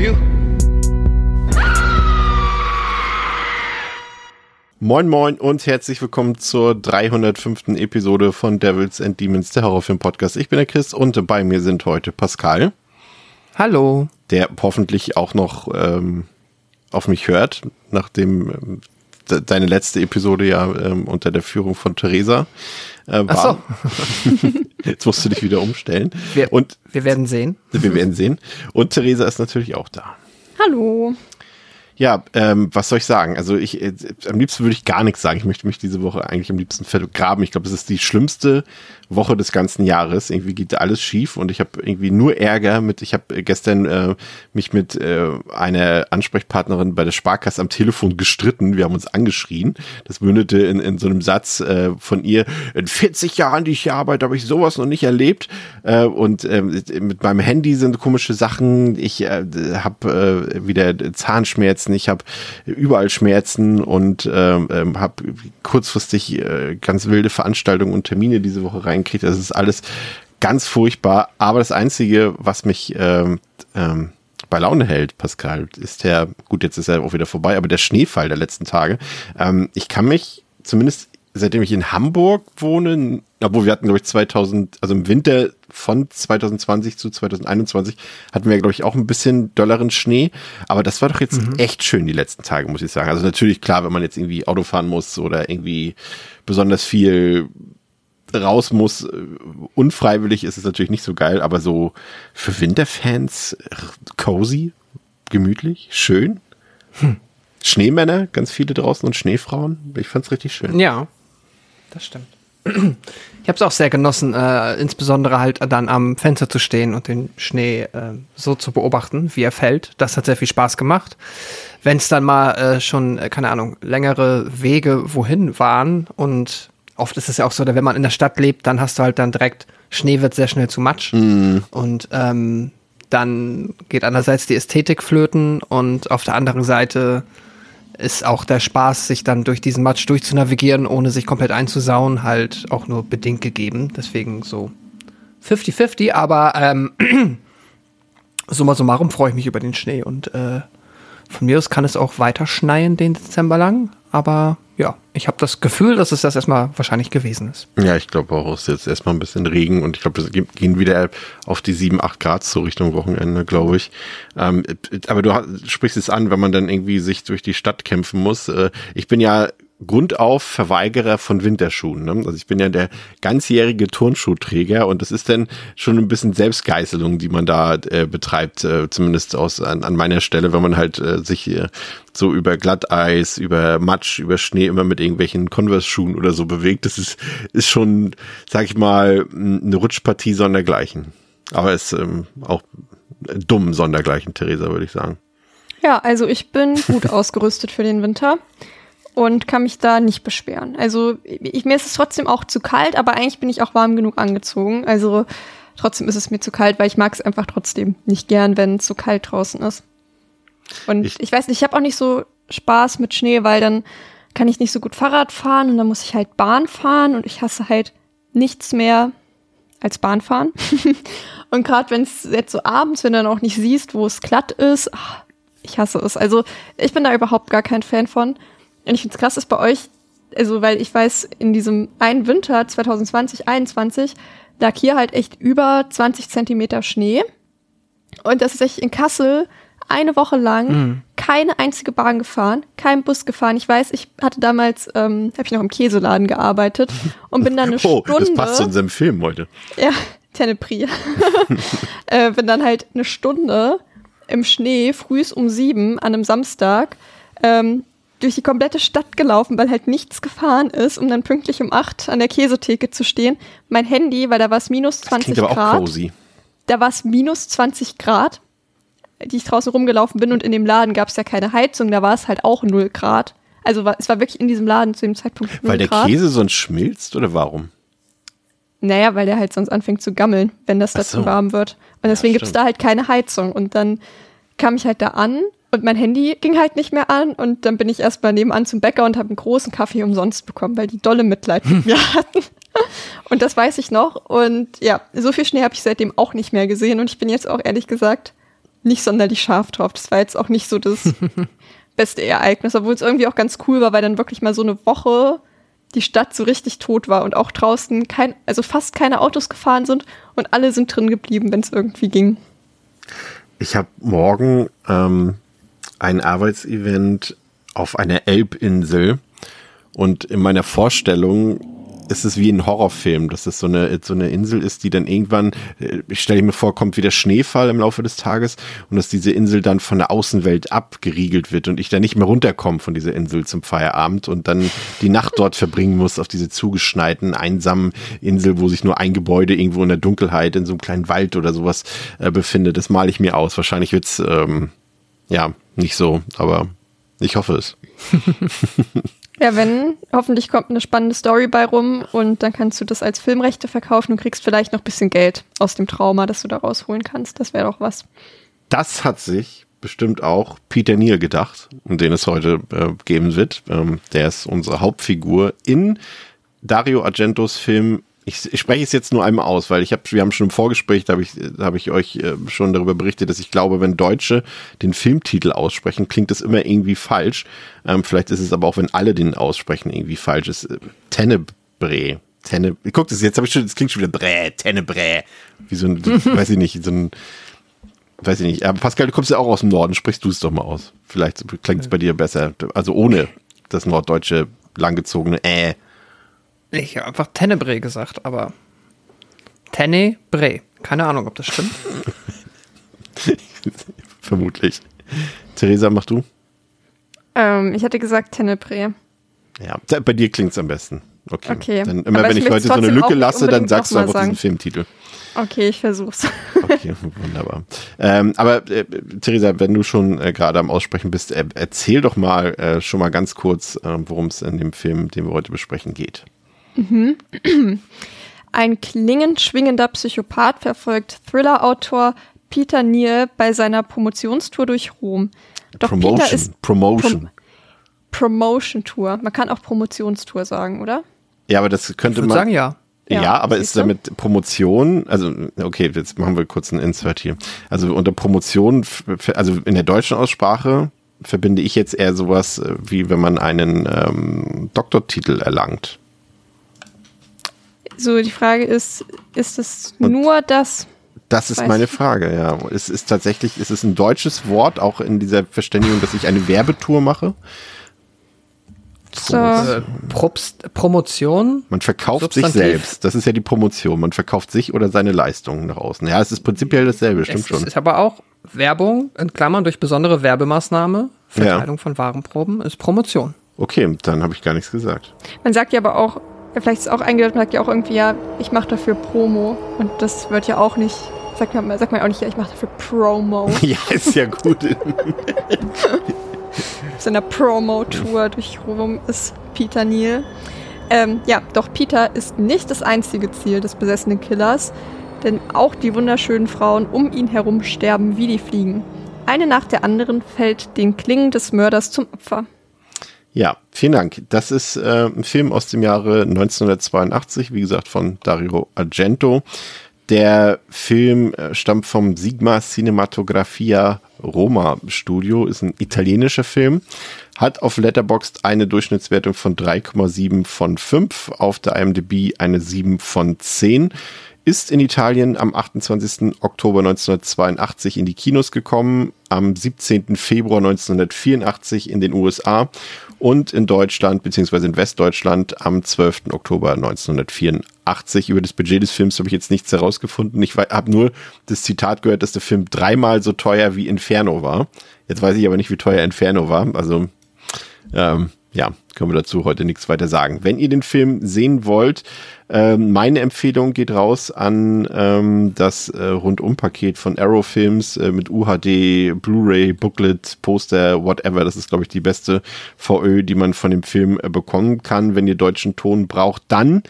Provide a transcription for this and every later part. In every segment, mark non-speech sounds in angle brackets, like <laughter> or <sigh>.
For you. Moin Moin und herzlich willkommen zur 305. Episode von Devils and Demons, der Horrorfilm Podcast. Ich bin der Chris und bei mir sind heute Pascal, Hallo. der hoffentlich auch noch ähm, auf mich hört, nachdem ähm, deine letzte Episode ja ähm, unter der Führung von Theresa äh, war. Ach <laughs> Jetzt musst du dich wieder umstellen. Wir, und wir werden sehen. wir werden sehen. Und Theresa ist natürlich auch da. Hallo. Ja, ähm, was soll ich sagen? Also ich, äh, am liebsten würde ich gar nichts sagen. Ich möchte mich diese Woche eigentlich am liebsten vergraben. Ich glaube, es ist die schlimmste Woche des ganzen Jahres. Irgendwie geht alles schief und ich habe irgendwie nur Ärger mit. Ich habe gestern äh, mich mit äh, einer Ansprechpartnerin bei der Sparkasse am Telefon gestritten. Wir haben uns angeschrien. Das mündete in, in so einem Satz äh, von ihr: In 40 Jahren, die ich hier arbeite, habe ich sowas noch nicht erlebt. Äh, und äh, mit meinem Handy sind komische Sachen. Ich äh, habe äh, wieder Zahnschmerzen. Ich habe überall Schmerzen und äh, äh, habe kurzfristig äh, ganz wilde Veranstaltungen und Termine diese Woche reinkriegt. Das ist alles ganz furchtbar. Aber das Einzige, was mich ähm, ähm, bei Laune hält, Pascal, ist der, gut, jetzt ist er auch wieder vorbei, aber der Schneefall der letzten Tage. Ähm, ich kann mich zumindest seitdem ich in Hamburg wohne, obwohl wir hatten, glaube ich, 2000, also im Winter von 2020 zu 2021 hatten wir, glaube ich, auch ein bisschen dollaren Schnee. Aber das war doch jetzt echt schön die letzten Tage, muss ich sagen. Also natürlich, klar, wenn man jetzt irgendwie Auto fahren muss oder irgendwie besonders viel raus muss, äh, unfreiwillig ist es natürlich nicht so geil, aber so für Winterfans äh, cozy, gemütlich, schön. Schneemänner, ganz viele draußen und Schneefrauen. Ich fand's richtig schön. Ja, das stimmt. Ich habe es auch sehr genossen, äh, insbesondere halt dann am Fenster zu stehen und den Schnee äh, so zu beobachten, wie er fällt. Das hat sehr viel Spaß gemacht. Wenn es dann mal äh, schon, äh, keine Ahnung, längere Wege wohin waren und oft ist es ja auch so, wenn man in der Stadt lebt, dann hast du halt dann direkt, Schnee wird sehr schnell zu Matsch. Und ähm, dann geht einerseits die Ästhetik flöten und auf der anderen Seite ist auch der Spaß, sich dann durch diesen Matsch durchzunavigieren, ohne sich komplett einzusauen, halt auch nur bedingt gegeben. Deswegen so 50-50, aber ähm, <clears throat> summa summarum freue ich mich über den Schnee. Und äh, von mir aus kann es auch weiter schneien den Dezember lang, aber ja, ich habe das Gefühl, dass es das erstmal wahrscheinlich gewesen ist. Ja, ich glaube auch, es ist jetzt erstmal ein bisschen Regen und ich glaube, wir gehen wieder auf die 7, 8 Grad zur Richtung Wochenende, glaube ich. Ähm, aber du sprichst es an, wenn man dann irgendwie sich durch die Stadt kämpfen muss. Äh, ich bin ja grundauf Verweigerer von Winterschuhen. Ne? Also ich bin ja der ganzjährige Turnschuhträger und das ist dann schon ein bisschen Selbstgeißelung, die man da äh, betreibt, äh, zumindest aus an, an meiner Stelle, wenn man halt äh, sich äh, so über Glatteis, über Matsch, über Schnee immer mit irgendwelchen Converse-Schuhen oder so bewegt. Das ist, ist schon, sag ich mal, eine Rutschpartie sondergleichen. Aber ist ähm, auch dumm sondergleichen, Theresa, würde ich sagen. Ja, also ich bin gut <laughs> ausgerüstet für den Winter und kann mich da nicht beschweren. Also ich, mir ist es trotzdem auch zu kalt, aber eigentlich bin ich auch warm genug angezogen. Also trotzdem ist es mir zu kalt, weil ich mag es einfach trotzdem nicht gern, wenn es so kalt draußen ist. Und Ich- ich, weiß nicht, ich habe auch nicht so Spaß mit Schnee, weil dann kann ich nicht so gut Fahrrad fahren und dann muss ich halt Bahn fahren und ich hasse halt nichts mehr als Bahn fahren. <laughs> und gerade wenn es jetzt so abends, wenn du dann auch nicht siehst, wo es glatt ist, ach, ich hasse es. Also ich bin da überhaupt gar kein Fan von. Und ich finde es krass, dass bei euch, also weil ich weiß, in diesem einen Winter 2020, 21 lag hier halt echt über 20 Zentimeter Schnee. Und das ist echt in Kassel eine Woche lang keine einzige Bahn gefahren, kein Bus gefahren. Ich weiß, ich hatte damals, ähm, habe ich noch im Käseladen gearbeitet <laughs> und bin dann eine Oh, Stunde. das passt zu unserem Film heute. Ja, <laughs> Tenepri. <laughs> äh, bin dann halt eine Stunde im Schnee, frühs um sieben an einem Samstag, ähm, durch die komplette Stadt gelaufen, weil halt nichts gefahren ist, um dann pünktlich um 8 an der Käsetheke zu stehen. Mein Handy, weil da war es minus 20 Klingt aber auch Grad. cozy. Da war es minus 20 Grad, die ich draußen rumgelaufen bin und in dem Laden gab es ja keine Heizung, da war es halt auch 0 Grad. Also war, es war wirklich in diesem Laden zu dem Zeitpunkt 0 Weil der Grad. Käse sonst schmilzt oder warum? Naja, weil der halt sonst anfängt zu gammeln, wenn das Ach da so. zu warm wird. Und deswegen gibt's stimmt. da halt keine Heizung. Und dann kam ich halt da an und mein Handy ging halt nicht mehr an. Und dann bin ich erstmal nebenan zum Bäcker und habe einen großen Kaffee umsonst bekommen, weil die dolle Mitleid mit mir hatten. <laughs> Und das weiß ich noch. Und ja, so viel Schnee habe ich seitdem auch nicht mehr gesehen. Und ich bin jetzt auch ehrlich gesagt nicht sonderlich scharf drauf. Das war jetzt auch nicht so das <laughs> beste Ereignis, obwohl es irgendwie auch ganz cool war, weil dann wirklich mal so eine Woche die Stadt so richtig tot war und auch draußen kein, also fast keine Autos gefahren sind und alle sind drin geblieben, wenn es irgendwie ging. Ich habe morgen ähm, ein Arbeitsevent auf einer Elbinsel und in meiner Vorstellung ist es wie ein Horrorfilm, dass es so eine, so eine Insel ist, die dann irgendwann, äh, ich stelle mir vor, kommt wieder Schneefall im Laufe des Tages und dass diese Insel dann von der Außenwelt abgeriegelt wird und ich dann nicht mehr runterkomme von dieser Insel zum Feierabend und dann die Nacht dort verbringen muss auf diese zugeschneiten, einsamen Insel, wo sich nur ein Gebäude irgendwo in der Dunkelheit in so einem kleinen Wald oder sowas äh, befindet. Das male ich mir aus. Wahrscheinlich wird's ähm, ja nicht so, aber ich hoffe es. <laughs> Ja, wenn, hoffentlich kommt eine spannende Story bei rum und dann kannst du das als Filmrechte verkaufen und kriegst vielleicht noch ein bisschen Geld aus dem Trauma, das du da rausholen kannst. Das wäre doch was. Das hat sich bestimmt auch Peter Neal gedacht, den es heute äh, geben wird. Ähm, der ist unsere Hauptfigur in Dario Argentos Film. Ich, ich spreche es jetzt nur einmal aus, weil ich habe, wir haben schon im Vorgespräch, da habe ich, da habe ich euch äh, schon darüber berichtet, dass ich glaube, wenn Deutsche den Filmtitel aussprechen, klingt das immer irgendwie falsch. Ähm, vielleicht ist es aber auch, wenn alle den aussprechen, irgendwie falsch. Es ist äh, Tenebre. Tenne, guck das jetzt habe ich schon, das klingt schon wieder Brä, Tenebre. Wie so ein, <laughs> weiß ich nicht, so ein Weiß ich nicht. Aber Pascal, du kommst ja auch aus dem Norden. Sprichst du es doch mal aus. Vielleicht klingt es bei dir besser. Also ohne das norddeutsche langgezogene äh. Ich habe einfach Tenebre gesagt, aber Tenebre. Keine Ahnung, ob das stimmt. <laughs> Vermutlich. Theresa, mach du? Ähm, ich hatte gesagt Tenebre. Ja, bei dir klingt es am besten. Okay. Okay. Dann immer Aber wenn ich ich heute so eine Lücke lasse, dann sagst du einfach diesen sagen. Filmtitel. Okay, ich versuch's. <laughs> Okay, wunderbar. Ähm, aber äh, Theresa, wenn du schon äh, gerade am Aussprechen bist, äh, erzähl doch mal äh, schon mal ganz kurz, äh, worum es in dem Film, den wir heute besprechen, geht. <clears throat> Ein klingend schwingender Psychopath verfolgt Thriller-Autor Peter Neal bei seiner Promotionstour durch Rom. Doch Promotion. Peter ist Promotion. Prom Promotion-Tour. Man kann auch Promotionstour sagen, oder? ja, aber das Ich könnte würde man. sagen, ja. Ja, Ja, aber ist damit Promotion, also okay, jetzt machen wir kurz einen Insert hier. Also unter Promotion, also in der deutschen Aussprache verbinde ich jetzt eher sowas, äh, wie wenn man einen ähm, Doktortitel erlangt. So, die Frage ist, ist es Und- nur das? Das ist meine ich. Frage, ja. Es ist tatsächlich, es ist ein deutsches Wort, auch in dieser Verständigung, dass ich eine Werbetour mache. So, Äh, Probst, Promotion. Man verkauft sich Substantiv. selbst. Das ist ja die Promotion. Man verkauft sich oder seine Leistungen nach außen. Ja, es ist prinzipiell dasselbe, stimmt Es schon. ist aber auch Werbung, in Klammern durch besondere Werbemaßnahme, Verteilung von Warenproben, ist Promotion. Okay, dann habe ich gar nichts gesagt. man sagt ja aber auch, ja, vielleicht ist es auch eingedeutet, man sagt ja auch irgendwie, ja, ich mache dafür Promo. Und das wird ja auch nicht, sagt man, sagt man auch nicht, ja, ich mache dafür Promo. <laughs> ja, ist ja gut. Auf seiner Promo-Tour durch Rom ist Peter Neal. Ähm, ja, doch Peter ist nicht das einzige Ziel des besessenen Killers, denn auch die wunderschönen Frauen um ihn herum sterben wie die Fliegen. Eine nach der anderen fällt den Klingen des Mörders zum Opfer. Ja, vielen Dank. Das ist äh, ein Film aus dem Jahre 1982, wie gesagt, von Dario Argento. Der Film äh, stammt vom Sigma Cinematografia Roma Studio, ist ein italienischer Film, hat auf Letterboxd eine Durchschnittswertung von 3,7 von 5, auf der IMDb eine 7 von 10 ist in Italien am 28. Oktober 1982 in die Kinos gekommen, am 17. Februar 1984 in den USA und in Deutschland bzw. in Westdeutschland am 12. Oktober 1984. Über das Budget des Films habe ich jetzt nichts herausgefunden. Ich habe nur das Zitat gehört, dass der Film dreimal so teuer wie Inferno war. Jetzt weiß ich aber nicht, wie teuer Inferno war. Also ähm, ja, können wir dazu heute nichts weiter sagen. Wenn ihr den Film sehen wollt, ähm, meine Empfehlung geht raus an ähm, das äh, Rundum-Paket von Arrow Films äh, mit UHD, Blu-ray, Booklet, Poster, whatever. Das ist, glaube ich, die beste VÖ, die man von dem Film äh, bekommen kann. Wenn ihr deutschen Ton braucht, dann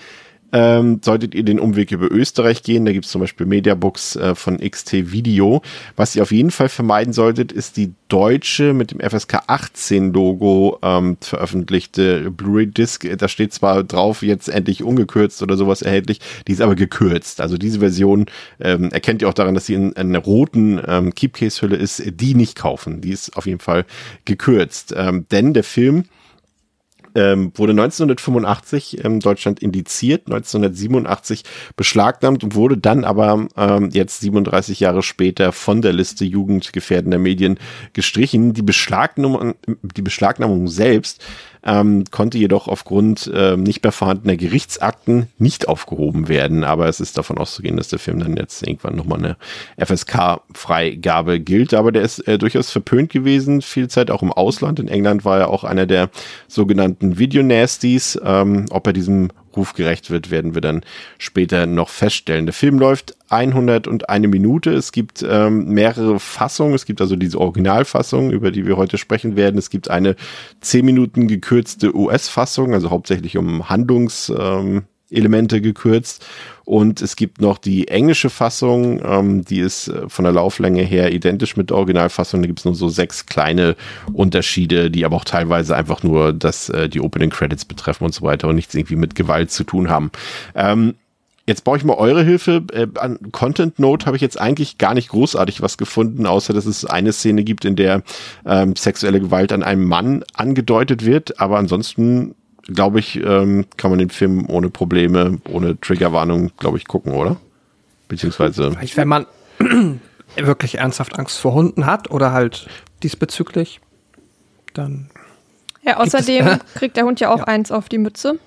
ähm, solltet ihr den Umweg über Österreich gehen. Da gibt es zum Beispiel Mediabooks äh, von XT Video. Was ihr auf jeden Fall vermeiden solltet, ist die deutsche mit dem FSK 18 Logo ähm, veröffentlichte Blu-ray-Disc. Da steht zwar drauf, jetzt endlich ungekürzt oder sowas erhältlich, die ist aber gekürzt. Also diese Version ähm, erkennt ihr auch daran, dass sie in, in einer roten ähm, Keepcase-Hülle ist. Die nicht kaufen. Die ist auf jeden Fall gekürzt. Ähm, denn der Film ähm, wurde 1985 in Deutschland indiziert, 1987 beschlagnahmt und wurde dann aber ähm, jetzt 37 Jahre später von der Liste jugendgefährdender Medien gestrichen. Die Beschlagnahmung, die Beschlagnahmung selbst ähm, konnte jedoch aufgrund äh, nicht mehr vorhandener Gerichtsakten nicht aufgehoben werden. Aber es ist davon auszugehen, dass der Film dann jetzt irgendwann nochmal eine FSK-Freigabe gilt. Aber der ist äh, durchaus verpönt gewesen, viel Zeit auch im Ausland. In England war er auch einer der sogenannten Video-Nasties. Ähm, ob er diesem Ruf gerecht wird, werden wir dann später noch feststellen. Der Film läuft 101 Minute. Es gibt ähm, mehrere Fassungen. Es gibt also diese Originalfassung, über die wir heute sprechen werden. Es gibt eine 10 Minuten gekürzte US-Fassung, also hauptsächlich um Handlungs... Ähm, Elemente gekürzt. Und es gibt noch die englische Fassung, ähm, die ist äh, von der Lauflänge her identisch mit der Originalfassung. Da gibt es nur so sechs kleine Unterschiede, die aber auch teilweise einfach nur das, äh, die Opening Credits betreffen und so weiter und nichts irgendwie mit Gewalt zu tun haben. Ähm, Jetzt brauche ich mal eure Hilfe. Äh, an Content Note habe ich jetzt eigentlich gar nicht großartig was gefunden, außer dass es eine Szene gibt, in der ähm, sexuelle Gewalt an einem Mann angedeutet wird. Aber ansonsten glaube ich, ähm, kann man den Film ohne Probleme, ohne Triggerwarnung, glaube ich, gucken, oder? Beziehungsweise. Vielleicht, wenn man <clears throat> wirklich ernsthaft Angst vor Hunden hat oder halt diesbezüglich, dann. Ja, außerdem <laughs> kriegt der Hund ja auch ja. eins auf die Mütze.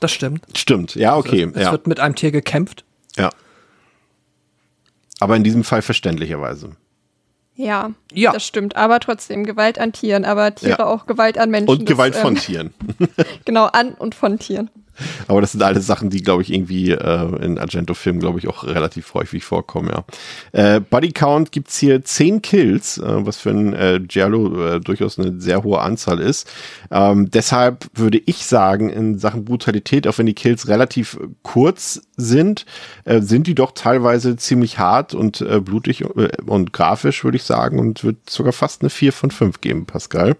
Das stimmt. Stimmt, ja, okay. Also es, ja. wird mit einem Tier gekämpft. Ja. Aber in diesem Fall verständlicherweise. Ja, ja, das stimmt. Aber trotzdem Gewalt an Tieren, aber Tiere ja. auch Gewalt an Menschen. Und Gewalt das, von ähm, Tieren. <laughs> genau, an und von Tieren. Aber das sind alles Sachen, die, glaube ich, irgendwie äh, in Argento-Filmen, glaube ich, auch relativ häufig vorkommen, ja. Äh, Body Count gibt's hier zehn Kills, äh, was für ein äh, Giallo äh, durchaus eine sehr hohe Anzahl ist. Ähm, deshalb würde ich sagen, in Sachen Brutalität, auch wenn die Kills relativ kurz sind, äh, sind die doch teilweise ziemlich hart und äh, blutig äh, und grafisch, würde ich sagen, und wird sogar fast eine 4 von 5 geben, Pascal.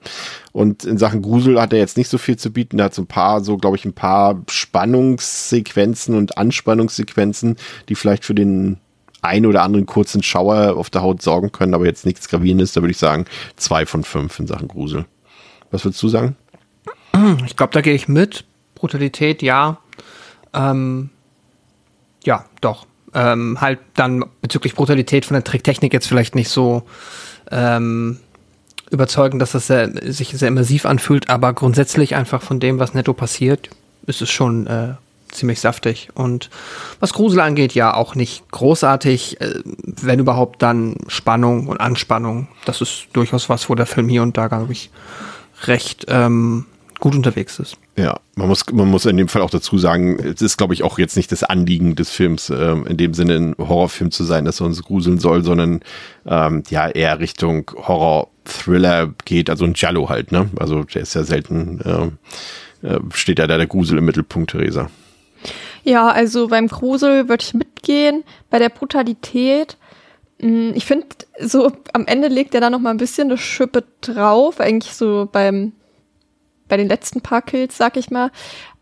Und in Sachen Grusel hat er jetzt nicht so viel zu bieten. Er hat so ein paar, so glaube ich, ein paar Spannungssequenzen und Anspannungssequenzen, die vielleicht für den ein oder anderen kurzen Schauer auf der Haut sorgen können, aber jetzt nichts Gravierendes. Da würde ich sagen, zwei von fünf in Sachen Grusel. Was würdest du sagen? Ich glaube, da gehe ich mit. Brutalität, ja. Ähm, ja, doch. Ähm, halt dann bezüglich Brutalität von der Tricktechnik jetzt vielleicht nicht so ähm, überzeugen, dass das sehr, sich sehr immersiv anfühlt, aber grundsätzlich einfach von dem, was netto passiert, ist es schon äh, ziemlich saftig. Und was Grusel angeht, ja auch nicht großartig, äh, wenn überhaupt dann Spannung und Anspannung. Das ist durchaus was, wo der Film hier und da, glaube ich, recht ähm, gut unterwegs ist. Ja, man muss, man muss in dem Fall auch dazu sagen, es ist, glaube ich, auch jetzt nicht das Anliegen des Films, ähm, in dem Sinne ein Horrorfilm zu sein, dass er uns gruseln soll, sondern ähm, ja eher Richtung Horror-Thriller geht, also ein Giallo halt, ne? Also der ist ja selten, äh, äh, steht ja da der Grusel im Mittelpunkt, Theresa. Ja, also beim Grusel würde ich mitgehen, bei der Brutalität hm, ich finde, so am Ende legt er da noch mal ein bisschen eine Schippe drauf, eigentlich so beim bei den letzten paar Kills, sag ich mal.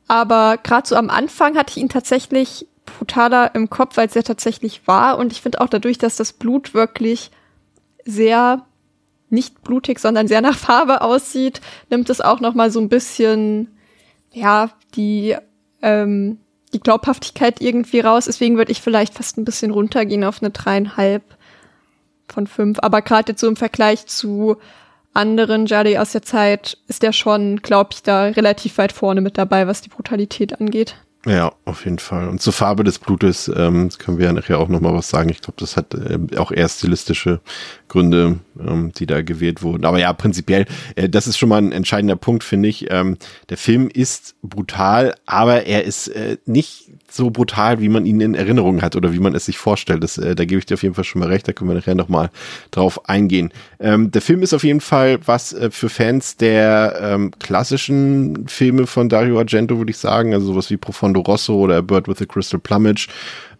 Aber gerade so am Anfang hatte ich ihn tatsächlich brutaler im Kopf, als er tatsächlich war. Und ich finde auch dadurch, dass das Blut wirklich sehr nicht blutig, sondern sehr nach Farbe aussieht, nimmt es auch noch mal so ein bisschen, ja, die, ähm, die Glaubhaftigkeit irgendwie raus. Deswegen würde ich vielleicht fast ein bisschen runtergehen auf eine dreieinhalb von fünf. Aber gerade jetzt so im Vergleich zu anderen Jedi aus der Zeit ist der schon, glaube ich, da relativ weit vorne mit dabei, was die Brutalität angeht. Ja, auf jeden Fall. Und zur Farbe des Blutes ähm, können wir ja nachher auch nochmal was sagen. Ich glaube, das hat äh, auch eher stilistische Gründe, ähm, die da gewählt wurden. Aber ja, prinzipiell, äh, das ist schon mal ein entscheidender Punkt, finde ich. Ähm, der Film ist brutal, aber er ist äh, nicht so brutal, wie man ihn in Erinnerung hat oder wie man es sich vorstellt. Das, äh, da gebe ich dir auf jeden Fall schon mal recht, da können wir nachher nochmal drauf eingehen. Ähm, der Film ist auf jeden Fall was äh, für Fans der ähm, klassischen Filme von Dario Argento, würde ich sagen. Also sowas wie Profondo Rosso oder A Bird with a Crystal Plumage.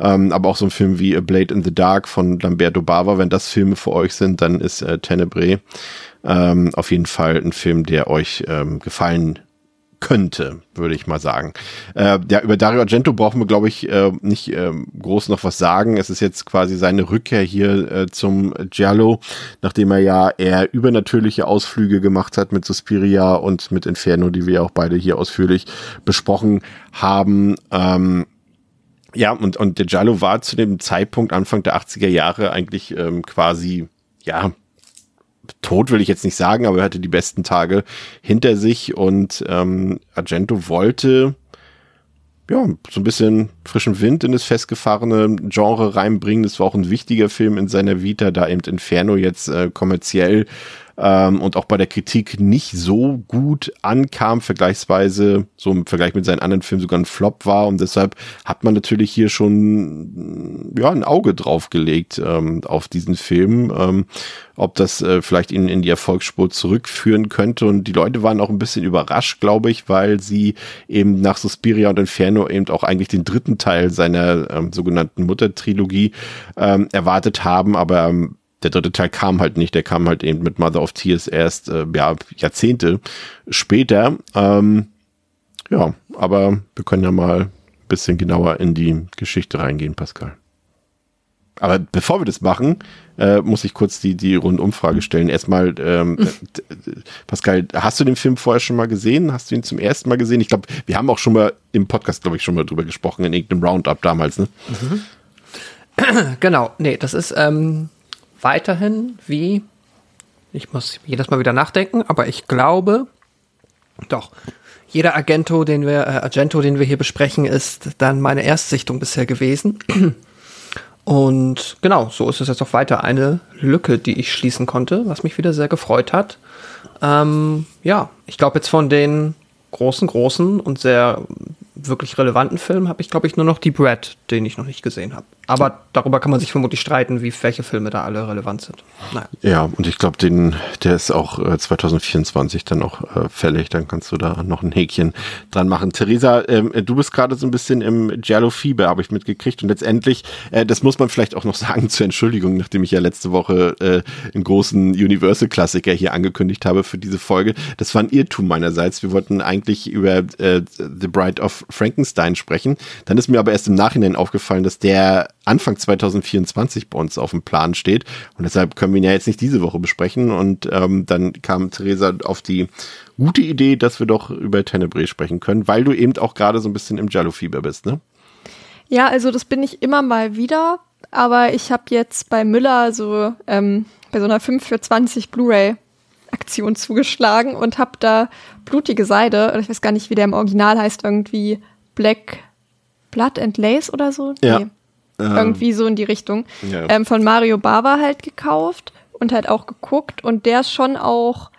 Ähm, aber auch so ein Film wie A Blade in the Dark von Lamberto Bava. Wenn das Filme für euch sind, dann ist äh, Tenebrae ähm, auf jeden Fall ein Film, der euch ähm, gefallen könnte, würde ich mal sagen. Äh, ja, über Dario Argento brauchen wir, glaube ich, äh, nicht äh, groß noch was sagen. Es ist jetzt quasi seine Rückkehr hier äh, zum Giallo, nachdem er ja eher übernatürliche Ausflüge gemacht hat mit Suspiria und mit Inferno, die wir auch beide hier ausführlich besprochen haben. Ähm, ja, und, und der Giallo war zu dem Zeitpunkt Anfang der 80er Jahre eigentlich ähm, quasi, ja, tot will ich jetzt nicht sagen, aber er hatte die besten Tage hinter sich und ähm, Argento wollte ja, so ein bisschen frischen Wind in das festgefahrene Genre reinbringen. Das war auch ein wichtiger Film in seiner Vita, da eben Inferno jetzt äh, kommerziell ähm, und auch bei der Kritik nicht so gut ankam, vergleichsweise so im Vergleich mit seinen anderen Filmen sogar ein Flop war. Und deshalb hat man natürlich hier schon ja ein Auge drauf gelegt ähm, auf diesen Film, ähm, ob das äh, vielleicht ihn in die Erfolgsspur zurückführen könnte. Und die Leute waren auch ein bisschen überrascht, glaube ich, weil sie eben nach Suspiria und Inferno eben auch eigentlich den dritten Teil seiner ähm, sogenannten Muttertrilogie ähm, erwartet haben, aber ähm, der dritte Teil kam halt nicht, der kam halt eben mit Mother of Tears erst äh, ja, Jahrzehnte später. Ähm, ja, aber wir können ja mal ein bisschen genauer in die Geschichte reingehen, Pascal. Aber bevor wir das machen, äh, muss ich kurz die, die Rundumfrage stellen. Erstmal, ähm, Pascal, hast du den Film vorher schon mal gesehen? Hast du ihn zum ersten Mal gesehen? Ich glaube, wir haben auch schon mal im Podcast, glaube ich, schon mal drüber gesprochen, in irgendeinem Roundup damals, ne? Mhm. <clears throat> Genau, nee, das ist ähm, weiterhin wie, ich muss jedes Mal wieder nachdenken, aber ich glaube, doch, jeder Agento, den wir, äh, Agento, den wir hier besprechen, ist dann meine Erstsichtung bisher gewesen. <clears throat> Und genau, so ist es jetzt auch weiter eine Lücke, die ich schließen konnte, was mich wieder sehr gefreut hat. Ähm, ja, ich glaube jetzt von den großen, großen und sehr wirklich relevanten Filmen habe ich, glaube ich, nur noch die Brad, den ich noch nicht gesehen habe. Aber darüber kann man sich vermutlich streiten, wie welche Filme da alle relevant sind. Naja. Ja, und ich glaube, der ist auch äh, 2024 dann auch äh, fällig. Dann kannst du da noch ein Häkchen dran machen. Theresa, ähm, du bist gerade so ein bisschen im Giallo-Fieber, habe ich mitgekriegt. Und letztendlich, äh, das muss man vielleicht auch noch <laughs> sagen zur Entschuldigung, nachdem ich ja letzte Woche äh, einen großen Universal-Klassiker hier angekündigt habe für diese Folge. Das war ein Irrtum meinerseits. Wir wollten eigentlich über äh, The Bride of Frankenstein sprechen. Dann ist mir aber erst im Nachhinein aufgefallen, dass der Anfang 2024 bei uns auf dem Plan steht. Und deshalb können wir ihn ja jetzt nicht diese Woche besprechen. Und ähm, dann kam Theresa auf die gute Idee, dass wir doch über Tenebrae sprechen können, weil du eben auch gerade so ein bisschen im Jallo-Fieber bist, ne? Ja, also das bin ich immer mal wieder. Aber ich habe jetzt bei Müller so ähm, bei so einer 5 für 20 Blu-ray Aktion zugeschlagen und habe da blutige Seide, oder ich weiß gar nicht, wie der im Original heißt, irgendwie Black Blood and Lace oder so. Ja. Ähm, irgendwie so in die Richtung. Ja. Ähm, von Mario Bava halt gekauft und halt auch geguckt. Und der ist schon auch,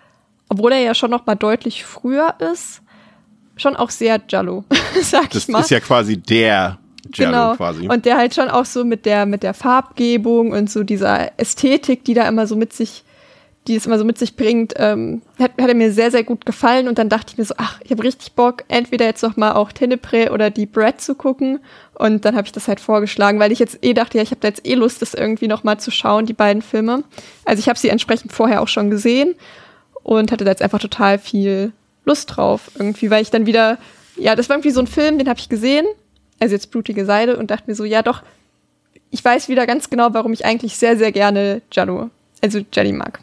obwohl er ja schon noch mal deutlich früher ist, schon auch sehr Jallo, <laughs> sag das ich mal. Das ist ja quasi der Jallo genau. quasi. Und der halt schon auch so mit der, mit der Farbgebung und so dieser Ästhetik, die da immer so mit sich die es immer so mit sich bringt, ähm, hat, hat er mir sehr, sehr gut gefallen. Und dann dachte ich mir so, ach, ich habe richtig Bock, entweder jetzt noch mal auch Tenebrae oder die Bread zu gucken. Und dann habe ich das halt vorgeschlagen, weil ich jetzt eh dachte, ja, ich habe da jetzt eh Lust, das irgendwie noch mal zu schauen, die beiden Filme. Also ich habe sie entsprechend vorher auch schon gesehen und hatte da jetzt einfach total viel Lust drauf irgendwie, weil ich dann wieder, ja, das war irgendwie so ein Film, den habe ich gesehen, also jetzt Blutige Seide und dachte mir so, ja doch, ich weiß wieder ganz genau, warum ich eigentlich sehr, sehr gerne Giallo, also Jenny mag.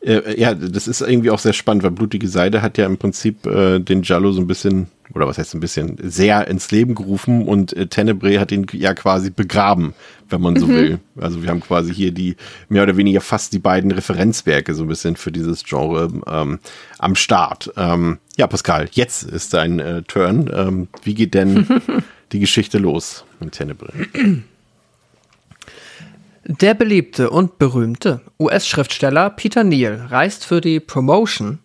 Äh, ja, das ist irgendwie auch sehr spannend, weil Blutige Seide hat ja im Prinzip äh, den Giallo so ein bisschen, oder was heißt ein bisschen, sehr ins Leben gerufen und äh, Tenebrae hat ihn ja quasi begraben, wenn man so mhm. will. Also wir haben quasi hier die, mehr oder weniger fast die beiden Referenzwerke so ein bisschen für dieses Genre ähm, am Start. Ähm, Ja, Pascal, jetzt ist dein äh, Turn. Ähm, wie geht denn <laughs> die Geschichte los mit Tenebre? Der beliebte und berühmte US-Schriftsteller Peter Neal reist für die Promotion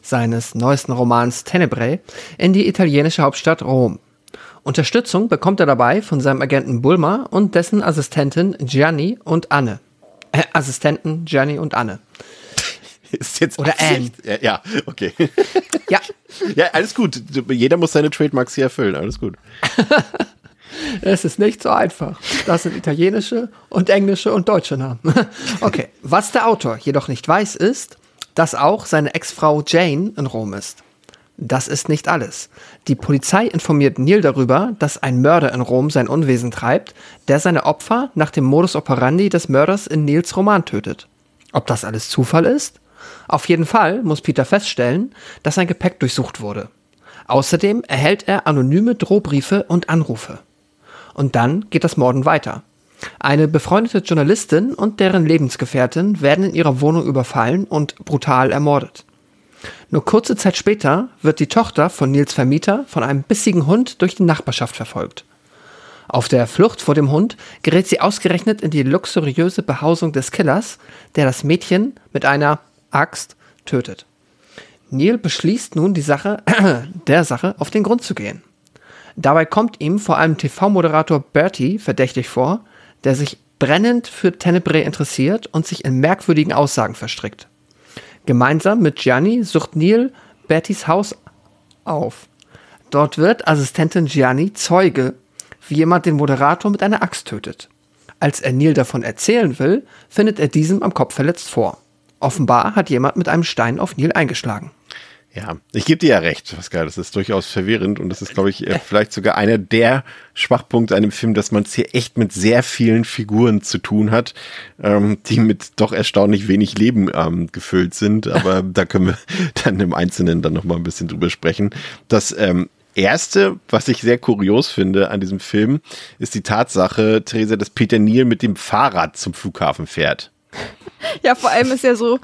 seines neuesten Romans Tenebrae in die italienische Hauptstadt Rom. Unterstützung bekommt er dabei von seinem Agenten Bulma und dessen Assistentin Gianni und Anne. Äh, Assistenten Gianni und Anne. Ist jetzt Oder Absicht? Ja, ja, okay. Ja, <laughs> ja, alles gut. Jeder muss seine Trademarks hier erfüllen. Alles gut. <laughs> <laughs> es ist nicht so einfach. Das sind italienische und englische und deutsche Namen. <laughs> Okay, was der Autor jedoch nicht weiß, ist, dass auch seine Ex-Frau Jane in Rom ist. Das ist nicht alles. Die Polizei informiert Neil darüber, dass ein Mörder in Rom sein Unwesen treibt, der seine Opfer nach dem Modus operandi des Mörders in Nils Roman tötet. Ob das alles Zufall ist? Auf jeden Fall muss Peter feststellen, dass sein Gepäck durchsucht wurde. Außerdem erhält er anonyme Drohbriefe und Anrufe. Und dann geht das Morden weiter. Eine befreundete Journalistin und deren Lebensgefährtin werden in ihrer Wohnung überfallen und brutal ermordet. Nur kurze Zeit später wird die Tochter von Nils Vermieter von einem bissigen Hund durch die Nachbarschaft verfolgt. Auf der Flucht vor dem Hund gerät sie ausgerechnet in die luxuriöse Behausung des Killers, der das Mädchen mit einer Axt tötet. Neil beschließt nun, die Sache, <clears throat> der Sache auf den Grund zu gehen. Dabei kommt ihm vor allem TV-Moderator Bertie verdächtig vor, der sich brennend für Tenebrae interessiert und sich in merkwürdigen Aussagen verstrickt. Gemeinsam mit Gianni sucht Neil Berties Haus auf. Dort wird Assistentin Gianni Zeuge, wie jemand den Moderator mit einer Axt tötet. Als er Neil davon erzählen will, findet er diesem am Kopf verletzt vor. Offenbar hat jemand mit einem Stein auf Neil eingeschlagen. Ja, ich gebe dir ja recht, Pascal. Das ist durchaus verwirrend und das ist, glaube ich, äh, vielleicht sogar einer der Schwachpunkte an dem Film, dass man es hier echt mit sehr vielen Figuren zu tun hat, ähm, die mit doch erstaunlich wenig Leben ähm, gefüllt sind. Aber <laughs> da können wir dann im Einzelnen dann nochmal ein bisschen drüber sprechen. Das ähm, Erste, was ich sehr kurios finde an diesem Film, ist die Tatsache, Theresa, dass Peter Neal mit dem Fahrrad zum Flughafen fährt. Ja, vor allem ist er so,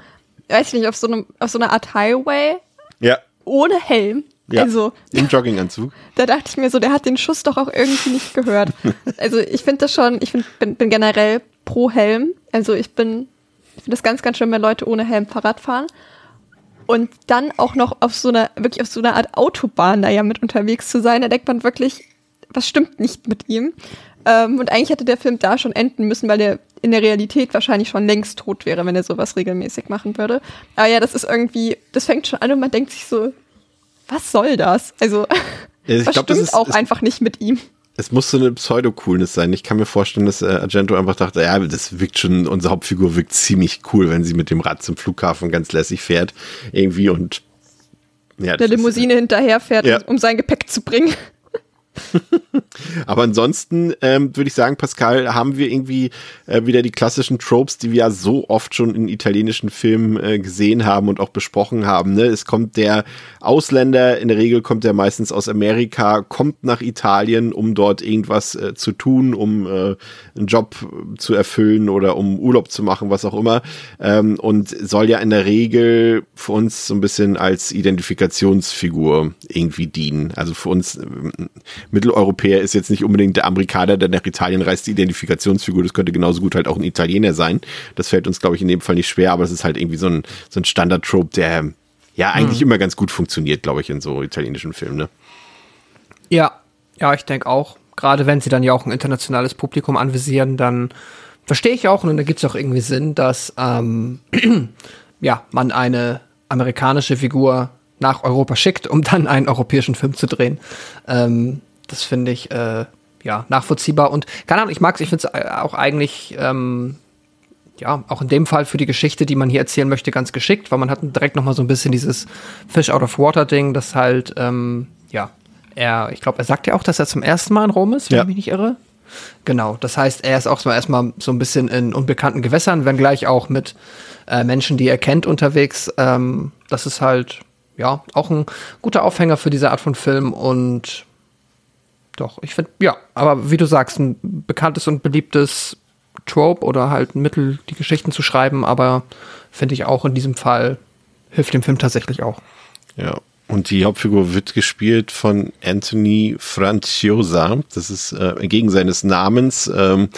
weiß ich nicht, auf so, einem, auf so einer Art Highway Ja. ohne Helm. ja. Also, Im Jogginganzug. <laughs> da dachte ich mir so, der hat den Schuss doch auch irgendwie nicht gehört. <laughs> Also ich finde das schon, ich find, bin, bin generell pro Helm. Also ich bin, ich finde das ganz, ganz schön, wenn Leute ohne Helm Fahrrad fahren. Und dann auch noch auf so einer, wirklich auf so einer Art Autobahn da ja mit unterwegs zu sein, da denkt man wirklich, was stimmt nicht mit ihm. Ähm, und eigentlich hätte der Film da schon enden müssen, weil der in der Realität wahrscheinlich schon längst tot wäre, wenn er sowas regelmäßig machen würde. Aber ja, das ist irgendwie, das fängt schon an und man denkt sich so, was soll das? Also, Ich <laughs> was glaub, das stimmt ist- auch es- einfach nicht mit ihm. Es muss so eine Pseudo-Coolness sein. Ich kann mir vorstellen, dass äh, Argento einfach dachte, ja, das wirkt schon, unsere Hauptfigur wirkt ziemlich cool, wenn sie mit dem Rad zum Flughafen ganz lässig fährt. Irgendwie und ja, Der ist- Limousine hinterherfährt, Ja. um sein Gepäck zu bringen. <laughs> Aber ansonsten ähm, würde ich sagen, Pascal, haben wir irgendwie äh, wieder die klassischen Tropes, die wir ja so oft schon in italienischen Filmen äh, gesehen haben und auch besprochen haben. Ne? Es kommt der Ausländer, in der Regel kommt er meistens aus Amerika, kommt nach Italien, um dort irgendwas äh, zu tun, um äh, einen Job zu erfüllen oder um Urlaub zu machen, was auch immer. Ähm, und soll ja in der Regel für uns so ein bisschen als Identifikationsfigur irgendwie dienen. Also für uns Mitteleuropäer ist jetzt nicht unbedingt der Amerikaner, der nach Italien reist, die Identifikationsfigur. Das könnte genauso gut halt auch ein Italiener sein. Das fällt uns, glaube ich, in dem Fall nicht schwer, aber es ist halt irgendwie so ein, so ein Standard-Trope, der ja eigentlich immer ganz gut funktioniert, glaube ich, in so italienischen Filmen. Ne? Ja, ja, ich denke auch. Gerade wenn sie dann ja auch ein internationales Publikum anvisieren, dann verstehe ich auch und da gibt es auch irgendwie Sinn, dass ähm, <clears throat> ja, man eine amerikanische Figur nach Europa schickt, um dann einen europäischen Film zu drehen. Ähm, das finde ich äh, ja nachvollziehbar und keine Ahnung, ich mag es, ich finde es auch eigentlich ähm, ja, auch in dem Fall für die Geschichte, die man hier erzählen möchte, ganz geschickt, weil man hat direkt noch mal so ein bisschen dieses Fish out of water Ding, das halt, ähm, ja, er, ich glaube, er sagt ja auch, dass er zum ersten Mal in Rom ist, wenn Ja. ich mich nicht irre. Genau, das heißt, er ist auch so erstmal so ein bisschen in unbekannten Gewässern, wenngleich auch mit äh, Menschen, die er kennt, unterwegs. Ähm, das ist halt, ja, auch ein guter Aufhänger für diese Art von Film und doch, ich finde, ja, aber wie du sagst, ein bekanntes und beliebtes Trope oder halt ein Mittel, die Geschichten zu schreiben, aber finde ich auch in diesem Fall hilft dem Film tatsächlich auch. Ja. Und die Hauptfigur wird gespielt von Anthony Franciosa. Das ist äh, entgegen seines Namens, ähm,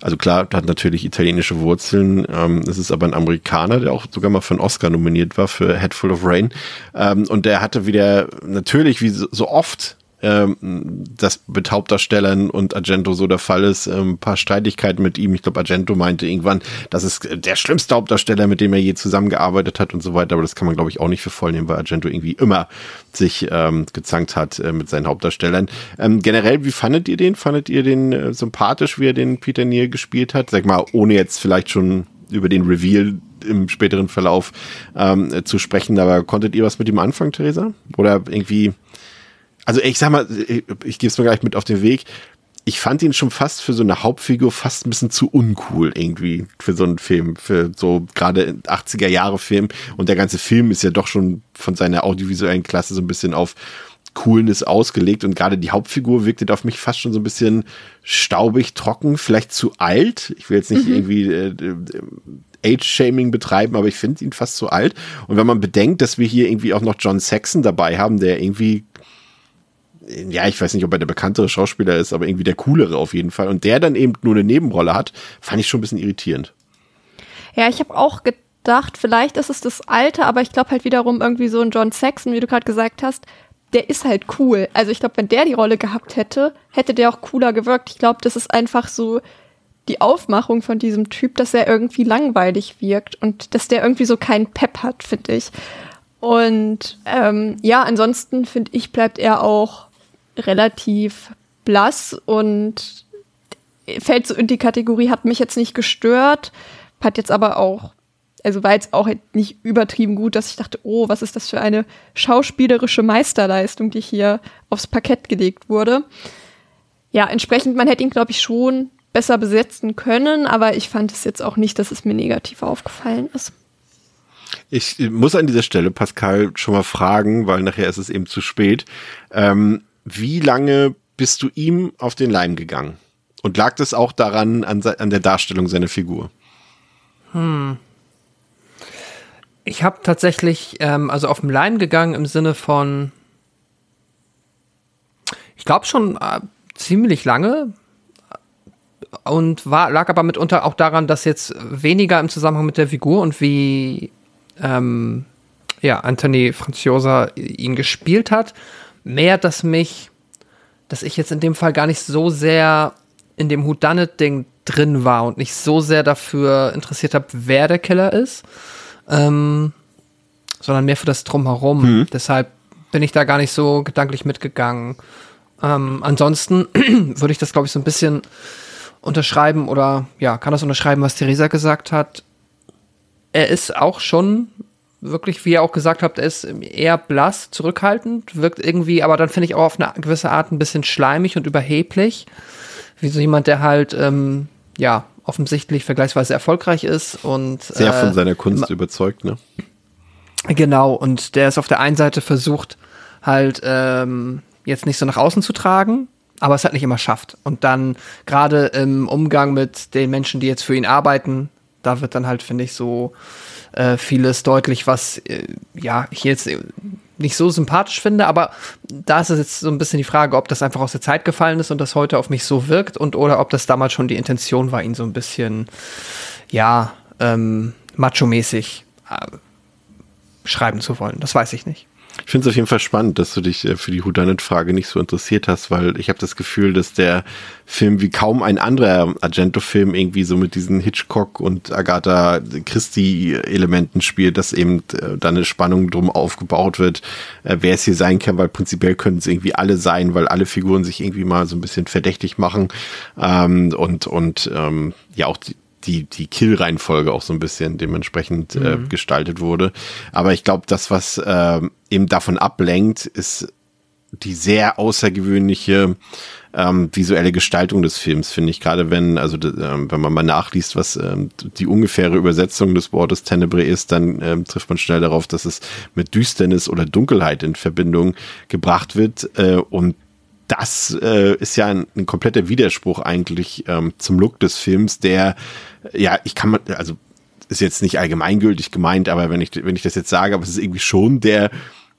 also klar, hat natürlich italienische Wurzeln. Ähm, es ist aber ein Amerikaner, der auch sogar mal für einen Oscar nominiert war für Head Full of Rain. Ähm, und der hatte wieder natürlich, wie so oft ähm, das mit Hauptdarstellern und Argento so der Fall ist, ähm, ein paar Streitigkeiten mit ihm. Ich glaube, Argento meinte irgendwann, das ist der schlimmste Hauptdarsteller, mit dem er je zusammengearbeitet hat und so weiter. Aber das kann man, glaube ich, auch nicht für voll nehmen, weil Argento irgendwie immer sich ähm, gezankt hat äh, mit seinen Hauptdarstellern. Ähm, generell, wie fandet ihr den? Fandet ihr den äh, sympathisch, wie er den Peter Neal gespielt hat? Sag mal, ohne jetzt vielleicht schon über den Reveal im späteren Verlauf ähm, zu sprechen, aber konntet ihr was mit ihm anfangen, Theresa? Oder irgendwie also ich sag mal, ich, ich gebe es mir gleich mit auf den Weg. Ich fand ihn schon fast für so eine Hauptfigur fast ein bisschen zu uncool irgendwie für so einen Film, für so gerade 80er Jahre Film. Und der ganze Film ist ja doch schon von seiner audiovisuellen Klasse so ein bisschen auf Coolness ausgelegt und gerade die Hauptfigur wirkte auf mich fast schon so ein bisschen staubig, trocken, vielleicht zu alt. Ich will jetzt nicht mhm. irgendwie äh, äh, Age-Shaming betreiben, aber ich finde ihn fast zu alt. Und wenn man bedenkt, dass wir hier irgendwie auch noch John Saxon dabei haben, der irgendwie ja, ich weiß nicht, ob er der bekanntere Schauspieler ist, aber irgendwie der coolere auf jeden Fall. Und der dann eben nur eine Nebenrolle hat, fand ich schon ein bisschen irritierend. Ja, ich habe auch gedacht, vielleicht ist es das Alte, aber ich glaube halt wiederum irgendwie so ein John Saxon, wie du gerade gesagt hast, der ist halt cool. Also ich glaube, wenn der die Rolle gehabt hätte, hätte der auch cooler gewirkt. Ich glaube, das ist einfach so die Aufmachung von diesem Typ, dass er irgendwie langweilig wirkt und dass der irgendwie so keinen Pep hat, finde ich. Und ähm, ja, ansonsten finde ich, bleibt er auch relativ blass und fällt so in die Kategorie, hat mich jetzt nicht gestört, hat jetzt aber auch, also war jetzt auch nicht übertrieben gut, dass ich dachte, oh, was ist das für eine schauspielerische Meisterleistung, die hier aufs Parkett gelegt wurde. Ja, entsprechend, man hätte ihn, glaube ich, schon besser besetzen können, aber ich fand es jetzt auch nicht, dass es mir negativ aufgefallen ist. Ich muss an dieser Stelle Pascal schon mal fragen, weil nachher ist es eben zu spät. Ähm, wie lange bist du ihm auf den Leim gegangen? Und lag das auch daran, an, an der Darstellung seiner Figur? Hm. Ich habe tatsächlich, ähm, also auf den Leim gegangen im Sinne von, ich glaube schon äh, ziemlich lange und war, lag aber mitunter auch daran, dass jetzt weniger im Zusammenhang mit der Figur und wie ähm, ja, Anthony Franciosa ihn gespielt hat, mehr, dass mich, dass ich jetzt in dem Fall gar nicht so sehr in dem Whodunit-Ding drin war und nicht so sehr dafür interessiert habe, wer der Killer ist, ähm, sondern mehr für das Drumherum. Mhm. Deshalb bin ich da gar nicht so gedanklich mitgegangen. Ähm, ansonsten <clears throat> würde ich das, glaube ich, so ein bisschen unterschreiben oder ja, kann das unterschreiben, was Theresa gesagt hat. Er ist auch schon wirklich, wie ihr auch gesagt habt, er ist eher blass, zurückhaltend, wirkt irgendwie, aber dann finde ich auch auf eine gewisse Art ein bisschen schleimig und überheblich. Wie so jemand, der halt, ähm, ja, offensichtlich vergleichsweise erfolgreich ist und. Sehr äh, von seiner Kunst überzeugt, ne? Genau, und der ist auf der einen Seite versucht, halt ähm, jetzt nicht so nach außen zu tragen, aber es halt nicht immer schafft. Und dann gerade im Umgang mit den Menschen, die jetzt für ihn arbeiten, da wird dann halt, finde ich, so äh, vieles deutlich, was äh, ja ich jetzt nicht so sympathisch finde, aber da ist es jetzt so ein bisschen die Frage, ob das einfach aus der Zeit gefallen ist und das heute auf mich so wirkt und oder ob das damals schon die Intention war, ihn so ein bisschen ja ähm, macho-mäßig äh, schreiben zu wollen. Das weiß ich nicht. Ich finde es auf jeden Fall spannend, dass du dich äh, für die Houdanet-Frage nicht so interessiert hast, weil ich habe das Gefühl, dass der Film wie kaum ein anderer Argento-Film irgendwie so mit diesen Hitchcock und Agatha Christie-Elementen spielt, dass eben äh, da eine Spannung drum aufgebaut wird, äh, wer es hier sein kann, weil prinzipiell können es irgendwie alle sein, weil alle Figuren sich irgendwie mal so ein bisschen verdächtig machen ähm, und und ähm, ja auch die, die, die Kill-Reihenfolge auch so ein bisschen dementsprechend äh, mhm. äh, gestaltet wurde. Aber ich glaube, das, was äh, eben davon ablenkt, ist die sehr außergewöhnliche ähm, visuelle Gestaltung des Films, finde ich. Gerade wenn, also ähm, wenn man mal nachliest, was ähm, die ungefähre Übersetzung des Wortes Tenebre ist, dann ähm, trifft man schnell darauf, dass es mit Düsternis oder Dunkelheit in Verbindung gebracht wird. Äh, und das äh, ist ja ein, ein kompletter Widerspruch eigentlich ähm, zum Look des Films, der, ja, ich kann man, also ist jetzt nicht allgemeingültig gemeint, aber wenn ich, wenn ich das jetzt sage, aber es ist irgendwie schon der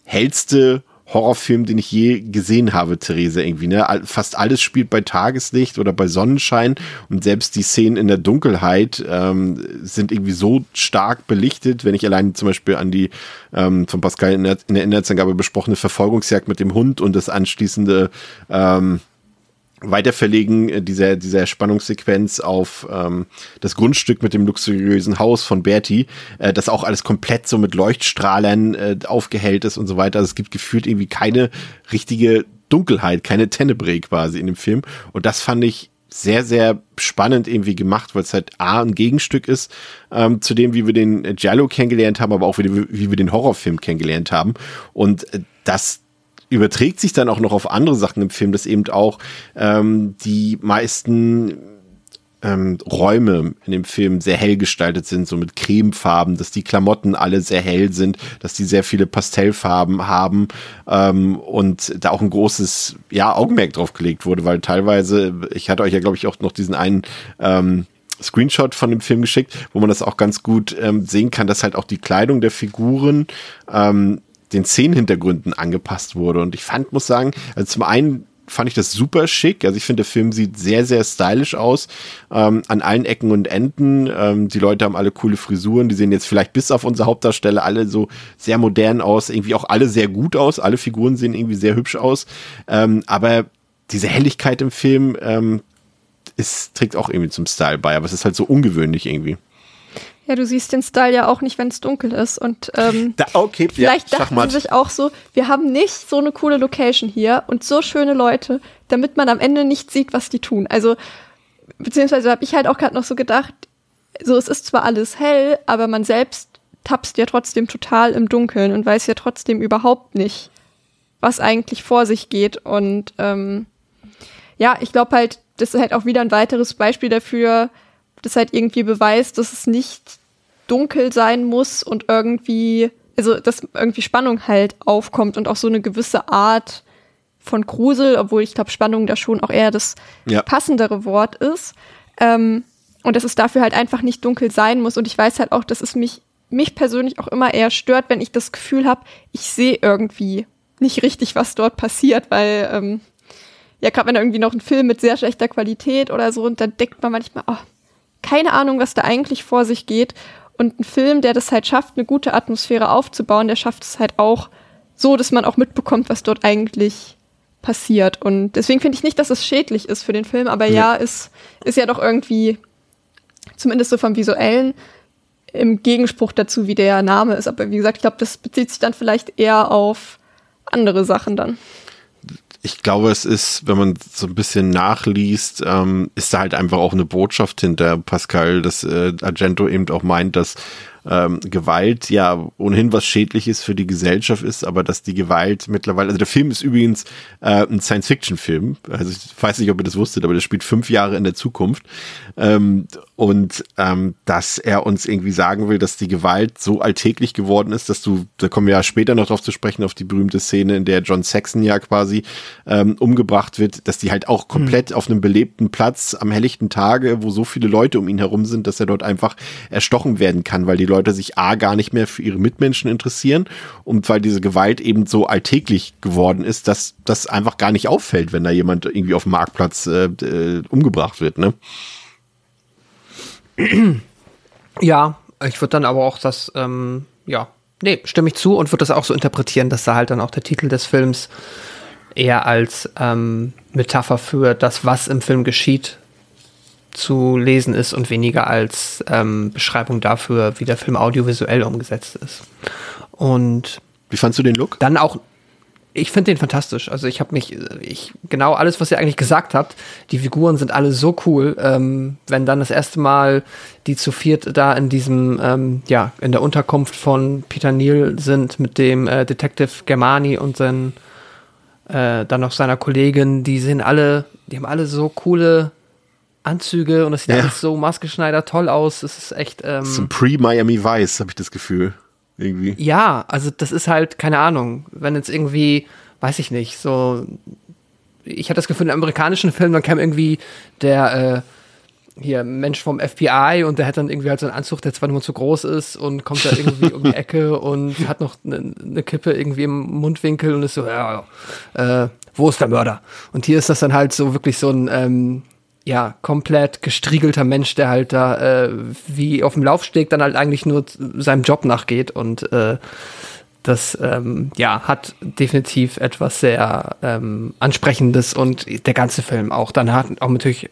hellste Horrorfilm, den ich je gesehen habe, Therese, irgendwie, ne? Fast alles spielt bei Tageslicht oder bei Sonnenschein und selbst die Szenen in der Dunkelheit ähm, sind irgendwie so stark belichtet, wenn ich allein zum Beispiel an die ähm, von Pascal in der, in der Inhaltsangabe besprochene Verfolgungsjagd mit dem Hund und das anschließende ähm, Weiterverlegen äh, dieser, dieser Spannungssequenz auf ähm, das Grundstück mit dem luxuriösen Haus von Bertie, äh, das auch alles komplett so mit Leuchtstrahlern äh, aufgehellt ist und so weiter. Also es gibt gefühlt irgendwie keine richtige Dunkelheit, keine Tenebrae quasi in dem Film. Und das fand ich sehr, sehr spannend irgendwie gemacht, weil es halt A, ein Gegenstück ist ähm, zu dem, wie wir den Giallo kennengelernt haben, aber auch wie, wie wir den Horrorfilm kennengelernt haben. Und äh, das überträgt sich dann auch noch auf andere Sachen im Film, dass eben auch ähm, die meisten ähm, Räume in dem Film sehr hell gestaltet sind, so mit Cremefarben, dass die Klamotten alle sehr hell sind, dass die sehr viele Pastellfarben haben ähm, und da auch ein großes ja, Augenmerk drauf gelegt wurde, weil teilweise, ich hatte euch ja, glaube ich, auch noch diesen einen ähm, Screenshot von dem Film geschickt, wo man das auch ganz gut ähm, sehen kann, dass halt auch die Kleidung der Figuren ähm, den Szenenhintergründen angepasst wurde. Und ich fand, muss sagen, also zum einen fand ich das super schick. Also ich finde, der Film sieht sehr, sehr stylisch aus. Ähm, an allen Ecken und Enden. Ähm, die Leute haben alle coole Frisuren. Die sehen jetzt vielleicht bis auf unsere Hauptdarsteller alle so sehr modern aus. Irgendwie auch alle sehr gut aus. Alle Figuren sehen irgendwie sehr hübsch aus. Ähm, aber diese Helligkeit im Film ähm, ist, trägt auch irgendwie zum Style bei. Aber es ist halt so ungewöhnlich irgendwie. Ja, du siehst den Style ja auch nicht, wenn es dunkel ist. Und ähm, <laughs> da, okay, vielleicht ja, dachten sie sich auch so, wir haben nicht so eine coole Location hier und so schöne Leute, damit man am Ende nicht sieht, was die tun. Also, beziehungsweise habe ich halt auch gerade noch so gedacht, so es ist zwar alles hell, aber man selbst tapst ja trotzdem total im Dunkeln und weiß ja trotzdem überhaupt nicht, was eigentlich vor sich geht. Und ähm, ja, ich glaube halt, das ist halt auch wieder ein weiteres Beispiel dafür, das halt irgendwie beweist, dass es nicht dunkel sein muss und irgendwie, also dass irgendwie Spannung halt aufkommt und auch so eine gewisse Art von Grusel, obwohl ich glaube, Spannung da schon auch eher das ja. passendere Wort ist. Ähm, und dass es dafür halt einfach nicht dunkel sein muss. Und ich weiß halt auch, dass es mich, mich persönlich auch immer eher stört, wenn ich das Gefühl habe, ich sehe irgendwie nicht richtig, was dort passiert, weil ähm, ja, gerade wenn irgendwie noch ein Film mit sehr schlechter Qualität oder so, und dann denkt man manchmal, oh, keine Ahnung, was da eigentlich vor sich geht. Und ein Film, der das halt schafft, eine gute Atmosphäre aufzubauen, der schafft es halt auch so, dass man auch mitbekommt, was dort eigentlich passiert. Und deswegen finde ich nicht, dass es schädlich ist für den Film, aber ja, ja ist, ist ja doch irgendwie, zumindest so vom Visuellen, im Gegenspruch dazu, wie der Name ist. Aber wie gesagt, ich glaube, das bezieht sich dann vielleicht eher auf andere Sachen dann ich glaube, es ist, wenn man so ein bisschen nachliest, ähm, ist da halt einfach auch eine Botschaft hinter Pascal, dass äh, Argento eben auch meint, dass ähm, Gewalt ja ohnehin was Schädliches für die Gesellschaft ist, aber dass die Gewalt mittlerweile, also der Film ist übrigens äh, ein Science-Fiction-Film, also ich weiß nicht, ob ihr das wusstet, aber der spielt fünf Jahre in der Zukunft ähm, und ähm, dass er uns irgendwie sagen will, dass die Gewalt so alltäglich geworden ist, dass du, da kommen wir ja später noch drauf zu sprechen, auf die berühmte Szene, in der John Saxon ja quasi ähm, umgebracht wird, dass die halt auch komplett mhm. auf einem belebten Platz am helllichten Tage, wo so viele Leute um ihn herum sind, dass er dort einfach erstochen werden kann, weil die Leute sich A gar nicht mehr für ihre Mitmenschen interessieren und weil diese Gewalt eben so alltäglich geworden ist, dass das einfach gar nicht auffällt, wenn da jemand irgendwie auf dem Marktplatz äh, äh, umgebracht wird, ne? Ja, ich würde dann aber auch das, ähm, ja, nee, stimme ich zu und würde das auch so interpretieren, dass da halt dann auch der Titel des Films eher als ähm, Metapher für das, was im Film geschieht, zu lesen ist und weniger als ähm, Beschreibung dafür, wie der Film audiovisuell umgesetzt ist. Und wie fandst du den Look? Dann auch, ich finde den fantastisch. Also ich habe mich, ich genau alles, was ihr eigentlich gesagt habt. Die Figuren sind alle so cool. Ähm, wenn dann das erste Mal die zu viert da in diesem, ähm, ja, in der Unterkunft von Peter Neal sind mit dem äh, Detective Germani und sein, äh, dann noch seiner Kollegin, die sind alle, die haben alle so coole Anzüge und es sieht ja. alles so maßgeschneidert toll aus. Es ist echt. Ähm, Zum Pre-Miami Vice habe ich das Gefühl. Irgendwie. Ja, also das ist halt, keine Ahnung, wenn jetzt irgendwie, weiß ich nicht, so. Ich hatte das Gefühl, in amerikanischen Filmen, dann kam irgendwie der, hier Mensch vom FBI und der hat dann irgendwie halt so einen Anzug, der zwar nur zu groß ist und kommt da irgendwie um die <laughs> Ecke und hat noch eine ne Kippe irgendwie im Mundwinkel und ist so, ja, ja äh, wo ist der Mörder? Und hier ist das dann halt so wirklich so ein, ähm, ja, komplett gestriegelter Mensch, der halt da äh, wie auf dem Laufsteg dann halt eigentlich nur seinem Job nachgeht und äh, das ähm, ja hat definitiv etwas sehr ähm, ansprechendes und der ganze Film auch. Dann hat auch natürlich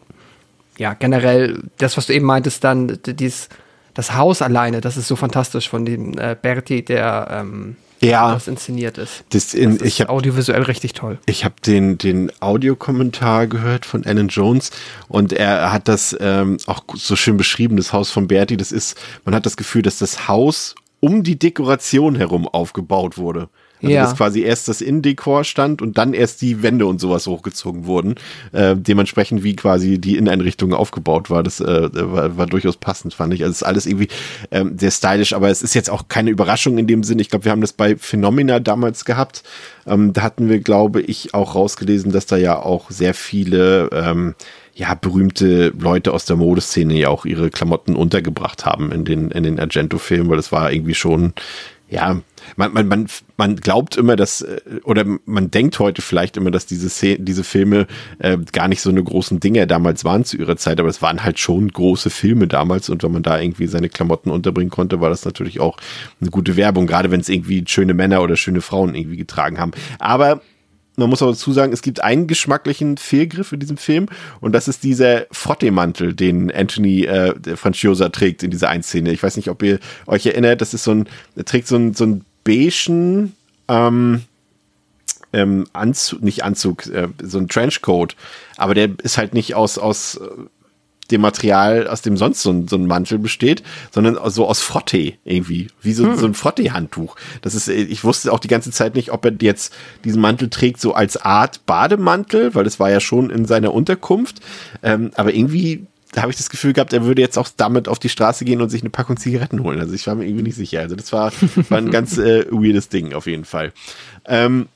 ja generell das, was du eben meintest, dann dieses das Haus alleine, das ist so fantastisch von dem äh, Berti, der ähm, ja, was inszeniert ist. Das, in, das ist ich hab, audiovisuell richtig toll. Ich habe den, den Audiokommentar gehört von Alan Jones und er hat das ähm, auch so schön beschrieben, das Haus von Berti. Das ist, man hat das Gefühl, dass das Haus um die Dekoration herum aufgebaut wurde. Also Ja. dass quasi erst das Innendekor stand und dann erst die Wände und sowas hochgezogen wurden. Äh, dementsprechend wie quasi die Inneneinrichtung aufgebaut war. Das äh, war, war durchaus passend, fand ich. Also es ist alles irgendwie ähm, sehr stylisch, aber es ist jetzt auch keine Überraschung in dem Sinn. Ich glaube, wir haben das bei Phenomena damals gehabt. Ähm, da hatten wir, glaube ich, auch rausgelesen, dass da ja auch sehr viele ähm, ja, berühmte Leute aus der Modeszene ja auch ihre Klamotten untergebracht haben in den, in den Argento-Filmen, weil das war irgendwie schon, ja, man, man, man, man glaubt immer, dass, äh, oder man denkt heute vielleicht immer, dass diese, Szene, diese Filme äh, gar nicht so eine großen Dinge damals waren zu ihrer Zeit, aber es waren halt schon große Filme damals und wenn man da irgendwie seine Klamotten unterbringen konnte, war das natürlich auch eine gute Werbung, gerade wenn es irgendwie schöne Männer oder schöne Frauen irgendwie getragen haben. Aber man muss aber dazu sagen, es gibt einen geschmacklichen Fehlgriff in diesem Film und das ist dieser Frottee-Mantel, den Anthony äh, Franciosa trägt in dieser Einszene. Ich weiß nicht, ob ihr euch erinnert, das ist so ein, er trägt so ein, so ein beigen ähm, ähm, Anzug, nicht Anzug, äh, so ein Trenchcoat, aber der ist halt nicht aus, aus äh, dem Material, aus dem sonst so ein, so ein Mantel besteht, sondern so aus Frottee irgendwie, wie so, so ein Frottee-Handtuch. Das ist, äh, ich wusste auch die ganze Zeit nicht, ob er jetzt diesen Mantel trägt so als Art Bademantel, weil das war ja schon in seiner Unterkunft, ähm, aber irgendwie da habe ich das Gefühl gehabt, er würde jetzt auch damit auf die Straße gehen und sich eine Packung Zigaretten holen. Also ich war mir irgendwie nicht sicher. Also das war, war ein ganz äh, weirdes Ding auf jeden Fall. Ähm,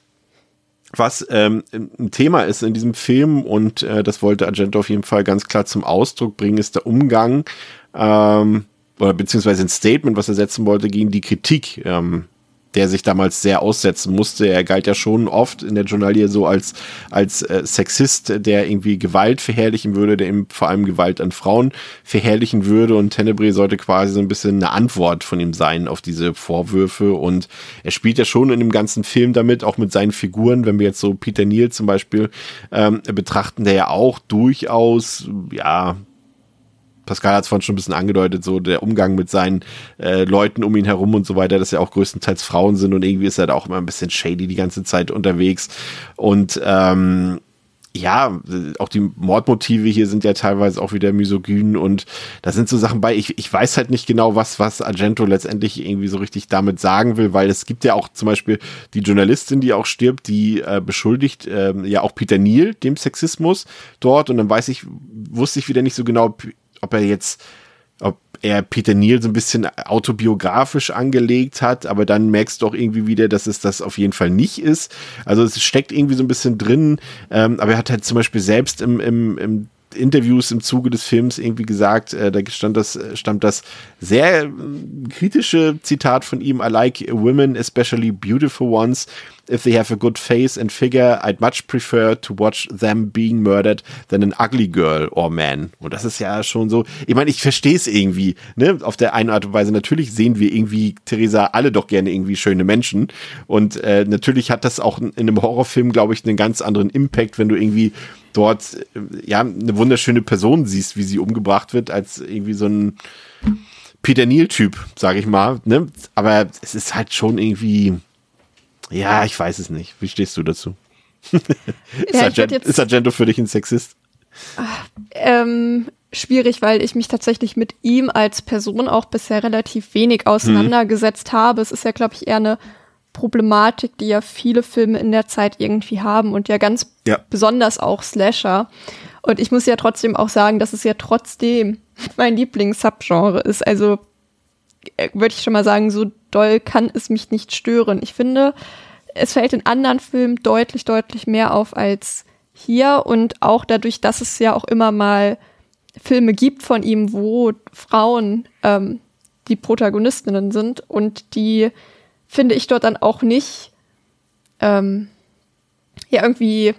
was ähm, ein Thema ist in diesem Film und äh, das wollte Argento auf jeden Fall ganz klar zum Ausdruck bringen, ist der Umgang ähm, oder beziehungsweise ein Statement, was er setzen wollte gegen die Kritik, ähm, der sich damals sehr aussetzen musste. Er galt ja schon oft in der Journalie so als, als äh, Sexist, der irgendwie Gewalt verherrlichen würde, der eben vor allem Gewalt an Frauen verherrlichen würde. Und Tenebrae sollte quasi so ein bisschen eine Antwort von ihm sein auf diese Vorwürfe. Und er spielt ja schon in dem ganzen Film damit, auch mit seinen Figuren, wenn wir jetzt so Peter Neal zum Beispiel ähm, betrachten, der ja auch durchaus, ja, Pascal hat es vorhin schon ein bisschen angedeutet, so der Umgang mit seinen äh, Leuten um ihn herum und so weiter, dass ja auch größtenteils Frauen sind und irgendwie ist er da auch immer ein bisschen shady die ganze Zeit unterwegs. Und ähm, ja, auch die Mordmotive hier sind ja teilweise auch wieder misogyn und da sind so Sachen bei. Ich, ich weiß halt nicht genau, was, was Argento letztendlich irgendwie so richtig damit sagen will, weil es gibt ja auch zum Beispiel die Journalistin, die auch stirbt, die äh, beschuldigt äh, ja auch Peter Neal dem Sexismus dort und dann weiß ich, wusste ich wieder nicht so genau, ob er jetzt, ob er Peter Neal so ein bisschen autobiografisch angelegt hat, aber dann merkst du auch irgendwie wieder, dass es das auf jeden Fall nicht ist. Also es steckt irgendwie so ein bisschen drin, ähm, aber er hat halt zum Beispiel selbst im, im, im Interviews im Zuge des Films irgendwie gesagt, äh, da stand das, stammt das sehr äh, kritische Zitat von ihm, I like women, especially beautiful ones. If they have a good face and figure, I'd much prefer to watch them being murdered than an ugly girl or man. Und das ist ja schon so, ich meine, ich verstehe es irgendwie, ne, auf der einen Art und Weise. Natürlich sehen wir irgendwie, Theresa, alle doch gerne irgendwie schöne Menschen. Und äh, natürlich hat das auch in einem Horrorfilm, glaube ich, einen ganz anderen Impact, wenn du irgendwie dort äh, ja eine wunderschöne Person siehst, wie sie umgebracht wird, als irgendwie so ein Peter Neal-Typ, sage ich mal. Ne? Aber es ist halt schon irgendwie, ja, ich weiß es nicht. Wie stehst du dazu? <laughs> ist, ich würd Argento, ist Argento für dich ein Sexist? Ähm, schwierig, weil ich mich tatsächlich mit ihm als Person auch bisher relativ wenig auseinandergesetzt habe. Es ist ja, glaube ich, eher eine Problematik, die ja viele Filme in der Zeit irgendwie haben und ja ganz Ja. besonders auch Slasher. Und ich muss ja trotzdem auch sagen, dass es ja trotzdem <laughs> mein Lieblings-Subgenre ist. Also äh, würde ich schon mal sagen, so doll kann es mich nicht stören. Ich finde, es fällt in anderen Filmen deutlich, deutlich mehr auf als hier und auch dadurch, dass es ja auch immer mal Filme gibt von ihm, wo Frauen ähm, die Protagonistinnen sind und die finde ich dort dann auch nicht ähm, ja irgendwie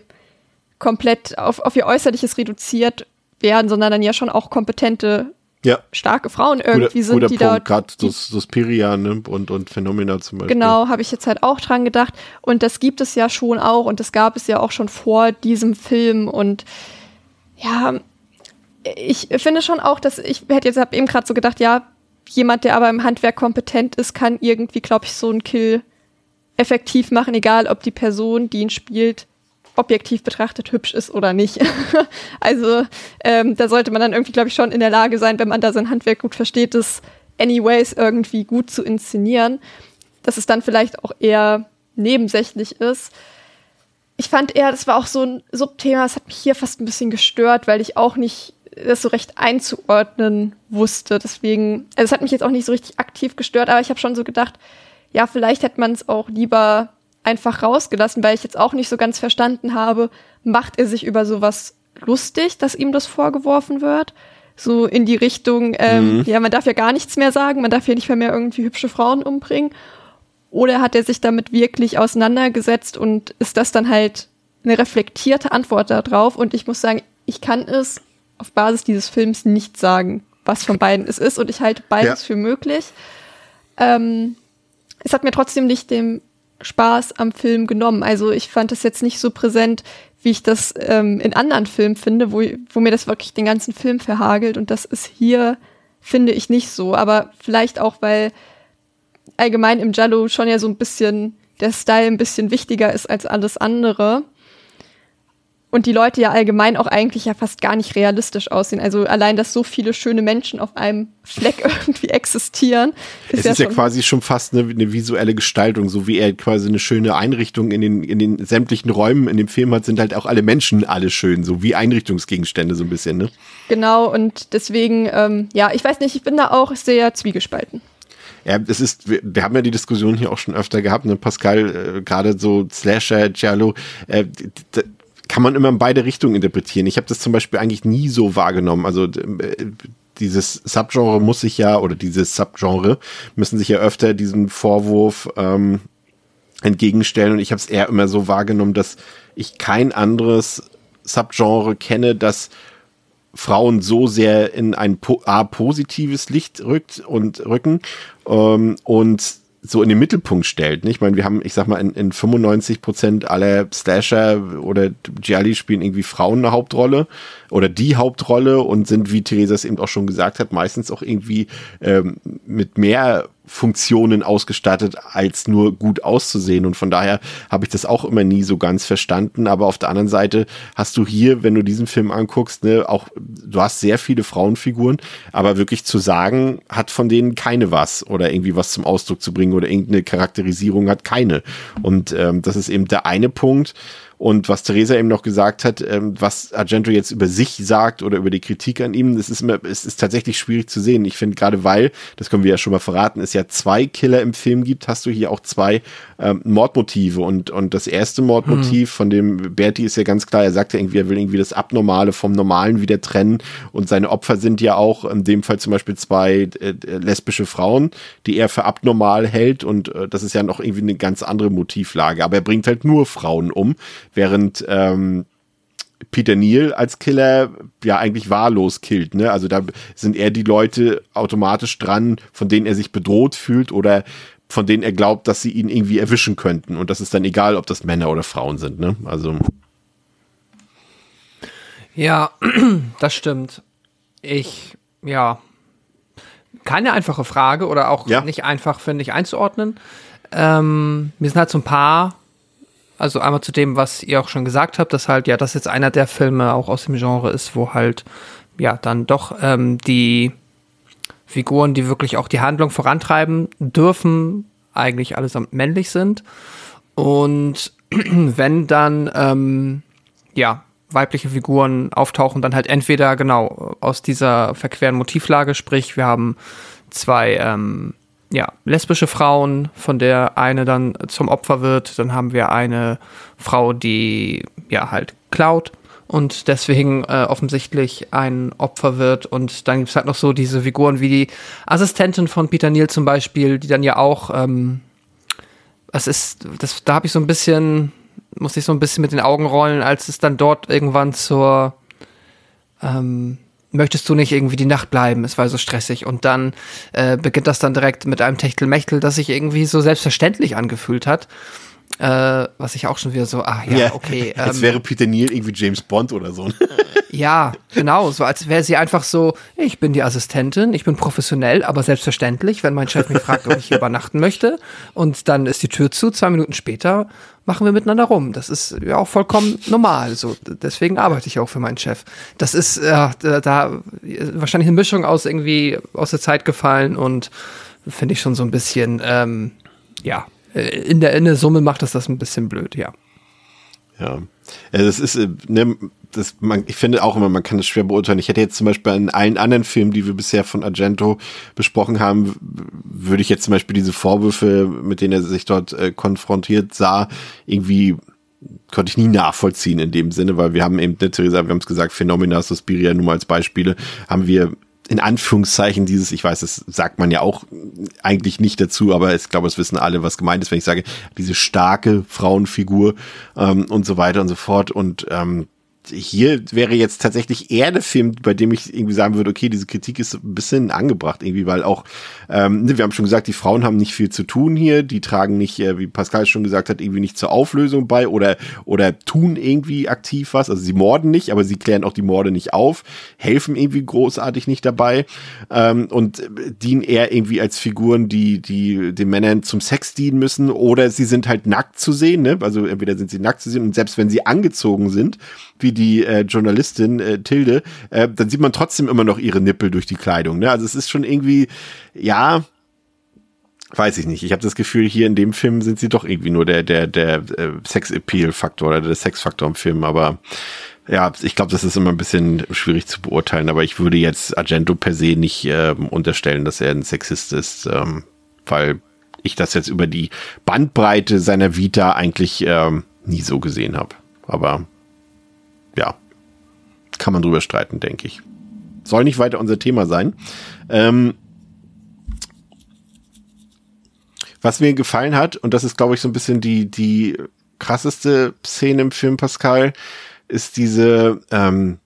komplett auf, auf ihr Äußerliches reduziert werden, sondern dann ja schon auch kompetente, Ja. starke Frauen irgendwie Guter, sind, guter die Punkt, da gerade das, das Piria ne? und, und Phänomena zum Beispiel. Genau, habe ich jetzt halt auch dran gedacht. Und das gibt es ja schon auch und das gab es ja auch schon vor diesem Film. Und ja, ich finde schon auch, dass ich hätte jetzt hab eben gerade so gedacht, ja, jemand, der aber im Handwerk kompetent ist, kann irgendwie, glaube ich, so einen Kill effektiv machen, egal ob die Person, die ihn spielt, objektiv betrachtet hübsch ist oder nicht. <laughs> also ähm, da sollte man dann irgendwie, glaube ich, schon in der Lage sein, wenn man da sein Handwerk gut versteht, das anyways irgendwie gut zu inszenieren, dass es dann vielleicht auch eher nebensächlich ist. Ich fand eher, das war auch so ein Subthema, das hat mich hier fast ein bisschen gestört, weil ich auch nicht das so recht einzuordnen wusste. Deswegen, also es hat mich jetzt auch nicht so richtig aktiv gestört, aber ich habe schon so gedacht, ja, vielleicht hätte man es auch lieber einfach rausgelassen, weil ich jetzt auch nicht so ganz verstanden habe, macht er sich über sowas lustig, dass ihm das vorgeworfen wird? So in die Richtung, ähm, Mhm. ja, man darf ja gar nichts mehr sagen, man darf ja nicht mehr, mehr irgendwie hübsche Frauen umbringen. Oder hat er sich damit wirklich auseinandergesetzt und ist das dann halt eine reflektierte Antwort darauf? Und ich muss sagen, ich kann es auf Basis dieses Films nicht sagen, was von beiden es ist. Und ich halte beides Ja. für möglich. Ähm, es hat mir trotzdem nicht den Spaß am Film genommen. Also ich fand es jetzt nicht so präsent, wie ich das ähm, in anderen Filmen finde, wo, wo mir das wirklich den ganzen Film verhagelt. Und das ist hier, finde ich, nicht so. Aber vielleicht auch, weil allgemein im Jallo schon ja so ein bisschen der Style ein bisschen wichtiger ist als alles andere. Und die Leute ja allgemein auch eigentlich ja fast gar nicht realistisch aussehen. Also allein, dass so viele schöne Menschen auf einem Fleck <laughs> irgendwie existieren, ist Es ja ist ja quasi schon fast eine, eine visuelle Gestaltung, so wie er quasi eine schöne Einrichtung in den, in den sämtlichen Räumen in dem Film hat, sind halt auch alle Menschen alle schön, so wie Einrichtungsgegenstände so ein bisschen, ne? Genau, und deswegen, ähm, ja, ich weiß nicht, ich bin da auch sehr zwiegespalten. Ja, es ist, wir, wir haben ja die Diskussion hier auch schon öfter gehabt, ne, Pascal, äh, gerade so Slasher, Giallo, äh, kann man immer in beide Richtungen interpretieren. Ich habe das zum Beispiel eigentlich nie so wahrgenommen. Also äh, dieses Subgenre muss sich ja, oder dieses Subgenre müssen sich ja öfter diesen Vorwurf ähm, entgegenstellen. Und ich habe es eher immer so wahrgenommen, dass ich kein anderes Subgenre kenne, das Frauen so sehr in ein po A, positives Licht rückt und rücken ähm, und so in den Mittelpunkt stellt. Nicht? Ich meine, wir haben, ich sag mal, in, in 95 Prozent aller Slasher oder Gialli spielen irgendwie Frauen eine Hauptrolle oder die Hauptrolle und sind, wie Theresa es eben auch schon gesagt hat, meistens auch irgendwie ähm, mit mehr Funktionen ausgestattet, als nur gut auszusehen. Und von daher habe ich das auch immer nie so ganz verstanden. Aber auf der anderen Seite hast du hier, wenn du diesen Film anguckst, ne, auch, du hast sehr viele Frauenfiguren, aber wirklich zu sagen, hat von denen keine was oder irgendwie was zum Ausdruck zu bringen oder irgendeine Charakterisierung hat keine. Und ähm, das ist eben der eine Punkt. Und was Theresa eben noch gesagt hat, ähm, was Argento jetzt über sich sagt oder über die Kritik an ihm, das ist immer, es ist tatsächlich schwierig zu sehen. Ich finde gerade, weil, das können wir ja schon mal verraten, es ja zwei Killer im Film gibt, hast du hier auch zwei ähm, Mordmotive. Und, und das erste Mordmotiv von dem Berti ist ja ganz klar, er sagt ja irgendwie, er will irgendwie das Abnormale vom Normalen wieder trennen. Und seine Opfer sind ja auch in dem Fall zum Beispiel zwei äh, lesbische Frauen, die er für abnormal hält. Und äh, das ist ja noch irgendwie eine ganz andere Motivlage. Aber er bringt halt nur Frauen um, während ähm, Peter Neal als Killer ja eigentlich wahllos killt. Ne? Also da sind eher die Leute automatisch dran, von denen er sich bedroht fühlt oder von denen er glaubt, dass sie ihn irgendwie erwischen könnten. Und das ist dann egal, ob das Männer oder Frauen sind. Ne? Also Ja, <clears throat> das stimmt. Ich, ja, keine einfache Frage oder auch Ja. nicht einfach, finde ich, einzuordnen. Ähm, mir sind halt so ein paar, also einmal zu dem, was ihr auch schon gesagt habt, dass halt, ja, das jetzt einer der Filme auch aus dem Genre ist, wo halt, ja, dann doch ähm, die Figuren, die wirklich auch die Handlung vorantreiben dürfen, eigentlich allesamt männlich sind. Und <clears throat> wenn dann, ähm, ja, weibliche Figuren auftauchen, dann halt entweder genau aus dieser verqueren Motivlage, sprich, wir haben zwei ähm, ja, lesbische Frauen, von der eine dann zum Opfer wird, dann haben wir eine Frau, die ja halt klaut und deswegen äh, offensichtlich ein Opfer wird. Und dann gibt's halt noch so diese Figuren wie die Assistentin von Peter Neal zum Beispiel, die dann ja auch, ähm, es ist, das, da habe ich so ein bisschen, muss ich so ein bisschen mit den Augen rollen, als es dann dort irgendwann zur ähm, möchtest du nicht irgendwie die Nacht bleiben? Es war so stressig. Und dann äh, beginnt das dann direkt mit einem Techtelmechtel, das sich irgendwie so selbstverständlich angefühlt hat. Äh, was ich auch schon wieder so, ah ja, ja okay. <laughs> Ähm, als wäre Peter Neal irgendwie James Bond oder so. <laughs> ja, genau, so als wäre sie einfach so, ich bin die Assistentin, ich bin professionell, aber selbstverständlich, wenn mein Chef mich fragt, ob ich hier übernachten möchte und dann ist die Tür zu, zwei Minuten später machen wir miteinander rum. Das ist ja auch vollkommen normal. So, deswegen arbeite ich auch für meinen Chef. Das ist da, da wahrscheinlich eine Mischung aus irgendwie aus der Zeit gefallen und finde ich schon so ein bisschen, ähm, ja, in der, in der Summe macht das das ein bisschen blöd, ja. Ja, das ist, äh, ne, das, man, ich finde auch immer, man kann das schwer beurteilen. Ich hätte jetzt zum Beispiel in allen anderen Filmen, die wir bisher von Argento besprochen haben, würde ich jetzt zum Beispiel diese Vorwürfe, mit denen er sich dort äh, konfrontiert sah, irgendwie konnte ich nie nachvollziehen in dem Sinne, weil wir haben eben, ne, Theresa, wir haben es gesagt, Phenomena, Suspiria, nur mal als Beispiele, haben wir in Anführungszeichen dieses, ich weiß, das sagt man ja auch eigentlich nicht dazu, aber ich glaube, es wissen alle, was gemeint ist, wenn ich sage, diese starke Frauenfigur ähm, und so weiter und so fort. Und ähm, hier wäre jetzt tatsächlich eher der Film, bei dem ich irgendwie sagen würde, okay, diese Kritik ist ein bisschen angebracht irgendwie, weil auch, ähm, ne, wir haben schon gesagt, die Frauen haben nicht viel zu tun hier, die tragen nicht, äh, wie Pascal schon gesagt hat, irgendwie nicht zur Auflösung bei oder, oder tun irgendwie aktiv was, also sie morden nicht, aber sie klären auch die Morde nicht auf, helfen irgendwie großartig nicht dabei ähm, und dienen eher irgendwie als Figuren, die, die den Männern zum Sex dienen müssen oder sie sind halt nackt zu sehen, ne? also entweder sind sie nackt zu sehen und selbst wenn sie angezogen sind, wie die äh, Journalistin äh, Tilde, äh, dann sieht man trotzdem immer noch ihre Nippel durch die Kleidung. Ne? Also es ist schon irgendwie, ja, weiß ich nicht. Ich habe das Gefühl, hier in dem Film sind sie doch irgendwie nur der der der äh, Sex-Appeal-Faktor oder der Sex-Faktor im Film. Aber ja, ich glaube, das ist immer ein bisschen schwierig zu beurteilen. Aber ich würde jetzt Argento per se nicht äh, unterstellen, dass er ein Sexist ist, ähm, weil ich das jetzt über die Bandbreite seiner Vita eigentlich ähm, nie so gesehen habe. Aber ja, kann man drüber streiten, denke ich. Soll nicht weiter unser Thema sein. Ähm, was mir gefallen hat, und das ist, glaube ich, so ein bisschen die, die krasseste Szene im Film, Pascal, ist diese, ähm,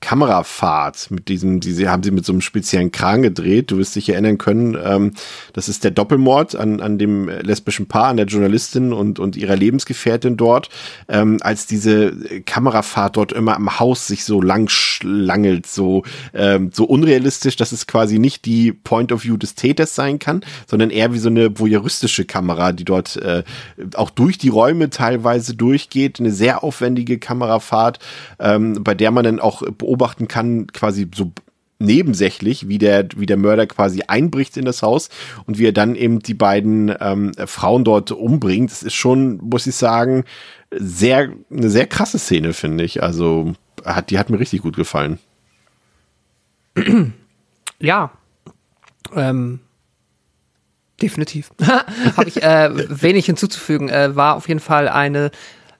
Kamerafahrt mit diesem, die haben sie mit so einem speziellen Kran gedreht. Du wirst dich erinnern können, ähm, das ist der Doppelmord an, an dem lesbischen Paar, an der Journalistin und, und ihrer Lebensgefährtin dort, ähm, als diese Kamerafahrt dort immer am Haus sich so lang schlangelt, so, ähm, so unrealistisch, dass es quasi nicht die Point of View des Täters sein kann, sondern eher wie so eine voyeuristische Kamera, die dort äh, auch durch die Räume teilweise durchgeht. Eine sehr aufwendige Kamerafahrt, ähm, bei der man dann auch beobachten kann, quasi so nebensächlich, wie der, wie der Mörder quasi einbricht in das Haus und wie er dann eben die beiden ähm, Frauen dort umbringt. Das ist schon, muss ich sagen, sehr, eine sehr krasse Szene, finde ich. Also, hat, die hat mir richtig gut gefallen. <clears throat> Ja. Ähm, definitiv. <laughs> Habe ich äh, wenig hinzuzufügen. Äh, war auf jeden Fall eine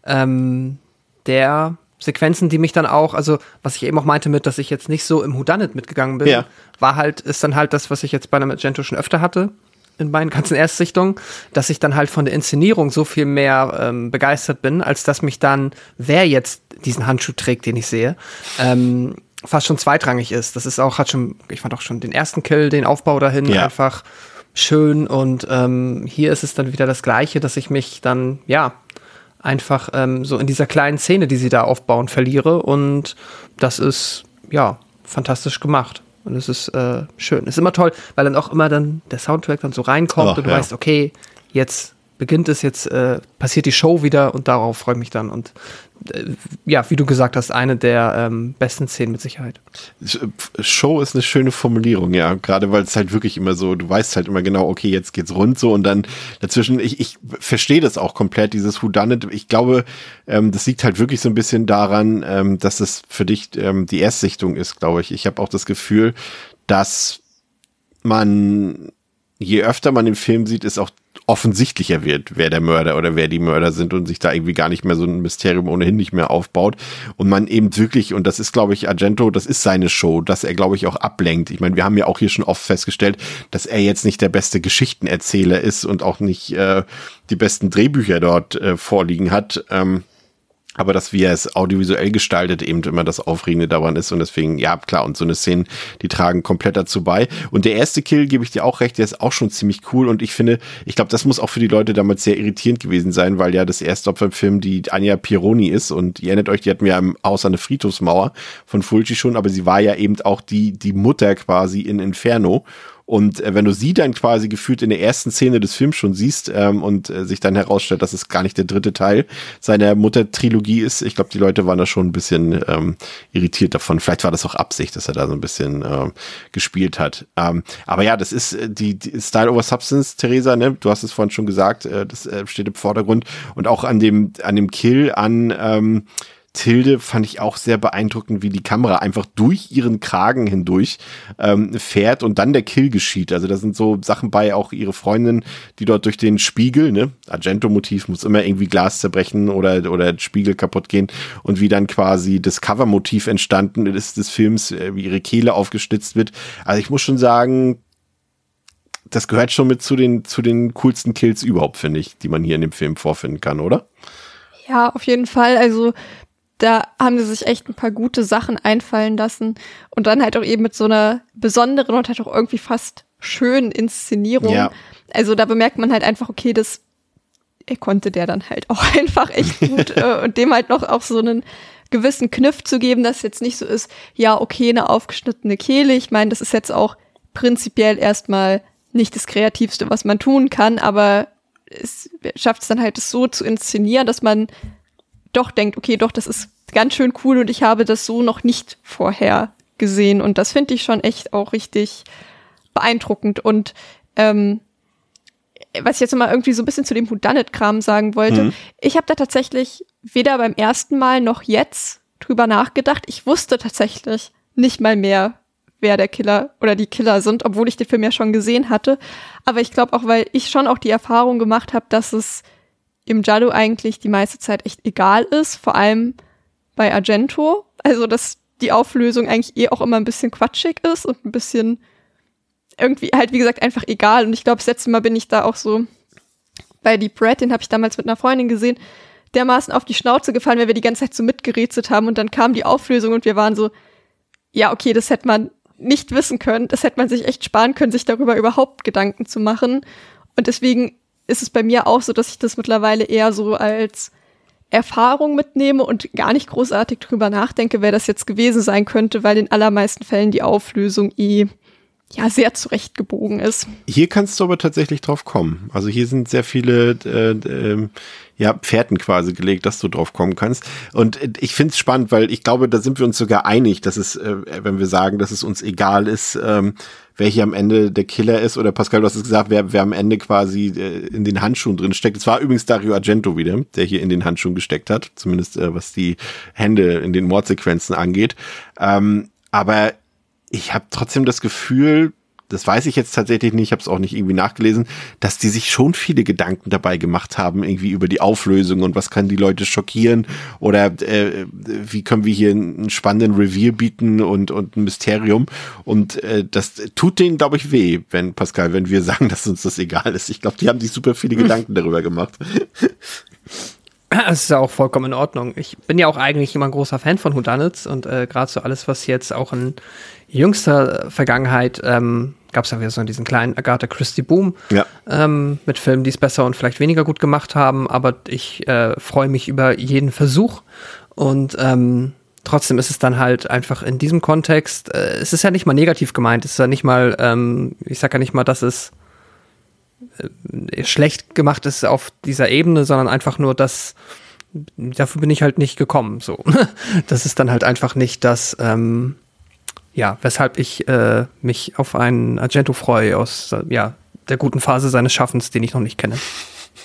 ähm, der Sequenzen, die mich dann auch, also was ich eben auch meinte mit, dass ich jetzt nicht so im Houdanet mitgegangen bin, ja. war halt, ist dann halt das, was ich jetzt bei einem Magento schon öfter hatte in meinen ganzen Erstsichtungen, dass ich dann halt von der Inszenierung so viel mehr ähm, begeistert bin, als dass mich dann, wer jetzt diesen Handschuh trägt, den ich sehe, ähm, fast schon zweitrangig ist. Das ist auch, hat schon, ich fand auch schon den ersten Kill, den Aufbau dahin ja. einfach schön und ähm, hier ist es dann wieder das Gleiche, dass ich mich dann, ja, einfach ähm, so in dieser kleinen Szene, die sie da aufbauen, verliere. Und das ist, ja, fantastisch gemacht. Und es ist äh, schön. Es ist immer toll, weil dann auch immer dann der Soundtrack dann so reinkommt Ach, und du ja. weißt, okay, jetzt beginnt es, jetzt äh, passiert die Show wieder und darauf freue ich mich dann. Und äh, ja, wie du gesagt hast, eine der ähm, besten Szenen mit Sicherheit. Show ist eine schöne Formulierung, ja. Gerade weil es halt wirklich immer so, du weißt halt immer genau, okay, jetzt geht's rund so und dann dazwischen, ich, ich verstehe das auch komplett, dieses Who Done It. Ich glaube, ähm, das liegt halt wirklich so ein bisschen daran, ähm, dass es für dich ähm, die Erstsichtung ist, glaube ich. Ich habe auch das Gefühl, dass man je öfter man den Film sieht, ist auch offensichtlicher wird, wer der Mörder oder wer die Mörder sind und sich da irgendwie gar nicht mehr so ein Mysterium ohnehin nicht mehr aufbaut und man eben wirklich, und das ist, glaube ich, Argento, das ist seine Show, dass er, glaube ich, auch ablenkt. Ich meine, wir haben ja auch hier schon oft festgestellt, dass er jetzt nicht der beste Geschichtenerzähler ist und auch nicht äh, die besten Drehbücher dort äh, vorliegen hat. Ähm, aber dass wie er es audiovisuell gestaltet eben immer das Aufregende daran ist und deswegen, ja, klar, und so eine Szene, die tragen komplett dazu bei. Und der erste Kill, gebe ich dir auch recht, der ist auch schon ziemlich cool und ich finde, ich glaube, das muss auch für die Leute damals sehr irritierend gewesen sein, weil ja das erste Opfer im Film die Anja Pironi ist und ihr erinnert euch, die hatten wir ja im Haus an der Friedhofsmauer von Fulci schon, aber sie war ja eben auch die, die Mutter quasi in Inferno und äh, wenn du sie dann quasi gefühlt in der ersten Szene des Films schon siehst ähm, und äh, sich dann herausstellt, dass es gar nicht der dritte Teil seiner Mutter-Trilogie ist, ich glaube, die Leute waren da schon ein bisschen ähm, irritiert davon. Vielleicht war das auch Absicht, dass er da so ein bisschen äh, gespielt hat. Ähm, aber ja, das ist äh, die, die Style over Substance, Theresa, ne? Du hast es vorhin schon gesagt, äh, das äh, steht im Vordergrund. Und auch an dem, an dem Kill an ähm, Tilde fand ich auch sehr beeindruckend, wie die Kamera einfach durch ihren Kragen hindurch ähm, fährt und dann der Kill geschieht. Also da sind so Sachen bei, auch ihre Freundin, die dort durch den Spiegel, ne, Argento-Motiv muss immer irgendwie Glas zerbrechen oder, oder Spiegel kaputt gehen und wie dann quasi das Cover-Motiv entstanden ist des Films, äh, wie ihre Kehle aufgestützt wird. Also ich muss schon sagen, das gehört schon mit zu den, zu den coolsten Kills überhaupt, finde ich, die man hier in dem Film vorfinden kann, oder? Ja, auf jeden Fall. Also da haben sie sich echt ein paar gute Sachen einfallen lassen und dann halt auch eben mit so einer besonderen und halt auch irgendwie fast schönen Inszenierung. Ja. Also da bemerkt man halt einfach, okay, das er konnte der dann halt auch <laughs> einfach echt <laughs> gut äh, und dem halt noch auch so einen gewissen Kniff zu geben, dass jetzt nicht so ist, ja, okay, eine aufgeschnittene Kehle. Ich meine, das ist jetzt auch prinzipiell erstmal nicht das Kreativste, was man tun kann, aber es schafft es dann halt, es so zu inszenieren, dass man doch denkt, okay, doch, das ist ganz schön cool und ich habe das so noch nicht vorher gesehen. Und das finde ich schon echt auch richtig beeindruckend. Und ähm, was ich jetzt mal irgendwie so ein bisschen zu dem Whodunit-Kram sagen wollte, mhm. ich habe da tatsächlich weder beim ersten Mal noch jetzt drüber nachgedacht. Ich wusste tatsächlich nicht mal mehr, wer der Killer oder die Killer sind, obwohl ich den Film ja schon gesehen hatte. Aber ich glaube auch, weil ich schon auch die Erfahrung gemacht habe, dass es im Giallo eigentlich die meiste Zeit echt egal ist, vor allem bei Argento. Also, dass die Auflösung eigentlich eh auch immer ein bisschen quatschig ist und ein bisschen irgendwie halt, wie gesagt, einfach egal. Und ich glaube, das letzte Mal bin ich da auch so bei Deep Red, den habe ich damals mit einer Freundin gesehen, dermaßen auf die Schnauze gefallen, weil wir die ganze Zeit so mitgerätselt haben und dann kam die Auflösung und wir waren so, ja, okay, das hätte man nicht wissen können, das hätte man sich echt sparen können, sich darüber überhaupt Gedanken zu machen. Und deswegen ist es bei mir auch so, dass ich das mittlerweile eher so als Erfahrung mitnehme und gar nicht großartig drüber nachdenke, wer das jetzt gewesen sein könnte, weil in allermeisten Fällen die Auflösung eh ja sehr zurechtgebogen ist. Hier kannst du aber tatsächlich drauf kommen. Also hier sind sehr viele äh, äh, ja, Pferden quasi gelegt, dass du drauf kommen kannst. Und ich finde es spannend, weil ich glaube, da sind wir uns sogar einig, dass es, äh, wenn wir sagen, dass es uns egal ist, ähm, wer hier am Ende der Killer ist. Oder Pascal, du hast es gesagt, wer, wer am Ende quasi äh, in den Handschuhen drin steckt. Es war übrigens Dario Argento wieder, der hier in den Handschuhen gesteckt hat. Zumindest äh, was die Hände in den Mordsequenzen angeht. Ähm, aber ich habe trotzdem das Gefühl, das weiß ich jetzt tatsächlich nicht, ich habe es auch nicht irgendwie nachgelesen, dass die sich schon viele Gedanken dabei gemacht haben, irgendwie über die Auflösung und was kann die Leute schockieren oder äh, wie können wir hier einen spannenden Reveal bieten und, und ein Mysterium. Und äh, das tut denen, glaube ich, weh, wenn, Pascal, wenn wir <laughs> sagen, dass uns das egal ist. Ich glaube, die haben sich super viele Gedanken darüber gemacht. <laughs> Das ist ja auch vollkommen in Ordnung. Ich bin ja auch eigentlich immer ein großer Fan von Whodunits und äh, gerade so alles, was jetzt auch in jüngster Vergangenheit ähm, gab es ja wieder so diesen kleinen Agatha Christie Boom ja. ähm, mit Filmen, die es besser und vielleicht weniger gut gemacht haben, aber ich äh, freue mich über jeden Versuch und ähm, trotzdem ist es dann halt einfach in diesem Kontext, äh, es ist ja nicht mal negativ gemeint, es ist ja nicht mal, ähm, ich sag ja nicht mal, dass es äh, schlecht gemacht ist auf dieser Ebene, sondern einfach nur, dass dafür bin ich halt nicht gekommen. So, <laughs> das ist dann halt einfach nicht das, ähm, ja, weshalb ich äh, mich auf einen Argento freue aus äh, ja, der guten Phase seines Schaffens, den ich noch nicht kenne.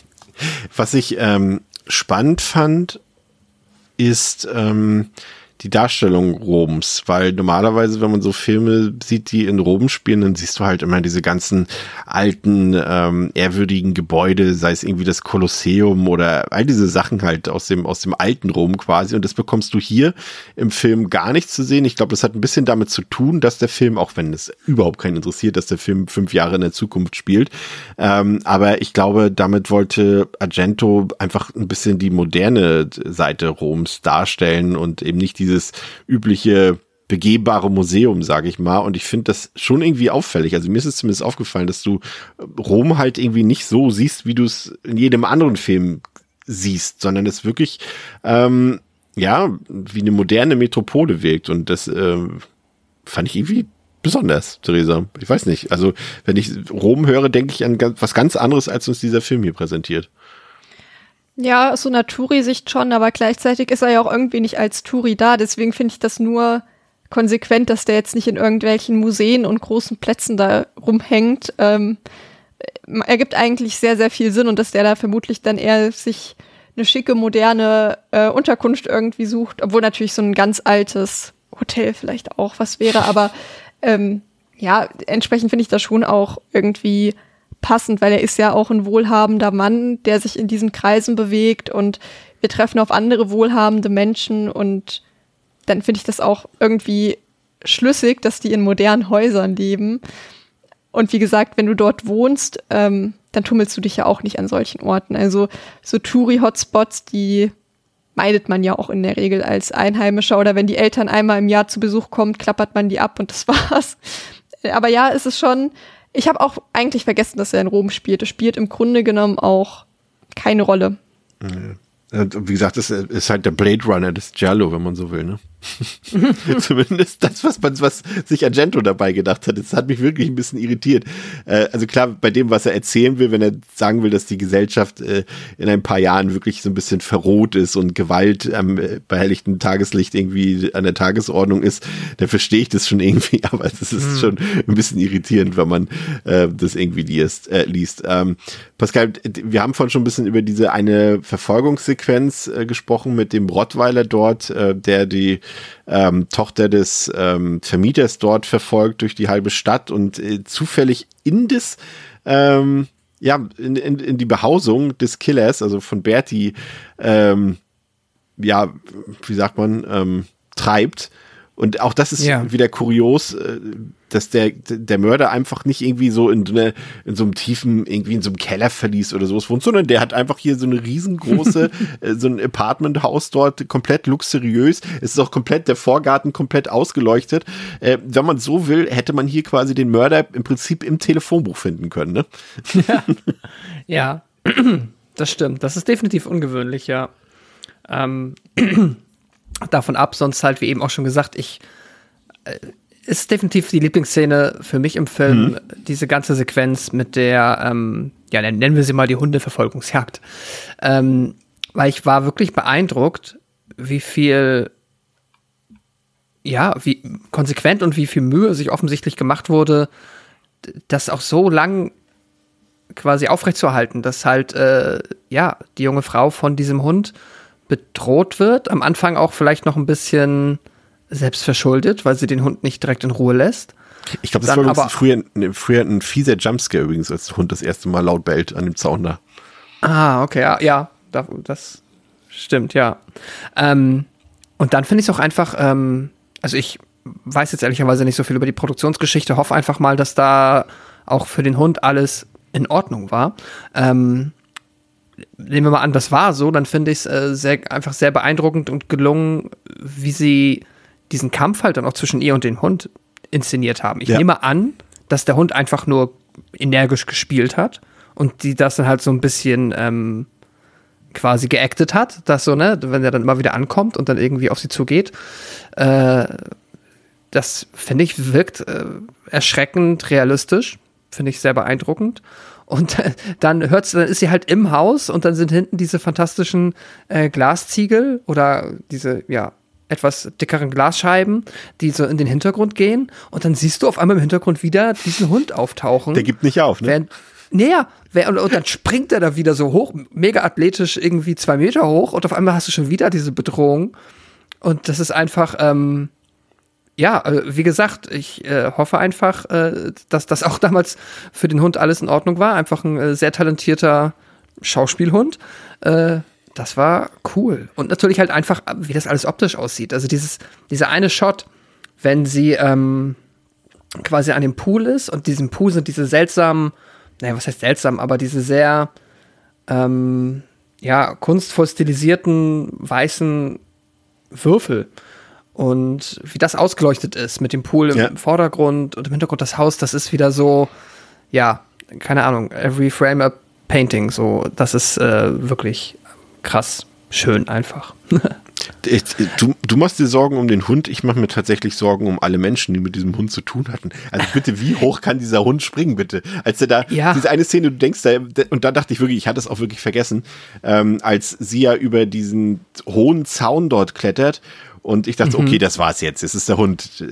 <laughs> Was ich ähm, spannend fand, ist ähm, die Darstellung Roms, weil normalerweise, wenn man so Filme sieht, die in Rom spielen, dann siehst du halt immer diese ganzen alten, ähm, ehrwürdigen Gebäude, sei es irgendwie das Kolosseum oder all diese Sachen halt aus dem, aus dem alten Rom quasi. Und das bekommst du hier im Film gar nicht zu sehen. Ich glaube, das hat ein bisschen damit zu tun, dass der Film, auch wenn es überhaupt keinen interessiert, dass der Film fünf Jahre in der Zukunft spielt. Ähm, aber ich glaube, damit wollte Argento einfach ein bisschen die moderne Seite Roms darstellen und eben nicht dieses übliche begehbare Museum, sage ich mal. Und ich finde das schon irgendwie auffällig. Also mir ist es zumindest aufgefallen, dass du Rom halt irgendwie nicht so siehst, wie du es in jedem anderen Film siehst, sondern es wirklich ähm, ja wie eine moderne Metropole wirkt. Und das äh, fand ich irgendwie besonders, Theresa. Ich weiß nicht. Also wenn ich Rom höre, denke ich an was ganz anderes, als uns dieser Film hier präsentiert. Ja, so einer Touri-Sicht schon, aber gleichzeitig ist er ja auch irgendwie nicht als Touri da. Deswegen finde ich das nur konsequent, dass der jetzt nicht in irgendwelchen Museen und großen Plätzen da rumhängt. Ähm, ergibt eigentlich sehr, sehr viel Sinn und dass der da vermutlich dann eher sich eine schicke, moderne äh, Unterkunft irgendwie sucht, obwohl natürlich so ein ganz altes Hotel vielleicht auch was wäre, aber ähm, ja, entsprechend finde ich das schon auch irgendwie passend, weil er ist ja auch ein wohlhabender Mann, der sich in diesen Kreisen bewegt und wir treffen auf andere wohlhabende Menschen und dann finde ich das auch irgendwie schlüssig, dass die in modernen Häusern leben. Und wie gesagt, wenn du dort wohnst, ähm, dann tummelst du dich ja auch nicht an solchen Orten. Also so Touri-Hotspots, die meidet man ja auch in der Regel als Einheimischer oder wenn die Eltern einmal im Jahr zu Besuch kommen, klappert man die ab und das <laughs> war's. Aber ja, es ist schon, ich habe auch eigentlich vergessen, dass er in Rom spielt. Es spielt im Grunde genommen auch keine Rolle. Mhm. Wie gesagt, es ist halt der Blade Runner des Giallo, wenn man so will, ne? <laughs> Zumindest das, was man, was sich Argento dabei gedacht hat. Das hat mich wirklich ein bisschen irritiert. Äh, also klar, bei dem, was er erzählen will, wenn er sagen will, dass die Gesellschaft äh, in ein paar Jahren wirklich so ein bisschen verroht ist und Gewalt am äh, behelligten Tageslicht irgendwie an der Tagesordnung ist, dann verstehe ich das schon irgendwie, <laughs> aber es ist mhm. schon ein bisschen irritierend, wenn man äh, das irgendwie liest. Äh, liest. Ähm, Pascal, wir haben vorhin schon ein bisschen über diese eine Verfolgungssequenz äh, gesprochen mit dem Rottweiler dort, der die ähm, Tochter des ähm, Vermieters dort verfolgt durch die halbe Stadt und äh, zufällig in das ähm, ja, in, in, in die Behausung des Killers, also von Bertie, ähm, ja, wie sagt man, ähm, treibt. Und auch das ist ja. wieder kurios, äh, dass der, der Mörder einfach nicht irgendwie so in, eine, in so einem tiefen, irgendwie in so einem Keller verließ oder sowas wohnt, sondern der hat einfach hier so eine riesengroße, <laughs> äh, so ein Apartmenthaus dort, komplett luxuriös. Es ist auch komplett, der Vorgarten komplett ausgeleuchtet. Äh, wenn man so will, hätte man hier quasi den Mörder im Prinzip im Telefonbuch finden können, ne? Ja, <laughs> ja. <clears throat> das stimmt. Das ist definitiv ungewöhnlich, ja. Ähm, <clears throat> davon ab, sonst halt, wie eben auch schon gesagt, ich äh, ist definitiv die Lieblingsszene für mich im Film, mhm. diese ganze Sequenz mit der, ähm, ja, nennen wir sie mal die Hundeverfolgungsjagd. Ähm, weil ich war wirklich beeindruckt, wie viel, ja, wie konsequent und wie viel Mühe sich offensichtlich gemacht wurde, das auch so lang quasi aufrechtzuerhalten, dass halt, äh, ja, die junge Frau von diesem Hund bedroht wird. Am Anfang auch vielleicht noch ein bisschen selbst verschuldet, weil sie den Hund nicht direkt in Ruhe lässt. Ich glaube, das Dann war aber, früher, früher ein fieser Jumpscare übrigens, als der Hund das erste Mal laut bellt an dem Zaun da. Ah, okay, ja, ja das stimmt, ja. Ähm, und dann finde ich es auch einfach, ähm, also ich weiß jetzt ehrlicherweise nicht so viel über die Produktionsgeschichte, hoffe einfach mal, dass da auch für den Hund alles in Ordnung war. Ähm, nehmen wir mal an, das war so, dann finde ich es äh, sehr, einfach sehr beeindruckend und gelungen, wie sie diesen Kampf halt dann auch zwischen ihr und dem Hund inszeniert haben. Ich ja. nehme an, dass der Hund einfach nur energisch gespielt hat und die das dann halt so ein bisschen ähm, quasi geactet hat, dass so, ne, wenn er dann immer wieder ankommt und dann irgendwie auf sie zugeht, äh, das finde ich wirkt äh, erschreckend realistisch, finde ich sehr beeindruckend. Und <laughs> dann hört's, dann ist sie halt im Haus und dann sind hinten diese fantastischen äh, Glasziegel oder diese, ja, etwas dickeren Glasscheiben, die so in den Hintergrund gehen. Und dann siehst du auf einmal im Hintergrund wieder diesen Hund auftauchen. Der gibt nicht auf, ne? Während, naja, und, und dann springt er da wieder so hoch, mega athletisch, irgendwie zwei Meter hoch. Und auf einmal hast du schon wieder diese Bedrohung. Und das ist einfach, ähm, ja, äh, wie gesagt, ich äh, hoffe einfach, äh, dass das auch <laughs> damals für den Hund alles in Ordnung war. Einfach ein äh, sehr talentierter Schauspielhund. Äh, das war cool. Und natürlich halt einfach, wie das alles optisch aussieht. Also dieses, dieser eine Shot, wenn sie ähm, quasi an dem Pool ist und diesem Pool sind diese seltsamen, naja, was heißt seltsam, aber diese sehr, ähm, ja, kunstvoll stilisierten weißen Würfel. Und wie das ausgeleuchtet ist mit dem Pool im Ja. Vordergrund und im Hintergrund das Haus, das ist wieder so, ja, keine Ahnung, every frame a painting, so, das ist äh, wirklich krass schön einfach. <laughs> Ich, du, du machst dir Sorgen um den Hund, ich mache mir tatsächlich Sorgen um alle Menschen, die mit diesem Hund zu tun hatten. Also bitte, wie hoch kann dieser Hund springen, bitte? Als er da, Ja. diese eine Szene, du denkst da, und da dachte ich wirklich, ich hatte es auch wirklich vergessen, ähm, als sie ja über diesen hohen Zaun dort klettert und ich dachte, okay, das war's jetzt. Es ist der Hund.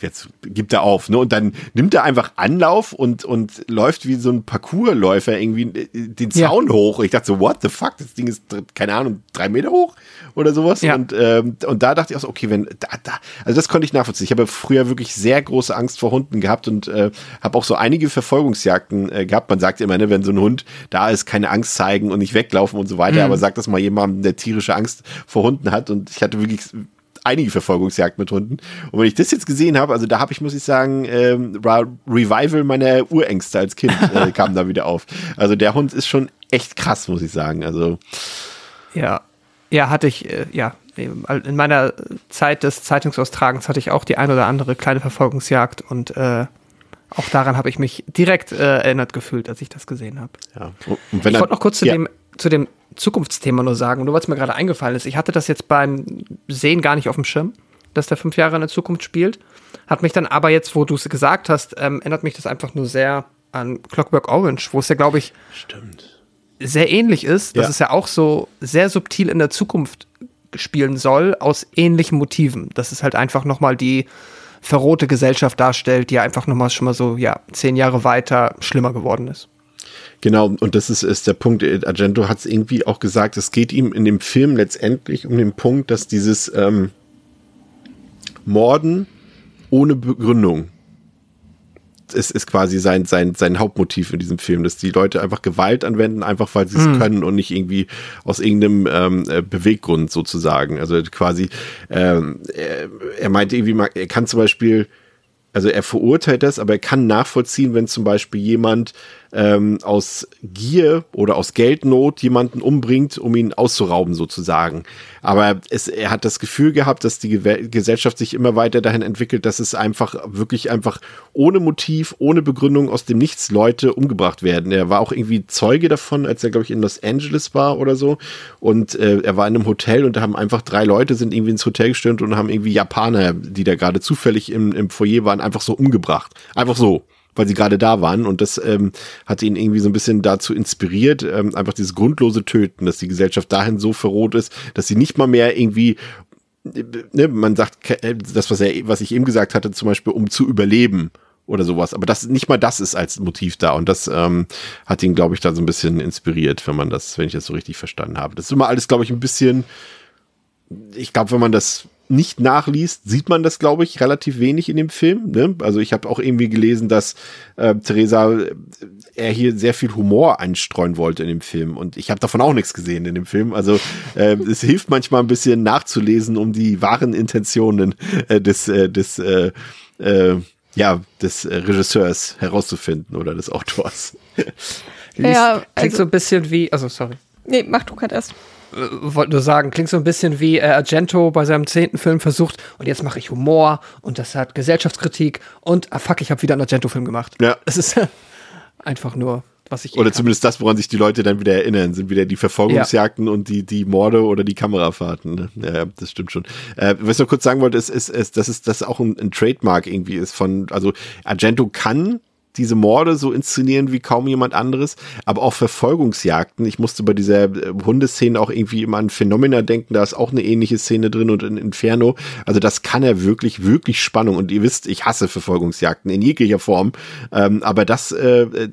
Jetzt gibt er auf. Ne? Und dann nimmt er einfach Anlauf und, und läuft wie so ein Parcoursläufer irgendwie äh, den Ja. Zaun hoch. Ich dachte so, what the fuck? Das Ding ist, keine Ahnung, drei Meter hoch oder sowas. Ja. Und, ähm, und da dachte ich auch so, okay, wenn, da, da, also das konnte ich nachvollziehen. Ich habe früher wirklich sehr große Angst vor Hunden gehabt und äh, habe auch so einige Verfolgungsjagden äh, gehabt. Man sagt immer, ne, wenn so ein Hund da ist, keine Angst zeigen und nicht weglaufen und so weiter. Aber sagt das mal jemandem, der tierische Angst vor Hunden hat. Und ich hatte wirklich einige Verfolgungsjagd mit Hunden. Und wenn ich das jetzt gesehen habe, also da habe ich, muss ich sagen, ähm, Revival meiner Urängste als Kind äh, <laughs> kam da wieder auf. Also der Hund ist schon echt krass, muss ich sagen. Also Ja. Ja, hatte ich, äh, ja, in meiner Zeit des Zeitungsaustragens hatte ich auch die ein oder andere kleine Verfolgungsjagd und äh, auch daran habe ich mich direkt äh, erinnert gefühlt, als ich das gesehen habe. ja. Ich wollte noch kurz zu, ja. dem, zu dem Zukunftsthema nur sagen, nur weil es mir gerade eingefallen ist. Ich hatte das jetzt beim Sehen gar nicht auf dem Schirm, dass der fünf Jahre in der Zukunft spielt. Hat mich dann aber jetzt, wo du es gesagt hast, ähm, erinnert mich das einfach nur sehr an Clockwork Orange, wo es ja, glaube ich, Stimmt. sehr ähnlich ist, dass Ja. es ja auch so sehr subtil in der Zukunft spielen soll, aus ähnlichen Motiven. Dass es halt einfach nochmal die verrohte Gesellschaft darstellt, die ja einfach nochmal schon mal so, ja, zehn Jahre weiter schlimmer geworden ist. Genau, und das ist, ist der Punkt. Äh, Argento hat es irgendwie auch gesagt, es geht ihm in dem Film letztendlich um den Punkt, dass dieses ähm, Morden ohne Begründung es ist quasi sein, sein, sein Hauptmotiv in diesem Film, dass die Leute einfach Gewalt anwenden, einfach weil sie es können und nicht irgendwie aus irgendeinem ähm, äh, Beweggrund sozusagen. Also quasi, ähm, er, er meinte irgendwie, er kann zum Beispiel, also er verurteilt das, aber er kann nachvollziehen, wenn zum Beispiel jemand ähm, aus Gier oder aus Geldnot jemanden umbringt, um ihn auszurauben sozusagen. Aber es, er hat das Gefühl gehabt, dass die Gesellschaft sich immer weiter dahin entwickelt, dass es einfach wirklich einfach ohne Motiv, ohne Begründung aus dem Nichts Leute umgebracht werden. Er war auch irgendwie Zeuge davon, als er glaube ich in Los Angeles war oder so. Und äh, er war in einem Hotel und da haben einfach drei Leute sind irgendwie ins Hotel gestürmt und haben irgendwie Japaner, die da gerade zufällig im, im Foyer waren, einfach so umgebracht. Einfach so weil sie gerade da waren und das ähm, hat ihn irgendwie so ein bisschen dazu inspiriert, ähm, einfach dieses grundlose Töten, dass die Gesellschaft dahin so verroht ist, dass sie nicht mal mehr irgendwie ne, man sagt, äh, das, was er, was ich eben gesagt hatte, zum Beispiel, um zu überleben oder sowas. Aber das nicht mal das ist als Motiv da. Und das ähm, hat ihn, glaube ich, da so ein bisschen inspiriert, wenn man das, wenn ich das so richtig verstanden habe. Das ist immer alles, glaube ich, ein bisschen. Ich glaube, wenn man das nicht nachliest, sieht man das, glaube ich, relativ wenig in dem Film. Ne? Also ich habe auch irgendwie gelesen, dass äh, Theresa äh, er hier sehr viel Humor einstreuen wollte in dem Film. Und ich habe davon auch nichts gesehen in dem Film. Also äh, es hilft manchmal ein bisschen nachzulesen, um die wahren Intentionen äh, des, äh, des äh, äh, ja, des äh, Regisseurs herauszufinden oder des Autors. Liest, Ja, klingt also- so ein bisschen wie, also sorry, Nee, mach du grad erst. Äh, wollte nur sagen, klingt so ein bisschen wie äh, Argento bei seinem zehnten Film versucht und jetzt mache ich Humor und das hat Gesellschaftskritik und ah fuck, ich habe wieder einen Argento-Film gemacht. Ja. <laughs> Es ist <laughs> einfach nur, was ich eh Oder kann. zumindest das, woran sich die Leute dann wieder erinnern, sind wieder die Verfolgungsjagden und die, die Morde oder die Kamerafahrten. Ne? Ja, ja, das stimmt schon. Äh, was ich noch kurz sagen wollte, ist, ist, ist dass es das auch ein, ein Trademark irgendwie ist von, also Argento kann diese Morde so inszenieren wie kaum jemand anderes, aber auch Verfolgungsjagden. Ich musste bei dieser äh, Hundeszene auch irgendwie immer an Phenomena denken, da ist auch eine ähnliche Szene drin und in Inferno. Also das kann er wirklich, wirklich Spannung. Und ihr wisst, ich hasse Verfolgungsjagden in jeglicher Form. Ähm, aber das äh, äh,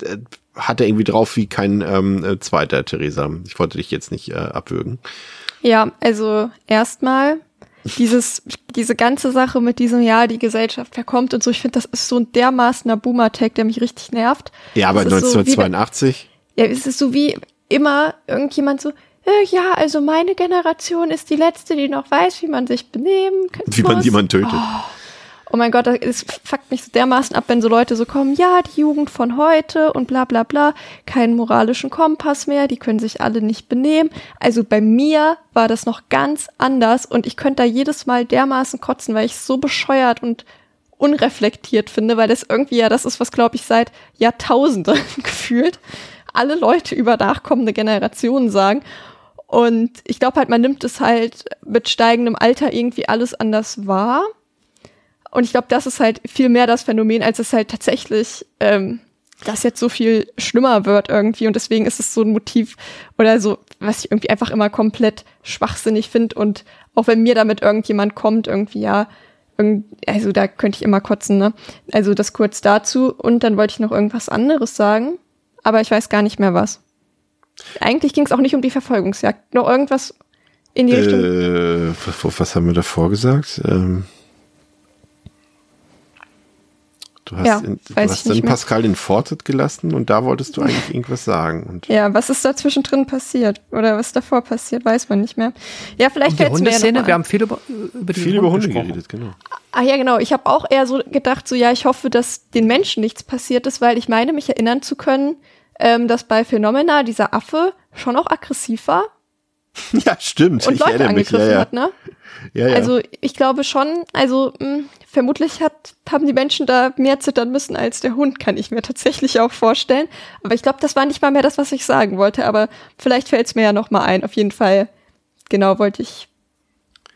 hat er irgendwie drauf wie kein ähm, äh, zweiter, Theresa. Ich wollte dich jetzt nicht äh, abwürgen. Ja, also erstmal dieses, diese ganze Sache mit diesem Jahr, die Gesellschaft verkommt und so, ich finde, das ist so ein dermaßener Boomer-Tag, der mich richtig nervt. Ja, aber Das ist so 1982. wie, ja, es ist so wie immer irgendjemand so, äh, ja, also meine Generation ist die letzte, die noch weiß, wie man sich benehmen kann. wie man jemanden tötet. Oh mein Gott, es fuckt mich so dermaßen ab, wenn so Leute so kommen, ja, die Jugend von heute und bla bla bla, keinen moralischen Kompass mehr, die können sich alle nicht benehmen. Also bei mir war das noch ganz anders und ich könnte da jedes Mal dermaßen kotzen, weil ich es so bescheuert und unreflektiert finde, weil das irgendwie ja das ist, was glaube ich seit Jahrtausenden <laughs> gefühlt alle Leute über nachkommende Generationen sagen. Und ich glaube halt, man nimmt es halt mit steigendem Alter irgendwie alles anders wahr. Und ich glaube, das ist halt viel mehr das Phänomen, als es halt tatsächlich, ähm, das jetzt so viel schlimmer wird irgendwie. Und deswegen ist es so ein Motiv oder so, was ich irgendwie einfach immer komplett schwachsinnig finde. Und auch wenn mir damit irgendjemand kommt, irgendwie, ja, irgend- also da könnte ich immer kotzen, ne? Also das kurz dazu. Und dann wollte ich noch irgendwas anderes sagen, aber ich weiß gar nicht mehr was. Eigentlich ging es auch nicht um die Verfolgungsjagd. Noch irgendwas in die Richtung. Äh, was, was haben wir davor gesagt? Ähm, du hast, Ja, in, du weiß hast ich dann. Pascal in Fortet gelassen und da wolltest du eigentlich irgendwas sagen. Und Ja, was ist da zwischendrin passiert? Oder was davor passiert, weiß man nicht mehr. Ja, vielleicht fällt es mir ja wir haben viel über, über die viel über Hunde gesprochen. geredet, genau. Ah ja, genau. Ich habe auch eher so gedacht, so ja, ich hoffe, dass den Menschen nichts passiert ist, weil ich meine, mich erinnern zu können, ähm, dass bei Phenomena dieser Affe schon auch aggressiv war <laughs> Ja, stimmt. und ich Leute erinnere mich. angegriffen Ja, ja. hat, ne? Ja, ja. Also ich glaube schon, also mh, vermutlich hat, haben die Menschen da mehr zittern müssen als der Hund, kann ich mir tatsächlich auch vorstellen. Aber ich glaube, das war nicht mal mehr das, was ich sagen wollte. Aber vielleicht fällt es mir ja noch mal ein. Auf jeden Fall, genau, wollte ich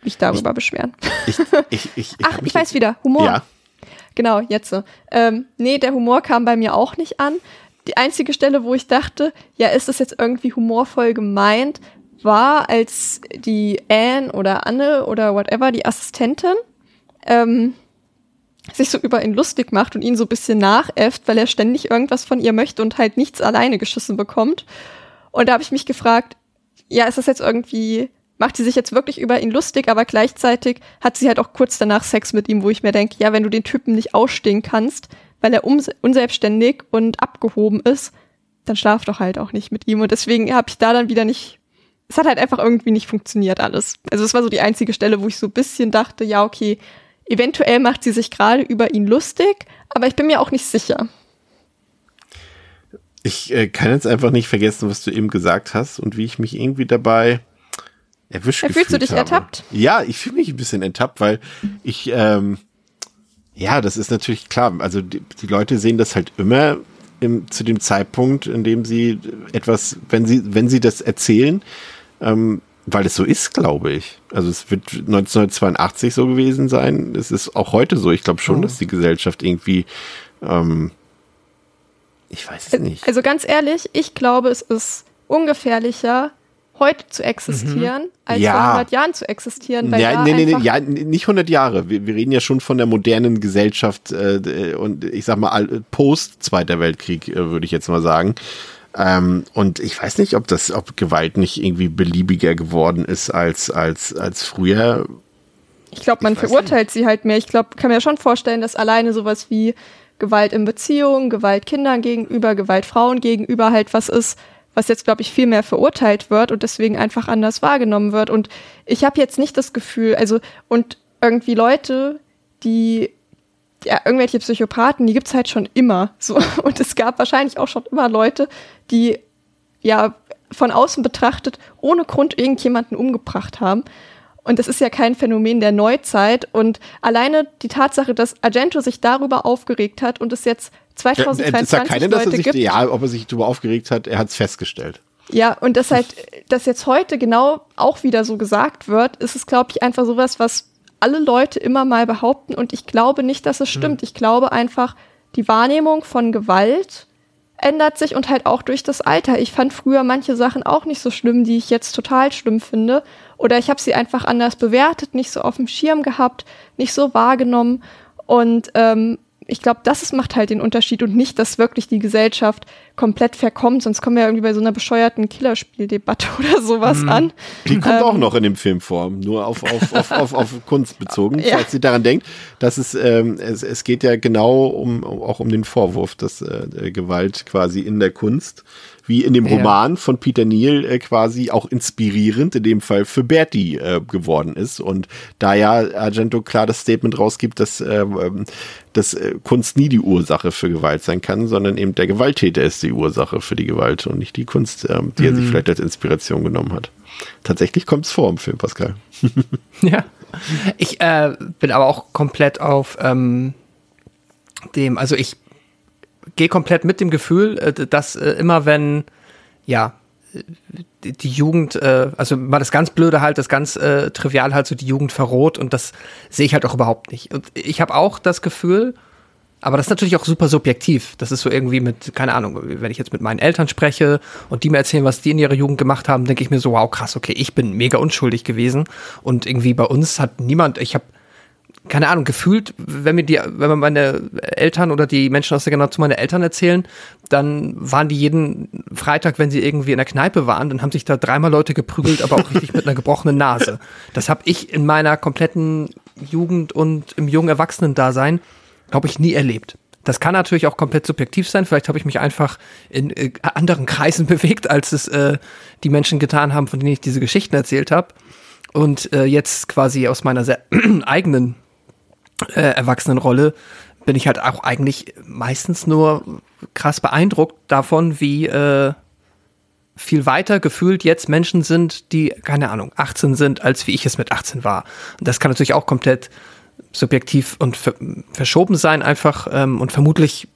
mich darüber beschweren. ich, ich, ich, <laughs> Ach, ich weiß wieder, Humor. Ja, Genau, jetzt so. Ähm, nee, der Humor kam bei mir auch nicht an. Die einzige Stelle, wo ich dachte, ja, ist das jetzt irgendwie humorvoll gemeint, war, als die Anne oder Anne oder whatever, die Assistentin, ähm, sich so über ihn lustig macht und ihn so ein bisschen nachäfft, weil er ständig irgendwas von ihr möchte und halt nichts alleine geschissen bekommt. Und da habe ich mich gefragt, ja, ist das jetzt irgendwie, macht sie sich jetzt wirklich über ihn lustig, aber gleichzeitig hat sie halt auch kurz danach Sex mit ihm, wo ich mir denke, ja, wenn du den Typen nicht ausstehen kannst, weil er unselbstständig und abgehoben ist, dann schlaf doch halt auch nicht mit ihm. Und deswegen habe ich da dann wieder nicht, es hat halt einfach irgendwie nicht funktioniert alles. Also es war so die einzige Stelle, wo ich so ein bisschen dachte, ja, okay, eventuell macht sie sich gerade über ihn lustig, aber ich bin mir auch nicht sicher. ich äh, kann jetzt einfach nicht vergessen, was du eben gesagt hast und wie ich mich irgendwie dabei erwischt Ja, fühlst du dich habe. ertappt? Ja, ich fühle mich ein bisschen ertappt, weil ich, ähm, ja, das ist natürlich klar. Also die, die Leute sehen das halt immer im, zu dem Zeitpunkt, in dem sie etwas, wenn sie, wenn sie das erzählen, ähm, weil es so ist, glaube ich. Also es wird 1982 so gewesen sein. Es ist auch heute so. Ich glaube schon, dass die Gesellschaft irgendwie, ähm, ich weiß es nicht. Also ganz ehrlich, ich glaube, es ist ungefährlicher, heute zu existieren, als Ja. vor 100 Jahren zu existieren. Weil Ja, da nee, nee, nee, ja, nicht 100 Jahre. Wir, wir reden ja schon von der modernen Gesellschaft äh, und ich sag mal all- post Zweiter Weltkrieg, äh, würde ich jetzt mal sagen. Ähm, und ich weiß nicht, ob das, ob Gewalt nicht irgendwie beliebiger geworden ist als als als früher. Ich glaube, man Ich verurteilt sie halt mehr. Ich glaube, kann mir schon vorstellen, dass alleine sowas wie Gewalt in Beziehungen, Gewalt Kindern gegenüber, Gewalt Frauen gegenüber halt was ist, was jetzt, glaube ich, viel mehr verurteilt wird und deswegen einfach anders wahrgenommen wird. Und ich habe jetzt nicht das Gefühl, also, und irgendwie Leute, die, ja, irgendwelche Psychopathen, die gibt's halt schon immer. So. <laughs> Und es gab wahrscheinlich auch schon immer Leute, die ja von außen betrachtet ohne Grund irgendjemanden umgebracht haben. Und das ist ja kein Phänomen der Neuzeit. Und alleine die Tatsache, dass Argento sich darüber aufgeregt hat und es jetzt Ja, es 2022 sagt keiner, dass er Leute sich, gibt. ja, ob er sich darüber aufgeregt hat, er hat es festgestellt. Ja, und das halt, dass jetzt heute genau auch wieder so gesagt wird, ist es, glaube ich, einfach sowas, was alle Leute immer mal behaupten. Und ich glaube nicht, dass es stimmt. Ich glaube einfach, die Wahrnehmung von Gewalt ändert sich und halt auch durch das Alter. Ich fand früher manche Sachen auch nicht so schlimm, die ich jetzt total schlimm finde. Oder ich habe sie einfach anders bewertet, nicht so auf dem Schirm gehabt, nicht so wahrgenommen. Und ähm, ich glaube, das ist, macht halt den Unterschied und nicht, dass wirklich die Gesellschaft komplett verkommt, sonst kommen wir ja irgendwie bei so einer bescheuerten Killerspieldebatte <laughs> oder sowas Mhm. an. Die kommt Ähm. auch noch in dem Film vor, nur auf, auf, auf, auf, auf <laughs> Kunst bezogen, Ja. falls sie daran denkt, dass es, ähm, es, es geht ja genau um, auch um den Vorwurf, dass äh, Gewalt quasi in der Kunst, wie in dem Ja. Roman von Peter Neal äh, quasi auch inspirierend, in dem Fall für Bertie äh, geworden ist. Und da ja Argento klar das Statement rausgibt, dass, ähm, dass äh, Kunst nie die Ursache für Gewalt sein kann, sondern eben der Gewalttäter ist die Ursache für die Gewalt und nicht die Kunst, ähm, die er sich vielleicht als Inspiration genommen hat. Tatsächlich kommt es vor im Film, Pascal. <laughs> Ja. Ich äh, bin aber auch komplett auf ähm, dem, also ich gehe komplett mit dem Gefühl, äh, dass äh, immer wenn, ja, die, die Jugend, äh, also mal das ganz Blöde halt, das ganz äh, Trivial halt so die Jugend verroht und das sehe ich halt auch überhaupt nicht. Und ich habe auch das Gefühl, aber das ist natürlich auch super subjektiv. Das ist so irgendwie mit, keine Ahnung, wenn ich jetzt mit meinen Eltern spreche und die mir erzählen, was die in ihrer Jugend gemacht haben, denke ich mir so, wow, krass, okay, ich bin mega unschuldig gewesen. Und irgendwie bei uns hat niemand, ich habe keine Ahnung, gefühlt, wenn mir die, wenn mir meine Eltern oder die Menschen aus der Generation meine Eltern erzählen, dann waren die jeden Freitag, wenn sie irgendwie in der Kneipe waren, dann haben sich da dreimal Leute geprügelt, aber auch richtig mit einer gebrochenen Nase. Das habe ich in meiner kompletten Jugend und im jungen Erwachsenen-Dasein, glaube ich, nie erlebt. Das kann natürlich auch komplett subjektiv sein. Vielleicht habe ich mich einfach in äh, anderen Kreisen <laughs> bewegt, als es äh, die Menschen getan haben, von denen ich diese Geschichten erzählt habe. Und äh, jetzt quasi aus meiner sehr <clears throat> eigenen äh, Erwachsenenrolle bin ich halt auch eigentlich meistens nur krass beeindruckt davon, wie äh, viel weiter gefühlt jetzt Menschen sind, die, keine Ahnung, 18 sind, als wie ich es mit 18 war. Und das kann natürlich auch komplett subjektiv und ver verschoben sein einfach ähm, und vermutlich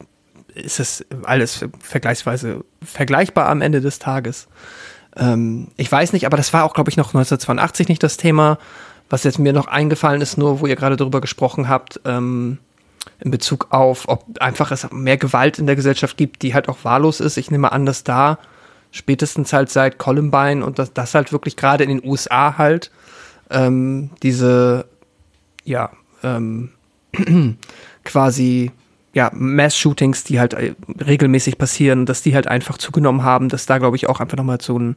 ist es alles vergleichsweise vergleichbar am Ende des Tages. Ähm, ich weiß nicht, aber das war auch, glaube ich, noch 1982 nicht das Thema. Was jetzt mir noch eingefallen ist, nur wo ihr gerade darüber gesprochen habt, ähm, in Bezug auf, ob einfach es mehr Gewalt in der Gesellschaft gibt, die halt auch wahllos ist. Ich nehme an, dass da spätestens halt seit Columbine und das, das halt wirklich gerade in den USA halt ähm, diese, ja, ähm, <clears throat> quasi ja, Mass-Shootings, die halt äh, regelmäßig passieren, dass die halt einfach zugenommen haben, dass da, glaube ich, auch einfach nochmal so ein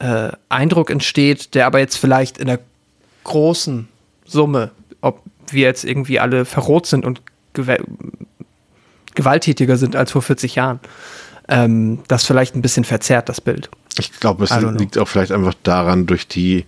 äh, Eindruck entsteht, der aber jetzt vielleicht in der großen Summe, ob wir jetzt irgendwie alle verroht sind und gew gewalttätiger sind als vor 40 Jahren, ähm, das vielleicht ein bisschen verzerrt, das Bild. Ich glaube, es know. liegt auch vielleicht einfach daran, durch die,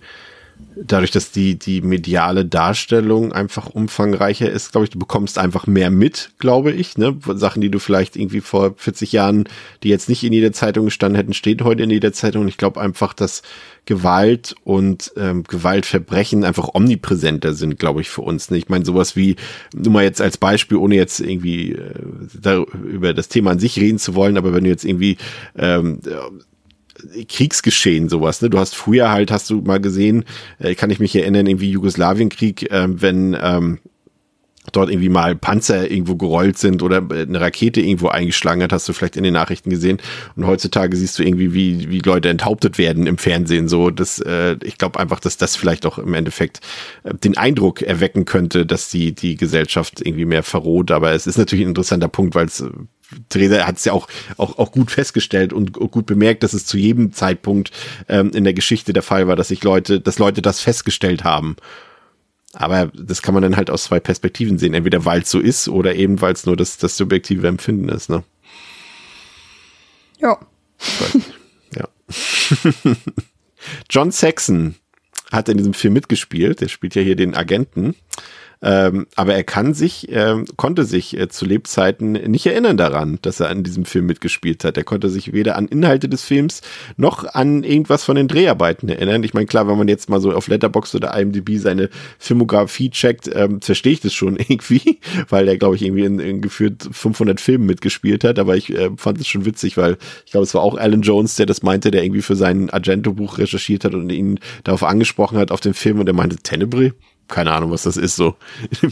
dadurch, dass die, die mediale Darstellung einfach umfangreicher ist, glaube ich, du bekommst einfach mehr mit, glaube ich, ne? Sachen, die du vielleicht irgendwie vor 40 Jahren, die jetzt nicht in jeder Zeitung gestanden hätten, steht heute in jeder Zeitung. Und ich glaube einfach, dass Gewalt und ähm, Gewaltverbrechen einfach omnipräsenter sind, glaube ich, für uns. Ne? Ich meine, sowas wie, nur mal jetzt als Beispiel, ohne jetzt irgendwie äh, da, über das Thema an sich reden zu wollen, aber wenn du jetzt irgendwie ähm, Kriegsgeschehen sowas. Ne? Du hast früher halt, hast du mal gesehen, äh, kann ich mich erinnern, irgendwie Jugoslawienkrieg, äh, wenn ähm, dort irgendwie mal Panzer irgendwo gerollt sind oder äh, eine Rakete irgendwo eingeschlagen hat, hast du vielleicht in den Nachrichten gesehen. Und heutzutage siehst du irgendwie, wie, wie Leute enthauptet werden im Fernsehen. So, das, äh, ich glaube einfach, dass das vielleicht auch im Endeffekt äh, den Eindruck erwecken könnte, dass die, die Gesellschaft irgendwie mehr verroht. Aber es ist natürlich ein interessanter Punkt, weil es Theresa hat es ja auch, auch, auch gut festgestellt und gut bemerkt, dass es zu jedem Zeitpunkt ähm, in der Geschichte der Fall war, dass sich Leute, dass Leute das festgestellt haben. Aber das kann man dann halt aus zwei Perspektiven sehen. Entweder weil es so ist oder eben weil es nur das, das subjektive Empfinden ist. Ne? Ja. Ja. <laughs> John Saxon hat in diesem Film mitgespielt. Der spielt ja hier den Agenten. Ähm, aber er kann sich, ähm, konnte sich äh, zu Lebzeiten nicht erinnern daran, dass er an diesem Film mitgespielt hat. Er konnte sich weder an Inhalte des Films noch an irgendwas von den Dreharbeiten erinnern. Ich meine, klar, wenn man jetzt mal so auf Letterboxd oder IMDb seine Filmografie checkt, ähm, verstehe ich das schon <laughs> irgendwie, weil er, glaube ich, irgendwie in, in geführt 500 Filmen mitgespielt hat. Aber ich äh, fand es schon witzig, weil ich glaube, es war auch Alan Jones, der das meinte, der irgendwie für sein Argento-Buch recherchiert hat und ihn darauf angesprochen hat auf den Film und er meinte, Tenebrae? Keine Ahnung, was das ist, so. <laughs>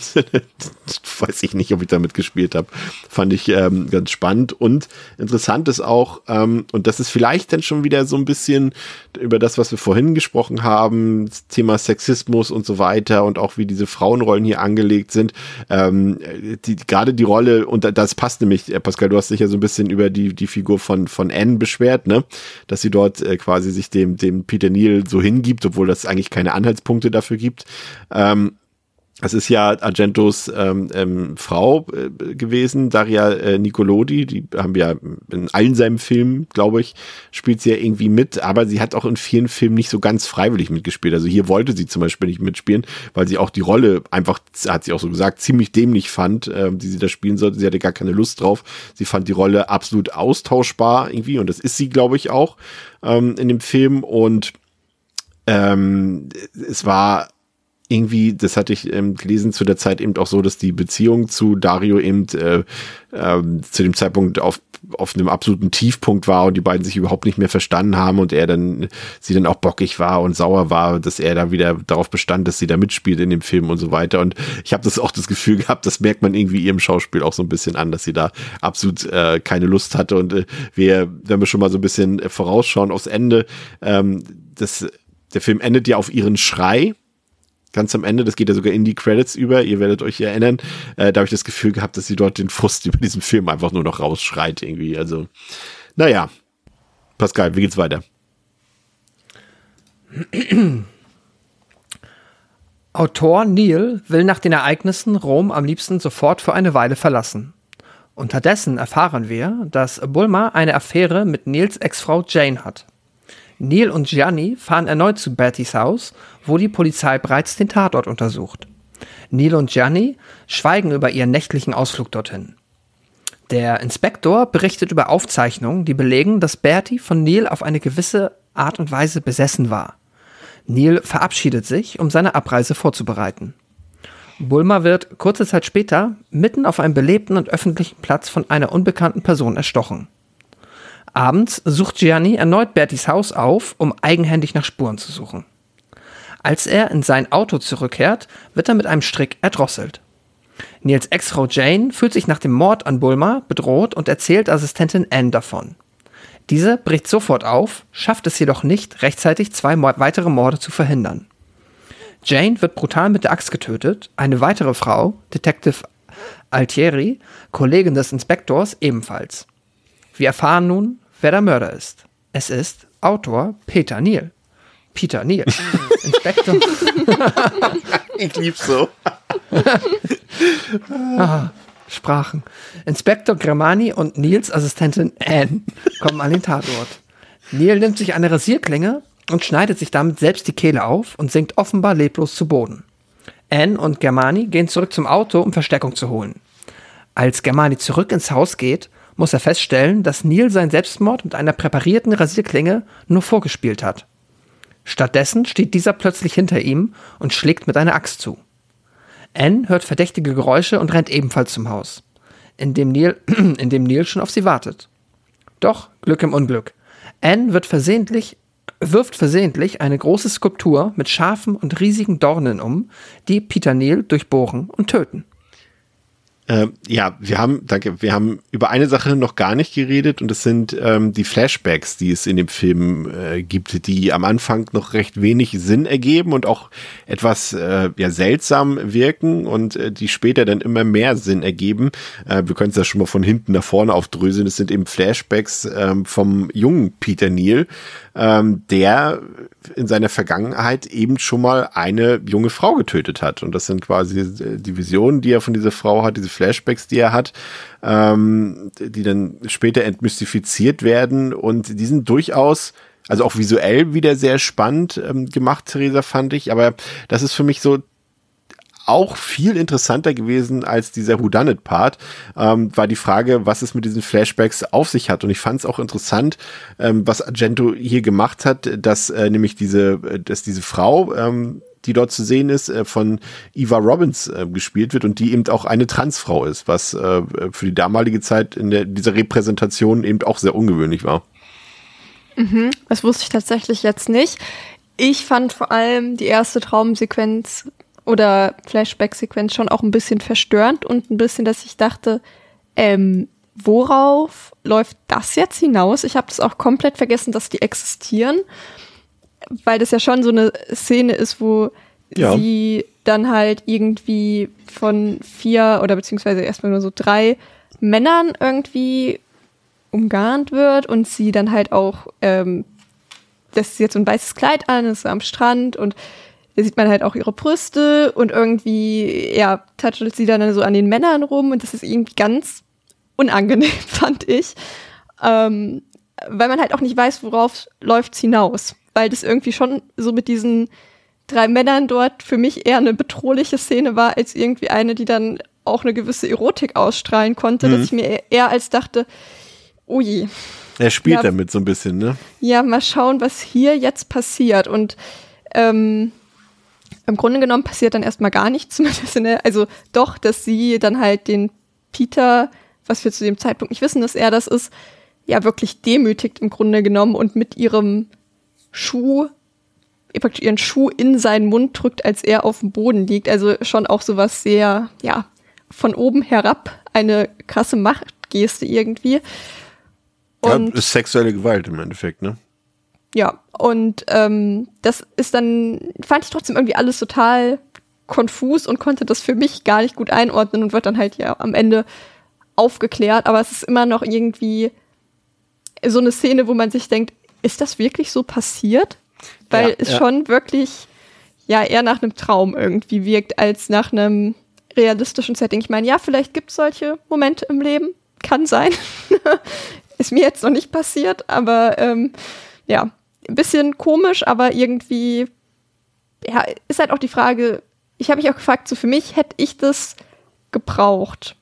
Weiß ich nicht, ob ich damit gespielt habe. Fand ich ähm, ganz spannend. Und interessant ist auch, ähm, und das ist vielleicht dann schon wieder so ein bisschen über das, was wir vorhin gesprochen haben, Thema Sexismus und so weiter und auch wie diese Frauenrollen hier angelegt sind. Ähm, die, gerade die Rolle, und das passt nämlich, äh, Pascal, du hast dich ja so ein bisschen über die, die Figur von, von Anne beschwert, ne? Dass sie dort äh, quasi sich dem, dem Peter Neal so hingibt, obwohl das eigentlich keine Anhaltspunkte dafür gibt. Ähm, es ist ja Argentos ähm, ähm, Frau äh, gewesen, Daria äh, Nicolodi, die haben wir in allen seinen Filmen, glaube ich, spielt sie ja irgendwie mit, aber sie hat auch in vielen Filmen nicht so ganz freiwillig mitgespielt. Also hier wollte sie zum Beispiel nicht mitspielen, weil sie auch die Rolle einfach, hat sie auch so gesagt, ziemlich dämlich fand, äh, die sie da spielen sollte. Sie hatte gar keine Lust drauf. Sie fand die Rolle absolut austauschbar irgendwie und das ist sie, glaube ich, auch ähm, in dem Film und ähm, es war irgendwie, das hatte ich ähm, gelesen zu der Zeit eben auch so, dass die Beziehung zu Dario eben äh, äh, zu dem Zeitpunkt auf, auf einem absoluten Tiefpunkt war und die beiden sich überhaupt nicht mehr verstanden haben und er dann, sie dann auch bockig war und sauer war, dass er da wieder darauf bestand, dass sie da mitspielt in dem Film und so weiter. Und ich habe das auch das Gefühl gehabt, das merkt man irgendwie ihrem Schauspiel auch so ein bisschen an, dass sie da absolut äh, keine Lust hatte. Und äh, wir, wenn wir schon mal so ein bisschen vorausschauen aufs Ende, ähm, das, der Film endet ja auf ihren Schrei ganz am Ende, das geht ja sogar in die Credits über, ihr werdet euch erinnern, äh, da habe ich das Gefühl gehabt, dass sie dort den Frust <laughs> über diesen Film einfach nur noch rausschreit irgendwie. Also, naja. Pascal, wie geht's weiter? <clears throat> Autor Neil will nach den Ereignissen Rom am liebsten sofort für eine Weile verlassen. Unterdessen erfahren wir, dass Bulma eine Affäre mit Nils Ex-Frau Jane hat. Neil und Gianni fahren erneut zu Bettys Haus, wo die Polizei bereits den Tatort untersucht. Neil und Gianni schweigen über ihren nächtlichen Ausflug dorthin. Der Inspektor berichtet über Aufzeichnungen, die belegen, dass Bertie von Neil auf eine gewisse Art und Weise besessen war. Neil verabschiedet sich, um seine Abreise vorzubereiten. Bulma wird kurze Zeit später mitten auf einem belebten und öffentlichen Platz von einer unbekannten Person erstochen. Abends sucht Gianni erneut Bertis Haus auf, um eigenhändig nach Spuren zu suchen. Als er in sein Auto zurückkehrt, wird er mit einem Strick erdrosselt. Nils Ex-Frau Jane fühlt sich nach dem Mord an Bulma bedroht und erzählt Assistentin Anne davon. Diese bricht sofort auf, schafft es jedoch nicht, rechtzeitig zwei weitere Morde zu verhindern. Jane wird brutal mit der Axt getötet, eine weitere Frau, Detective Altieri, Kollegin des Inspektors, ebenfalls. Wir erfahren nun, wer der Mörder ist. Es ist Autor Peter Neal. Peter Neal. <laughs> Inspektor. <laughs> ich lieb's so. <laughs> ah, Sprachen. Inspektor Gramani und Nils Assistentin Anne kommen an den Tatort. Neil nimmt sich eine Rasierklinge und schneidet sich damit selbst die Kehle auf und sinkt offenbar leblos zu Boden. Anne und Germani gehen zurück zum Auto, um Verstärkung zu holen. Als Germani zurück ins Haus geht, muss er feststellen, dass Neil seinen Selbstmord mit einer präparierten Rasierklinge nur vorgespielt hat. Stattdessen steht dieser plötzlich hinter ihm und schlägt mit einer Axt zu. Anne hört verdächtige Geräusche und rennt ebenfalls zum Haus, in dem Neil, <clears throat> in dem Neil schon auf sie wartet. Doch Glück im Unglück. Anne wird versehentlich, wirft versehentlich eine große Skulptur mit scharfen und riesigen Dornen um, die Peter Neil durchbohren und töten. Ähm, ja, wir haben, danke, wir haben über eine Sache noch gar nicht geredet und das sind ähm, die Flashbacks, die es in dem Film äh, gibt, die am Anfang noch recht wenig Sinn ergeben und auch etwas äh, ja, seltsam wirken und äh, die später dann immer mehr Sinn ergeben. Äh, wir können es ja schon mal von hinten nach vorne aufdröseln. Es sind eben Flashbacks ähm, vom jungen Peter Neal, ähm, der in seiner Vergangenheit eben schon mal eine junge Frau getötet hat. Und das sind quasi äh, die Visionen, die er von dieser Frau hat, diese Flashbacks, die er hat, ähm, die dann später entmystifiziert werden. Und die sind durchaus also auch visuell wieder sehr spannend ähm, gemacht, Theresa, fand ich. Aber das ist für mich so auch viel interessanter gewesen als dieser Whodunit-Part, ähm, war die Frage, was es mit diesen Flashbacks auf sich hat. Und ich fand es auch interessant, ähm, was Argento hier gemacht hat, dass äh, nämlich diese, äh, dass diese Frau, ähm, die dort zu sehen ist, äh, von Eva Robbins äh, gespielt wird und die eben auch eine Transfrau ist, was äh, für die damalige Zeit in der, dieser Repräsentation eben auch sehr ungewöhnlich war. Mhm, das wusste ich tatsächlich jetzt nicht. Ich fand vor allem die erste Traumsequenz oder Flashback-Sequenz schon auch ein bisschen verstörend und ein bisschen, dass ich dachte, ähm, worauf läuft das jetzt hinaus? Ich habe das auch komplett vergessen, dass die existieren, weil das ja schon so eine Szene ist, wo Ja. sie dann halt irgendwie von vier oder beziehungsweise erstmal nur so drei Männern irgendwie umgarnt wird und sie dann halt auch, ähm, das ist jetzt so ein weißes Kleid an, ist so am Strand und da sieht man halt auch ihre Brüste und irgendwie, ja, toucht sie dann so an den Männern rum und das ist irgendwie ganz unangenehm, <laughs> fand ich. Ähm, weil man halt auch nicht weiß, worauf läuft's hinaus. Weil das irgendwie schon so mit diesen drei Männern dort für mich eher eine bedrohliche Szene war, als irgendwie eine, die dann auch eine gewisse Erotik ausstrahlen konnte, Mhm. dass ich mir eher als dachte, oh je, Er spielt Ja. damit so ein bisschen, ne? ja, mal schauen, was hier jetzt passiert. Und ähm, im Grunde genommen passiert dann erstmal gar nichts. Zumindest in der, also doch, dass sie dann halt den Peter, was wir zu dem Zeitpunkt nicht wissen, dass er das ist, ja wirklich demütigt im Grunde genommen und mit ihrem Schuh, praktisch ihren Schuh in seinen Mund drückt, als er auf dem Boden liegt. Also schon auch sowas sehr, ja, von oben herab, eine krasse Machtgeste irgendwie. Ja, Und ist sexuelle Gewalt im Endeffekt, ne? ja, und ähm, das ist dann, fand ich trotzdem irgendwie alles total konfus und konnte das für mich gar nicht gut einordnen und wird dann halt ja am Ende aufgeklärt. Aber es ist immer noch irgendwie so eine Szene, wo man sich denkt, ist das wirklich so passiert? Weil Ja, es ja. schon wirklich ja eher nach einem Traum irgendwie wirkt, als nach einem realistischen Setting. Ich meine, ja, vielleicht gibt es solche Momente im Leben. Kann sein. <laughs> ist mir jetzt noch nicht passiert, aber ähm, ja, ein bisschen komisch, aber irgendwie, ja, ist halt auch die Frage, ich habe mich auch gefragt, so für mich hätte ich das gebraucht.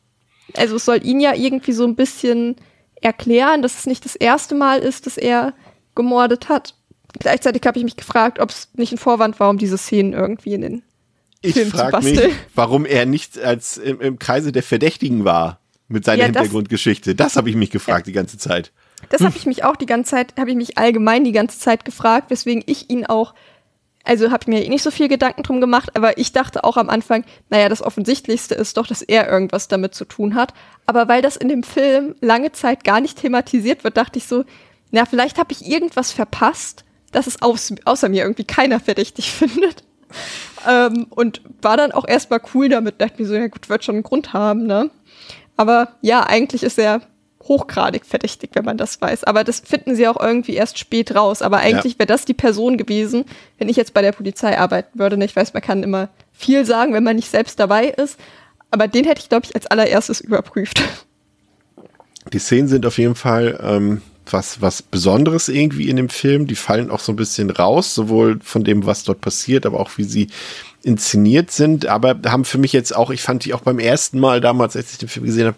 Also es soll ihn ja irgendwie so ein bisschen erklären, dass es nicht das erste Mal ist, dass er gemordet hat. Gleichzeitig habe ich mich gefragt, ob es nicht ein Vorwand war, um diese Szenen irgendwie in den Ich Film zu frage mich, basteln. warum er nicht als im, im Kreise der Verdächtigen war mit seiner Ja, das- Hintergrundgeschichte. Das habe ich mich gefragt die ganze Zeit. Das habe ich mich auch die ganze Zeit, habe ich mich allgemein die ganze Zeit gefragt, weswegen ich ihn auch, also habe ich mir eh nicht so viel Gedanken drum gemacht, aber ich dachte auch am Anfang, naja, das Offensichtlichste ist doch, dass er irgendwas damit zu tun hat. Aber weil das in dem Film lange Zeit gar nicht thematisiert wird, dachte ich so, na, vielleicht habe ich irgendwas verpasst, dass es aus, außer mir irgendwie keiner verdächtig <laughs> findet. Ähm, und war dann auch erstmal cool damit, dachte mir so, ja gut, wird schon einen Grund haben, ne? Aber ja, eigentlich ist er hochgradig verdächtig, wenn man das weiß. Aber das finden sie auch irgendwie erst spät raus. Aber eigentlich wäre das die Person gewesen, wenn ich jetzt bei der Polizei arbeiten würde. Ne, Ich weiß, man kann immer viel sagen, wenn man nicht selbst dabei ist. Aber den hätte ich, glaube ich, als allererstes überprüft. Die Szenen sind auf jeden Fall ähm, was, was Besonderes irgendwie in dem Film. Die fallen auch so ein bisschen raus, sowohl von dem, was dort passiert, aber auch wie sie inszeniert sind. Aber haben für mich jetzt auch, ich fand die auch beim ersten Mal damals, als ich den Film gesehen habe,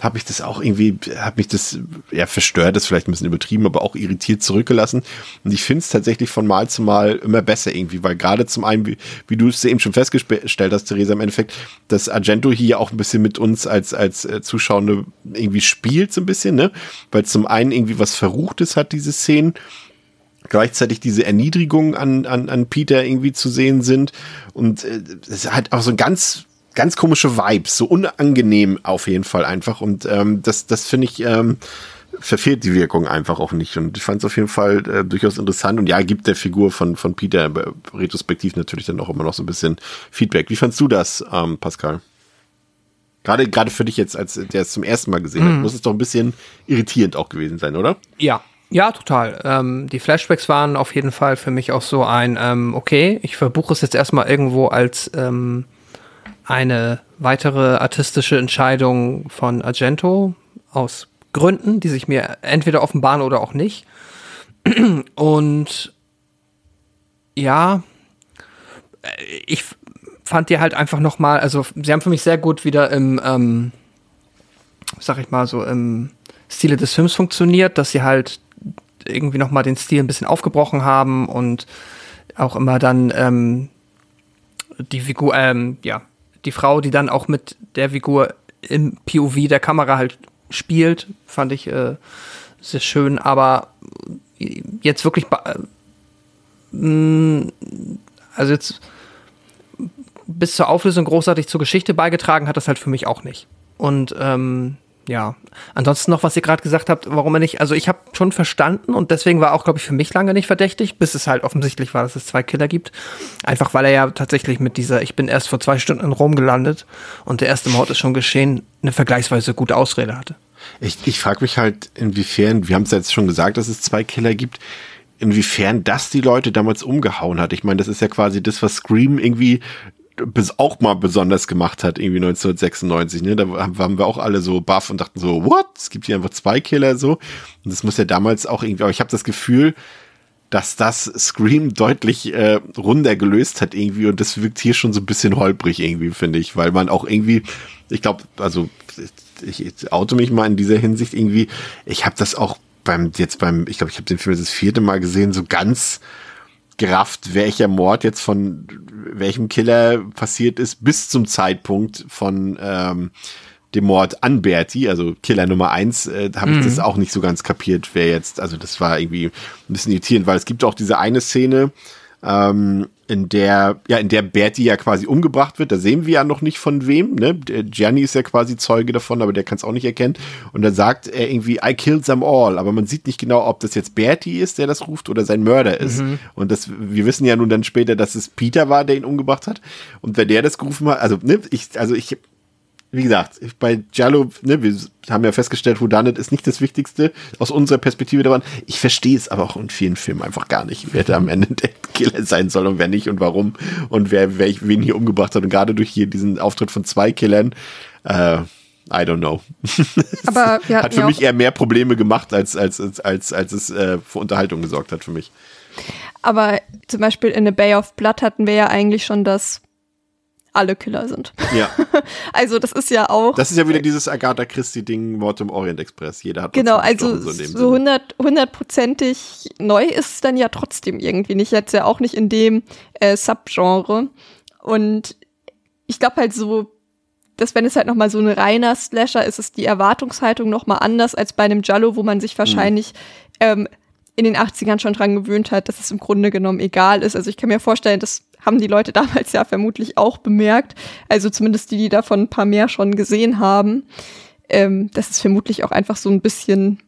habe ich das auch irgendwie, habe mich das ja verstört, ist vielleicht ein bisschen übertrieben, aber auch irritiert zurückgelassen. Und ich finde es tatsächlich von Mal zu Mal immer besser irgendwie, weil gerade zum einen, wie, wie du es eben schon festgestellt hast, Theresa, im Endeffekt, dass Argento hier auch ein bisschen mit uns als, als äh, Zuschauende irgendwie spielt, so ein bisschen, ne? Weil zum einen irgendwie was Verruchtes hat, diese Szenen gleichzeitig diese Erniedrigung an, an, an Peter irgendwie zu sehen sind. Und äh, es hat auch so ein ganz, ganz komische Vibes, so unangenehm auf jeden Fall einfach. Und ähm, das, das finde ich, ähm, verfehlt die Wirkung einfach auch nicht. Und ich fand es auf jeden Fall äh, durchaus interessant und ja, gibt der Figur von, von Peter äh, retrospektiv natürlich dann auch immer noch so ein bisschen Feedback. Wie fandst du das, ähm, Pascal? Gerade, gerade für dich jetzt, als der es zum ersten Mal gesehen hat, muss es doch ein bisschen irritierend auch gewesen sein, oder? Ja, ja, total. Ähm, die Flashbacks waren auf jeden Fall für mich auch so ein, ähm, okay, ich verbuche es jetzt erstmal irgendwo als ähm, eine weitere artistische Entscheidung von Argento aus Gründen, die sich mir entweder offenbaren oder auch nicht. <clears throat> Und ja, ich fand die halt einfach noch mal, also sie haben für mich sehr gut wieder im, ähm, sag ich mal so, im Stile des Films funktioniert, dass sie halt irgendwie noch mal den Stil ein bisschen aufgebrochen haben und auch immer dann ähm, die Figur, ähm, ja, die Frau, die dann auch mit der Figur im POV der Kamera halt spielt, fand ich äh, sehr schön, aber jetzt wirklich, äh, also jetzt bis zur Auflösung großartig zur Geschichte beigetragen hat das halt für mich auch nicht. Und ähm, ja, ansonsten noch, was ihr gerade gesagt habt, warum er nicht, also ich habe schon verstanden und deswegen war auch, glaube ich, für mich lange nicht verdächtig, bis es halt offensichtlich war, dass es zwei Killer gibt. Einfach weil er ja tatsächlich mit dieser, ich bin erst vor zwei Stunden in Rom gelandet und der erste Mord ist schon geschehen, eine vergleichsweise gute Ausrede hatte. Ich, ich frage mich halt, inwiefern, wir haben es jetzt schon gesagt, dass es zwei Killer gibt, inwiefern das die Leute damals umgehauen hat. Ich meine, das ist ja quasi das, was Scream irgendwie auch mal besonders gemacht hat, irgendwie 1996. Ne? Da waren wir auch alle so baff und dachten so, what? Es gibt hier einfach zwei Killer so. Und das muss ja damals auch irgendwie, aber ich habe das Gefühl, dass das Scream deutlich äh, runder gelöst hat irgendwie und das wirkt hier schon so ein bisschen holprig irgendwie, finde ich, weil man auch irgendwie, ich glaube, also ich, ich auto mich mal in dieser Hinsicht irgendwie, ich habe das auch beim, jetzt beim, ich glaube, ich habe den Film das vierte Mal gesehen, so ganz gerafft, welcher Mord jetzt von welchem Killer passiert ist, bis zum Zeitpunkt von ähm, dem Mord an Bertie, also Killer Nummer eins, äh, habe ich mhm. das auch nicht so ganz kapiert, wer jetzt, also das war irgendwie ein bisschen irritierend, weil es gibt auch diese eine Szene, ähm, in der, ja, in der Bertie ja quasi umgebracht wird. Da sehen wir ja noch nicht von wem, ne? Gianni ist ja quasi Zeuge davon, aber der kann es auch nicht erkennen. Und dann sagt er irgendwie, I killed them all. Aber man sieht nicht genau, ob das jetzt Bertie ist, der das ruft, oder sein Mörder ist. Mhm. Und das, wir wissen ja nun dann später, dass es Peter war, der ihn umgebracht hat. Und wenn der das gerufen hat, also, ne, ich, also ich wie gesagt, bei Giallo, ne, wir haben ja festgestellt, Whodunit ist nicht das Wichtigste aus unserer Perspektive daran. Ich verstehe es aber auch in vielen Filmen einfach gar nicht, wer da am Ende der Killer sein soll und wer nicht und warum und wer, wer wen hier umgebracht hat. Und gerade durch hier diesen Auftritt von zwei Killern, äh, I don't know. <laughs> Aber hat für mich eher mehr Probleme gemacht, als, als, als, als, als es äh, für Unterhaltung gesorgt hat für mich. Aber zum Beispiel in The Bay of Blood hatten wir ja eigentlich schon das alle Killer sind. Ja. <laughs> also das ist ja auch. Das ist ja wieder dieses Agatha Christie-Ding, Mord im Orient Express. Jeder hat Genau, also so hundertprozentig neu ist es dann ja trotzdem irgendwie nicht. Jetzt ja auch nicht in dem äh, Subgenre. Und ich glaube halt so, dass wenn es halt nochmal so ein reiner Slasher ist, ist die Erwartungshaltung nochmal anders als bei einem Jallo, wo man sich wahrscheinlich hm. ähm, in den 80ern schon dran gewöhnt hat, dass es im Grunde genommen egal ist. Also ich kann mir vorstellen, das haben die Leute <laughs> damals ja vermutlich auch bemerkt. Also zumindest die, die davon ein paar mehr schon gesehen haben. Ähm, dass es vermutlich auch einfach so ein bisschen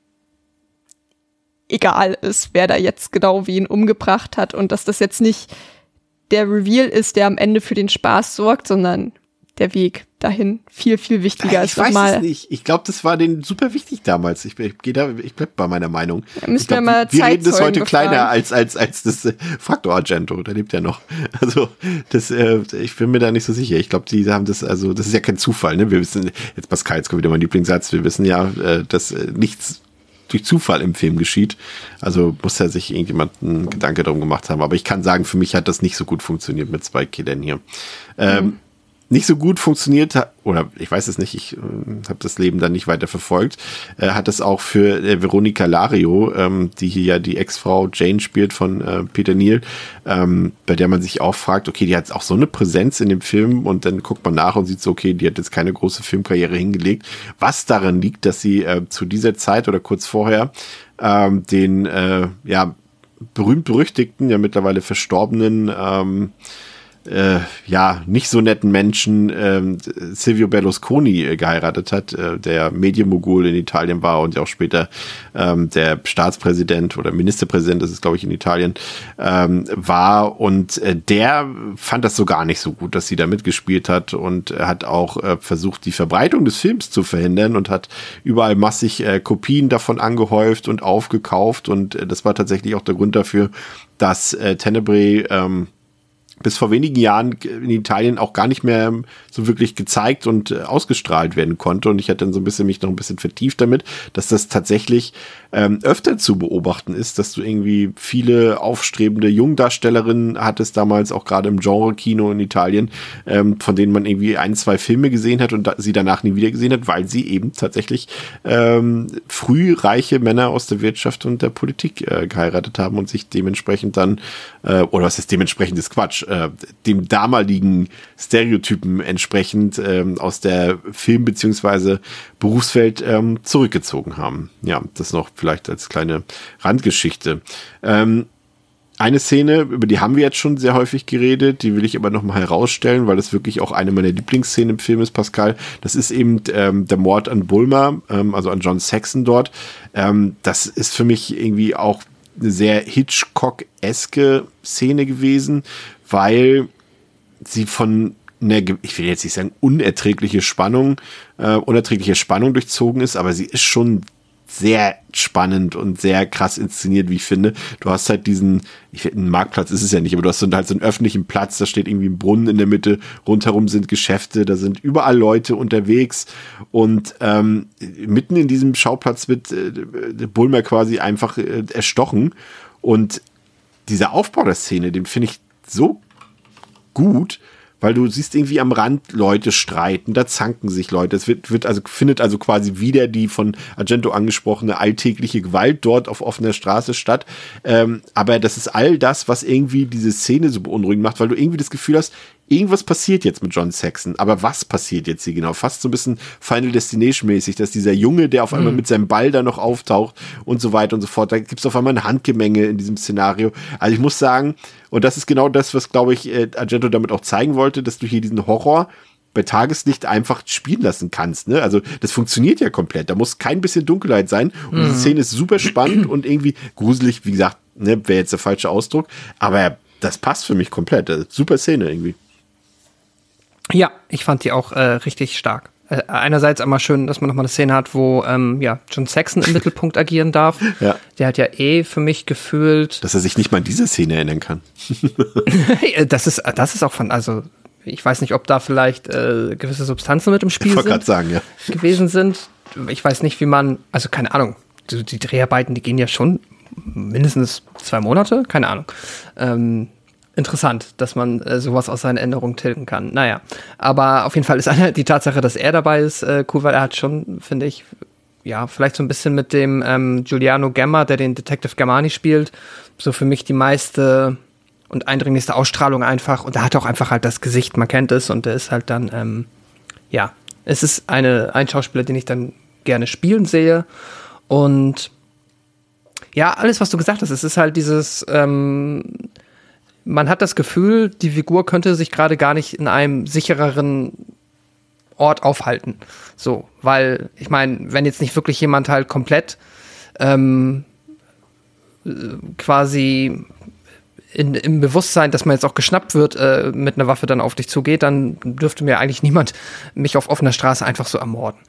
egal ist, wer da jetzt genau wen umgebracht hat und dass das jetzt nicht der Reveal ist, der am Ende für den Spaß sorgt, sondern der Weg dahin viel, viel wichtiger ist. Ich weiß es nicht. Ich glaube, das war denen super wichtig damals. Ich, ich da, ich bleib bei meiner Meinung. Da müssen glaub, wir mal wir reden das heute befragen. kleiner als, als, als das äh, Faktor Argento. Da lebt er noch. <laughs> Also, das, äh, ich bin mir da nicht so sicher. Ich glaube, die haben das, also, das ist ja kein Zufall, ne? Wir wissen, jetzt Pascal, jetzt kommt wieder mein Lieblingssatz. Wir wissen ja, äh, dass äh, nichts durch Zufall im Film geschieht. Also muss ja sich irgendjemand einen Gedanke darum gemacht haben. Aber ich kann sagen, für mich hat das nicht so gut funktioniert mit zwei Killern hier. Ähm, mhm nicht so gut funktioniert hat, oder ich weiß es nicht, ich äh, habe das Leben dann nicht weiter verfolgt, äh, hat es auch für äh, Veronica Lario, ähm, die hier ja die Ex-Frau Jane spielt von äh, Peter Neal, ähm, bei der man sich auch fragt, okay, die hat auch so eine Präsenz in dem Film und dann guckt man nach und sieht so, okay, die hat jetzt keine große Filmkarriere hingelegt. Was daran liegt, dass sie äh, zu dieser Zeit oder kurz vorher ähm, den äh, ja berühmt-berüchtigten, ja mittlerweile verstorbenen ähm, äh, ja, nicht so netten Menschen ähm, Silvio Berlusconi äh, geheiratet hat, äh, der Medienmogul in Italien war und ja auch später ähm, der Staatspräsident oder Ministerpräsident, das ist glaube ich in Italien, ähm, war. Und äh, der fand das so gar nicht so gut, dass sie da mitgespielt hat und hat auch äh, versucht, die Verbreitung des Films zu verhindern und hat überall massig äh, Kopien davon angehäuft und aufgekauft. Und äh, das war tatsächlich auch der Grund dafür, dass äh, Tenebrae ähm, bis vor wenigen Jahren in Italien auch gar nicht mehr so wirklich gezeigt und äh, ausgestrahlt werden konnte. Und ich hatte dann so ein bisschen mich noch ein bisschen vertieft damit, dass das tatsächlich ähm, öfter zu beobachten ist, dass du irgendwie viele aufstrebende Jungdarstellerinnen hattest, damals auch gerade im Genre-Kino in Italien, ähm, von denen man irgendwie ein, zwei Filme gesehen hat und da, sie danach nie wieder gesehen hat, weil sie eben tatsächlich ähm, früh reiche Männer aus der Wirtschaft und der Politik äh, geheiratet haben und sich dementsprechend dann, äh, oder was ist dementsprechend ist Quatsch, äh, dem damaligen Stereotypen entsprechend ähm, aus der Film- beziehungsweise Berufswelt ähm, zurückgezogen haben. Ja, das noch vielleicht als kleine Randgeschichte. Ähm, eine Szene, über die haben wir jetzt schon sehr häufig geredet, die will ich aber nochmal herausstellen, weil das wirklich auch eine meiner Lieblingsszenen im Film ist, Pascal. Das ist eben ähm, der Mord an Bulmer, ähm, also an John Saxon dort. Ähm, das ist für mich irgendwie auch eine sehr Hitchcock-eske Szene gewesen, weil sie von einer, ich will jetzt nicht sagen unerträgliche Spannung, äh, unerträgliche Spannung durchzogen ist, aber sie ist schon sehr spannend und sehr krass inszeniert, wie ich finde. Du hast halt diesen, ich ein Marktplatz ist es ja nicht, aber du hast halt so einen öffentlichen Platz, da steht irgendwie ein Brunnen in der Mitte, rundherum sind Geschäfte, da sind überall Leute unterwegs und ähm, mitten in diesem Schauplatz wird äh, Bulmer quasi einfach äh, erstochen und dieser Aufbau der Szene, den finde ich so gut, weil du siehst irgendwie am Rand Leute streiten, da zanken sich Leute. Es wird, wird also, findet also quasi wieder die von Argento angesprochene alltägliche Gewalt dort auf offener Straße statt. Ähm, aber das ist all das, was irgendwie diese Szene so beunruhigend macht, weil du irgendwie das Gefühl hast, irgendwas passiert jetzt mit John Saxon. Aber was passiert jetzt hier genau? Fast so ein bisschen Final Destination mäßig, dass dieser Junge, der auf einmal mhm. mit seinem Ball da noch auftaucht und so weiter und so fort. Da gibt es auf einmal ein Handgemenge in diesem Szenario. Also ich muss sagen, und das ist genau das, was, glaube ich, äh, Argento damit auch zeigen wollte, dass du hier diesen Horror bei Tageslicht einfach spielen lassen kannst. Ne? Also das funktioniert ja komplett. Da muss kein bisschen Dunkelheit sein. Und mhm. die Szene ist super spannend und irgendwie gruselig, wie gesagt, ne, wäre jetzt der falsche Ausdruck. Aber das passt für mich komplett. Super Szene irgendwie. Ja, ich fand die auch äh, richtig stark. Äh, einerseits einmal schön, dass man nochmal eine Szene hat, wo ähm, ja, John Saxon im <laughs> Mittelpunkt agieren darf. Ja. Der hat ja eh für mich gefühlt. Dass er sich nicht mal an diese Szene erinnern kann. <laughs> das, ist, das ist auch von, also ich weiß nicht, ob da vielleicht äh, gewisse Substanzen mit im Spiel ich sind, sagen, ja. gewesen sind. Ich weiß nicht, wie man, also keine Ahnung, die, die Dreharbeiten, die gehen ja schon mindestens zwei Monate, keine Ahnung. Ähm, interessant, dass man äh, sowas aus seinen Erinnerungen tilgen kann. Naja, aber auf jeden Fall ist <laughs> eine, die Tatsache, dass er dabei ist, äh, cool, weil er hat schon, finde ich, ja, vielleicht so ein bisschen mit dem ähm, Giuliano Gemma, der den Detective Germani spielt, so für mich die meiste und eindringlichste Ausstrahlung einfach. Und er hat auch einfach halt das Gesicht, man kennt es und der ist halt dann, ähm, ja, es ist eine, ein Schauspieler, den ich dann gerne spielen sehe. Und ja, alles, was du gesagt hast, es ist halt dieses, ähm, man hat das Gefühl, die Figur könnte sich gerade gar nicht in einem sichereren Ort aufhalten. So, weil ich meine, wenn jetzt nicht wirklich jemand halt komplett ähm, quasi in, im Bewusstsein, dass man jetzt auch geschnappt wird, äh, mit einer Waffe dann auf dich zugeht, dann dürfte mir eigentlich niemand mich auf offener Straße einfach so ermorden.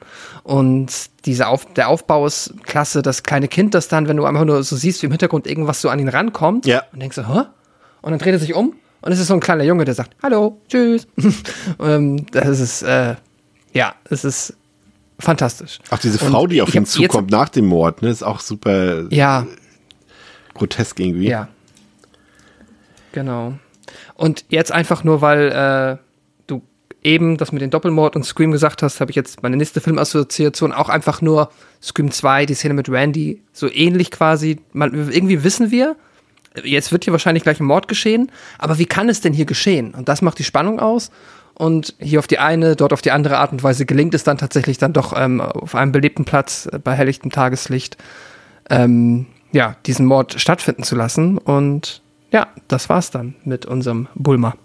Und dieser auf, der Aufbau ist klasse, das kleine Kind, das dann, wenn du einfach nur so siehst, wie im Hintergrund irgendwas so an ihn rankommt, ja. und denkst so, hä? Und dann dreht er sich um und es ist so ein kleiner Junge, der sagt, hallo, tschüss. <laughs> ähm, das ist, äh, ja, es ist fantastisch. Auch diese Frau, und die auf ihn zukommt nach dem Mord, ne, ist auch super ja. grotesk irgendwie. Ja. Genau. Und jetzt einfach nur, weil äh, du eben das mit dem Doppelmord und Scream gesagt hast, habe ich jetzt meine nächste Filmassoziation auch einfach nur Scream 2, die Szene mit Randy, so ähnlich quasi. Man, irgendwie wissen wir, jetzt wird hier wahrscheinlich gleich ein Mord geschehen, aber wie kann es denn hier geschehen? Und das macht die Spannung aus. Und hier auf die eine, dort auf die andere Art und Weise gelingt es dann tatsächlich dann doch ähm, auf einem belebten Platz äh, bei helllichtem Tageslicht, ähm, ja, diesen Mord stattfinden zu lassen. Und ja, das war's dann mit unserem Bulma.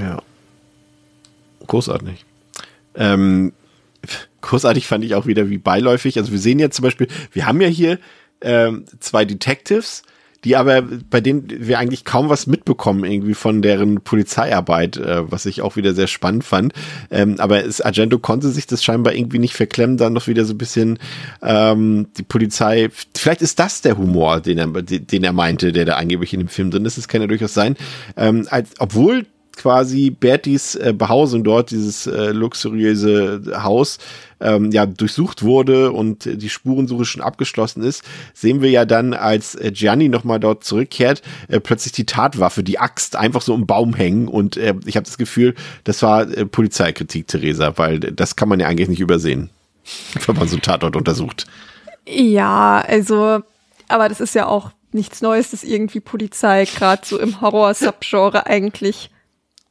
Ja. Großartig. Ähm, großartig fand ich auch wieder wie beiläufig. Also wir sehen jetzt zum Beispiel, wir haben ja hier ähm, zwei Detectives, die aber, bei denen wir eigentlich kaum was mitbekommen, irgendwie von deren Polizeiarbeit, äh, was ich auch wieder sehr spannend fand. Ähm, aber es, Argento konnte sich das scheinbar irgendwie nicht verklemmen, dann noch wieder so ein bisschen ähm, die Polizei. Vielleicht ist das der Humor, den er, den er meinte, der da angeblich in dem Film drin ist. Das kann ja durchaus sein. Ähm, als, obwohl quasi Bertis äh, Behausung dort, dieses äh, luxuriöse Haus, ähm, ja, durchsucht wurde und die Spurensuche schon abgeschlossen ist, sehen wir ja dann, als äh, Gianni nochmal dort zurückkehrt, äh, plötzlich die Tatwaffe, die Axt einfach so im Baum hängen und äh, ich habe das Gefühl, das war äh, Polizeikritik, Theresa, weil das kann man ja eigentlich nicht übersehen, <laughs> wenn man so einen Tatort untersucht. Ja, also, aber das ist ja auch nichts Neues, dass irgendwie Polizei gerade so im Horror-Subgenre eigentlich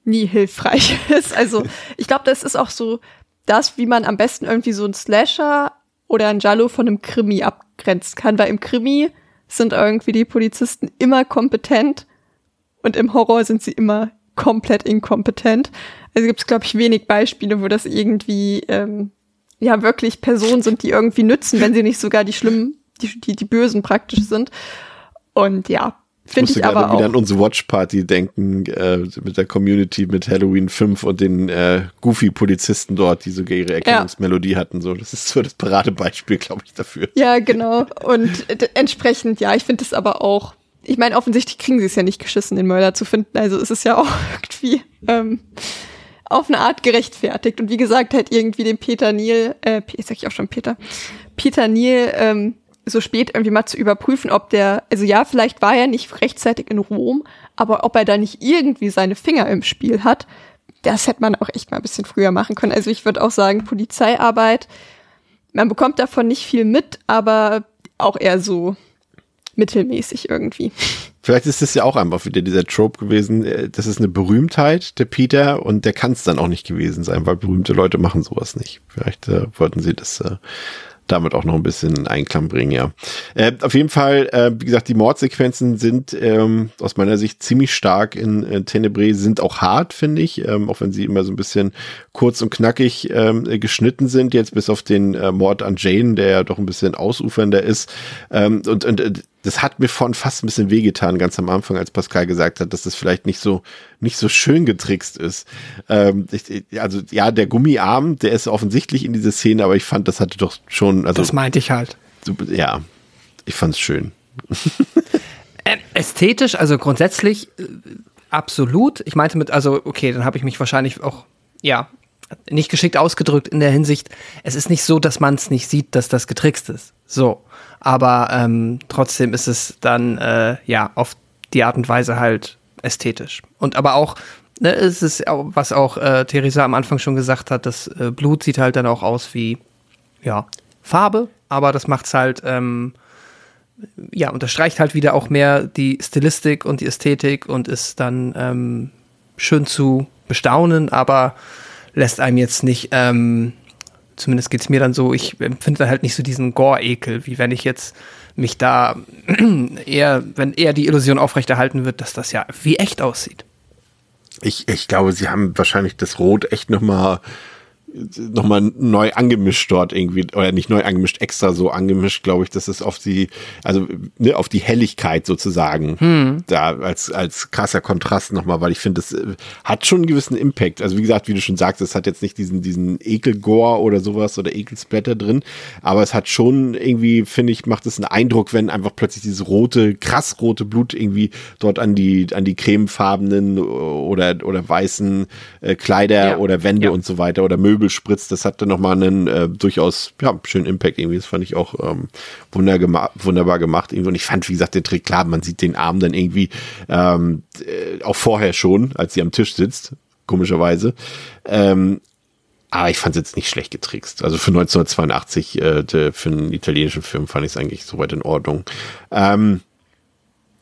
nie hilfreich <laughs> ist. Also ich glaube, das ist auch so das, wie man am besten irgendwie so ein Slasher oder ein Jallo von einem Krimi abgrenzen kann, weil im Krimi sind irgendwie die Polizisten immer kompetent und im Horror sind sie immer komplett inkompetent. Also gibt es, glaube ich, wenig Beispiele, wo das irgendwie ähm, ja wirklich Personen sind, die irgendwie nützen, wenn sie nicht sogar die schlimmen, die, die, die Bösen praktisch sind. Und ja, Finde ich aber auch. wieder an unsere Watch-Party denken, äh, mit der Community, mit Halloween 5 und den äh, Goofy-Polizisten dort, die sogar ihre Erkennungsmelodie ja. hatten. So, das ist so das Paradebeispiel, glaube ich, dafür. Ja, genau. Und entsprechend, ja, ich finde es aber auch. Ich meine, offensichtlich kriegen sie es ja nicht geschissen, den Mörder zu finden. Also ist es ja auch <laughs> irgendwie ähm, auf eine Art gerechtfertigt. Und wie gesagt, halt irgendwie den Peter Neil, äh, sag ich auch schon Peter, Peter Neil, ähm, so spät irgendwie mal zu überprüfen, ob der, also ja, vielleicht war er nicht rechtzeitig in Rom, aber ob er da nicht irgendwie seine Finger im Spiel hat, das hätte man auch echt mal ein bisschen früher machen können. Also ich würde auch sagen, Polizeiarbeit, man bekommt davon nicht viel mit, aber auch eher so mittelmäßig irgendwie. Vielleicht ist es ja auch einfach wieder dieser Trope gewesen, äh, das ist eine Berühmtheit, der Peter, und der kann es dann auch nicht gewesen sein, weil berühmte Leute machen sowas nicht. Vielleicht äh, wollten sie das äh, damit auch noch ein bisschen in Einklang bringen, ja. Äh, auf jeden Fall, äh, wie gesagt, die Mordsequenzen sind ähm, aus meiner Sicht ziemlich stark in äh, Tenebrae, sind auch hart, finde ich, ähm, auch wenn sie immer so ein bisschen kurz und knackig ähm, geschnitten sind, jetzt bis auf den äh, Mord an Jane, der ja doch ein bisschen ausufernder ist. Ähm, und, und äh, das hat mir von fast ein bisschen wehgetan, ganz am Anfang, als Pascal gesagt hat, dass das vielleicht nicht so, nicht so schön getrickst ist. Ähm, ich, also ja, der Gummiarm, der ist offensichtlich in dieser Szene, aber ich fand, das hatte doch schon. Also, das meinte ich halt. Ja, ich fand's schön. <laughs> äh, ästhetisch, also grundsätzlich äh, absolut. Ich meinte mit, also okay, dann habe ich mich wahrscheinlich auch, ja, nicht geschickt ausgedrückt in der Hinsicht, es ist nicht so, dass man es nicht sieht, dass das getrickst ist. So aber ähm, trotzdem ist es dann äh, ja auf die Art und Weise halt ästhetisch. Und aber auch, ne, es ist was auch äh, Theresa am Anfang schon gesagt hat, das äh, Blut sieht halt dann auch aus wie ja Farbe, aber das macht's halt ähm, ja unterstreicht halt wieder auch mehr die Stilistik und die Ästhetik und ist dann ähm, schön zu bestaunen, aber lässt einem jetzt nicht ähm, zumindest geht es mir dann so, ich empfinde halt nicht so diesen Gore-Ekel, wie wenn ich jetzt mich da <clears throat> eher, wenn eher die Illusion aufrechterhalten wird, dass das ja wie echt aussieht. Ich, ich glaube, sie haben wahrscheinlich das Rot echt noch mal nochmal neu angemischt dort irgendwie, oder nicht neu angemischt, extra so angemischt, glaube ich, dass es auf die, also ne, auf die Helligkeit sozusagen, hm. da als, als krasser Kontrast nochmal, weil ich finde, das äh, hat schon einen gewissen Impact. Also wie gesagt, wie du schon sagst, es hat jetzt nicht diesen, diesen Ekelgore oder sowas oder Ekelsplatter drin, aber es hat schon irgendwie, finde ich, macht es einen Eindruck, wenn einfach plötzlich dieses rote, krass rote Blut irgendwie dort an die, an die cremefarbenen oder, oder weißen äh, Kleider ja. oder Wände ja. und so weiter oder Möbel Möbel spritzt, das hatte nochmal einen äh, durchaus ja, schönen Impact irgendwie. Das fand ich auch ähm, wunderbar, gemacht. Irgendwie. Und ich fand, wie gesagt, den Trick, klar, man sieht den Arm dann irgendwie ähm, äh, auch vorher schon, als sie am Tisch sitzt, komischerweise. Ähm, aber ich fand es jetzt nicht schlecht getrickst. Also für 1982, äh, für einen italienischen Film fand ich es eigentlich soweit in Ordnung. Ähm,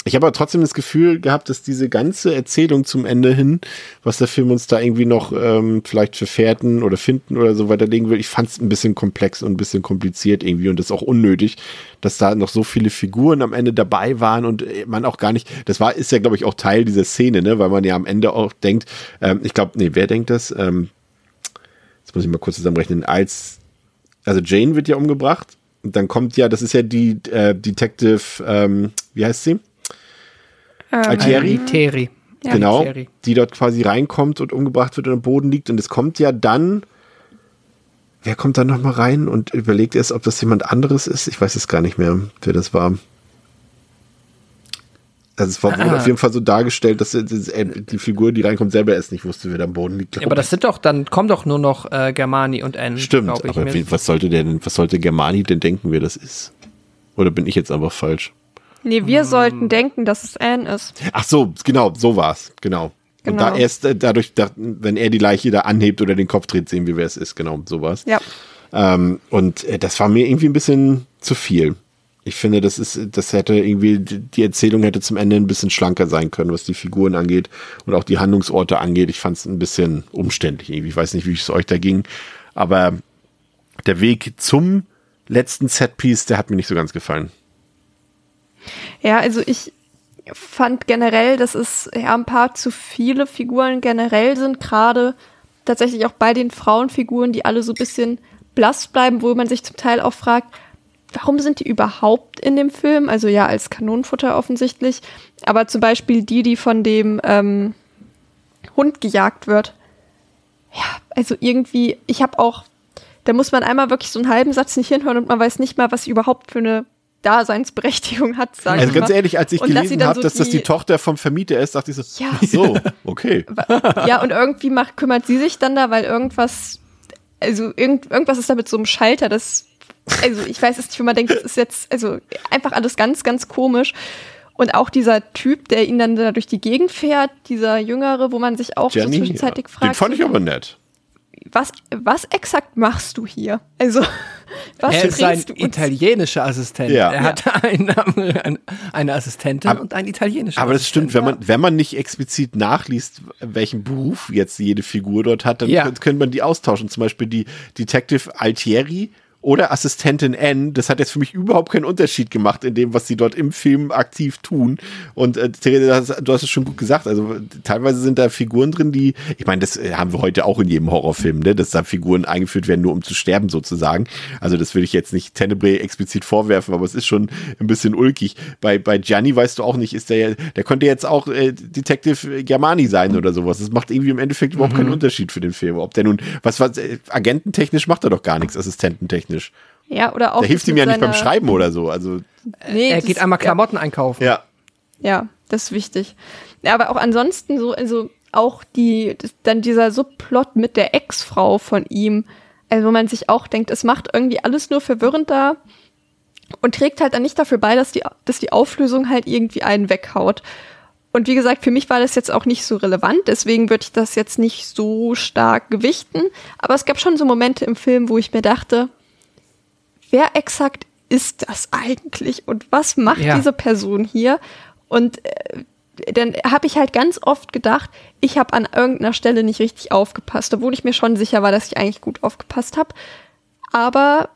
ich habe aber trotzdem das Gefühl gehabt, dass diese ganze Erzählung zum Ende hin, was der Film uns da irgendwie noch ähm, vielleicht für Fährten oder finden oder so weiterlegen will, ich fand es ein bisschen komplex und ein bisschen kompliziert irgendwie und das auch unnötig, dass da noch so viele Figuren am Ende dabei waren und äh, man auch gar nicht, das war, ist ja glaube ich auch Teil dieser Szene, ne, weil man ja am Ende auch denkt, ähm, ich glaube, nee, wer denkt das? Ähm, jetzt muss ich mal kurz zusammenrechnen, als, also Jane wird ja umgebracht und dann kommt ja, das ist ja die äh, Detective, ähm, wie heißt sie? Ähm, Altieri. Altieri. Ja, genau, Altieri. die dort quasi reinkommt und umgebracht wird und am Boden liegt. Und es kommt ja dann, wer kommt dann nochmal rein und überlegt erst, ob das jemand anderes ist? Ich weiß es gar nicht mehr, wer das war. Also es war ah. auf jeden Fall so dargestellt, dass die Figur, die reinkommt, selber erst nicht wusste, wer da am Boden liegt. Ja, aber das sind doch, dann kommen doch nur noch äh, Germani und N. Stimmt, aber wie, was sollte denn, was sollte Germani denn denken, wer das ist? Oder bin ich jetzt einfach falsch? Nee, wir hm. sollten denken, dass es Anne ist. Ach so, genau, so war's, genau. genau. Und da genau. erst äh, dadurch, da, wenn er die Leiche da anhebt oder den Kopf dreht, sehen wir, wer es ist, genau, sowas. Ja. Ähm, und äh, das war mir irgendwie ein bisschen zu viel. Ich finde, das ist, das hätte irgendwie, die Erzählung hätte zum Ende ein bisschen schlanker sein können, was die Figuren angeht und auch die Handlungsorte angeht. Ich fand es ein bisschen umständlich irgendwie. Ich weiß nicht, wie es euch da ging, aber der Weg zum letzten Setpiece, der hat mir nicht so ganz gefallen. Ja, also ich fand generell, dass es ja ein paar zu viele Figuren generell sind, gerade tatsächlich auch bei den Frauenfiguren, die alle so ein bisschen blass bleiben, wo man sich zum Teil auch fragt, warum sind die überhaupt in dem Film? Also ja, als Kanonenfutter offensichtlich. Aber zum Beispiel die, die von dem ähm, Hund gejagt wird. Ja, also irgendwie, ich habe auch, da muss man einmal wirklich so einen halben Satz nicht hinhören und man weiß nicht mal, was sie überhaupt für eine Daseinsberechtigung hat, sagen Also ganz mal. ehrlich, als ich Und gelesen habe, so dass das die Tochter vom Vermieter ist, dachte ich so, Ja. ach so, okay. <laughs> Ja, und irgendwie macht, kümmert sie sich dann da, weil irgendwas, also irgend, irgendwas ist da mit so einem Schalter, das, also ich weiß es nicht, wenn man denkt, das ist jetzt, also einfach alles ganz, ganz komisch. Und auch dieser Typ, der ihn dann da durch die Gegend fährt, dieser Jüngere, wo man sich auch so Jenny, ja. zwischenzeitlich den fragt, fand ich aber nett. Was, was exakt machst du hier? Also, <laughs> was er ist uns? italienischer Assistent. Ja. Er hat <laughs> eine, eine, eine Assistentin Aber- und einen italienischen Aber das stimmt, wenn Assistent. man, wenn man nicht explizit nachliest, welchen Beruf jetzt jede Figur dort hat, dann Ja. könnte könnte man die austauschen. Zum Beispiel die Detective Altieri oder Assistentin N. Das hat jetzt für mich überhaupt keinen Unterschied gemacht in dem, was sie dort im Film aktiv tun. Und äh, Therese, du hast- es schon gut gesagt. Also teilweise sind da Figuren drin, die, ich meine, das äh, haben wir heute auch in jedem Horrorfilm, ne? dass da Figuren eingeführt werden, nur um zu sterben sozusagen. Also das will ich jetzt nicht Tenebrae explizit vorwerfen, aber es ist schon ein bisschen ulkig. Bei, bei Gianni weißt du auch nicht, ist der, ja- der könnte jetzt auch äh, Detective Germani sein oder sowas. Das macht irgendwie im Endeffekt überhaupt keinen Unterschied für den Film. Ob der nun, was, was, äh, agententechnisch macht er doch gar nichts, assistententechnisch. Ja, oder auch. Der hilft ihm ja nicht beim Schreiben oder so. Also, Nee, er geht einmal ja. Klamotten einkaufen. ja. Ja, das ist wichtig. Ja, aber auch ansonsten so, also auch die, dann dieser Subplot mit der Ex-Frau von ihm, also wo man sich auch denkt, es macht irgendwie alles nur verwirrender und trägt halt dann nicht dafür bei, dass die, dass die Auflösung halt irgendwie einen weghaut. Und wie gesagt, für mich war das jetzt auch nicht so relevant, deswegen würde ich das jetzt nicht so stark gewichten. Aber es gab schon so Momente im Film, wo ich mir dachte, wer exakt ist das eigentlich und was macht Ja. diese Person hier? Und äh, dann habe ich halt ganz oft gedacht, ich habe an irgendeiner Stelle nicht richtig aufgepasst, obwohl ich mir schon sicher war, dass ich eigentlich gut aufgepasst habe. Aber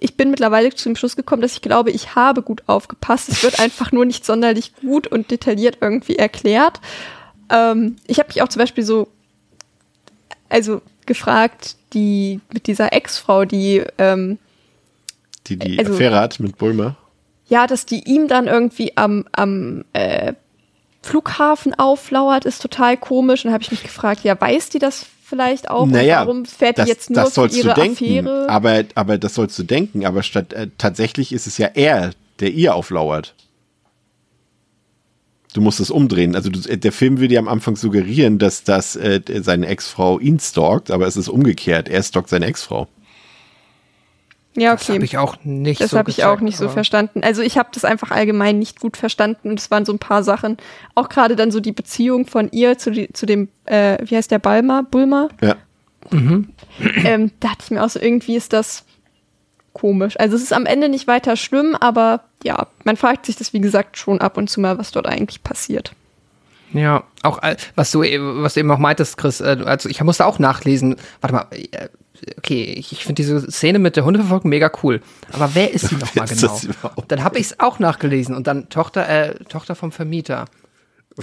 ich bin mittlerweile zu dem Schluss gekommen, dass ich glaube, ich habe gut aufgepasst. Es wird <laughs> einfach nur nicht sonderlich gut und detailliert irgendwie erklärt. Ähm, ich habe mich auch zum Beispiel so, also gefragt, die mit dieser Ex-Frau, die ähm, Die, die Also- Affäre hat mit Bulmer. ja, dass die ihm dann irgendwie am, am äh, Flughafen auflauert, ist total komisch. Und da habe ich mich gefragt, ja, weiß die das vielleicht auch? Und Naja, warum fährt das, die jetzt nur das sollst ihre du denken, Affäre? Aber, aber das sollst du denken, aber statt äh, tatsächlich ist es ja er, der ihr auflauert. Du musst es umdrehen. Also du, äh, der Film will dir am Anfang suggerieren, dass das äh, seine Ex-Frau ihn stalkt, aber es ist umgekehrt. Er stalkt seine Ex-Frau. Ja, Das habe okay. ich auch nicht Das so habe ich auch nicht so verstanden. Also ich habe das einfach allgemein nicht gut verstanden und es waren so ein paar Sachen. Auch gerade dann so die Beziehung von ihr zu, die, zu dem, äh, wie heißt der, Balmer, Bulmer? Ja. ähm, da dachte ich mir auch so, irgendwie ist das komisch. Also es ist am Ende nicht weiter schlimm, aber ja, man fragt sich das, wie gesagt, schon ab und zu mal, was dort eigentlich passiert. Ja, auch was du, äh, was du eben auch meintest, Chris, äh, also ich musste auch nachlesen. Warte mal, äh, okay, ich, ich finde diese Szene mit der Hundeverfolgung mega cool. Aber wer ist sie <laughs> nochmal ist genau? Dann habe ich es auch nachgelesen und dann Tochter, äh, Tochter vom Vermieter.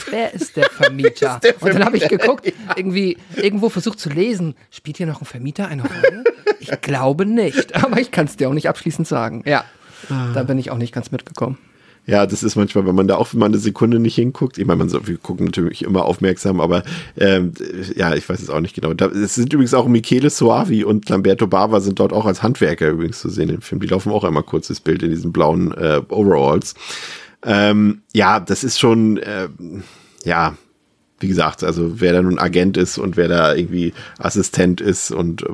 Wer ist der Vermieter? <laughs> Und dann habe ich geguckt, irgendwie irgendwo versucht zu lesen, spielt hier noch ein Vermieter eine Rolle? Ich glaube nicht, <laughs> aber ich kann es dir auch nicht abschließend sagen. Ja, da bin ich auch nicht ganz mitgekommen. Ja, das ist manchmal, wenn man da auch mal eine Sekunde nicht hinguckt. Ich meine, man so, wir gucken natürlich immer aufmerksam, aber ähm, ja, ich weiß es auch nicht genau. Da, es sind übrigens auch Michele Soavi und Lamberto Bava sind dort auch als Handwerker übrigens zu sehen im Film. Die laufen auch einmal kurzes Bild in diesen blauen äh, Overalls. Ähm, ja, das ist schon, äh, ja, wie gesagt, also wer da nun Agent ist und wer da irgendwie Assistent ist und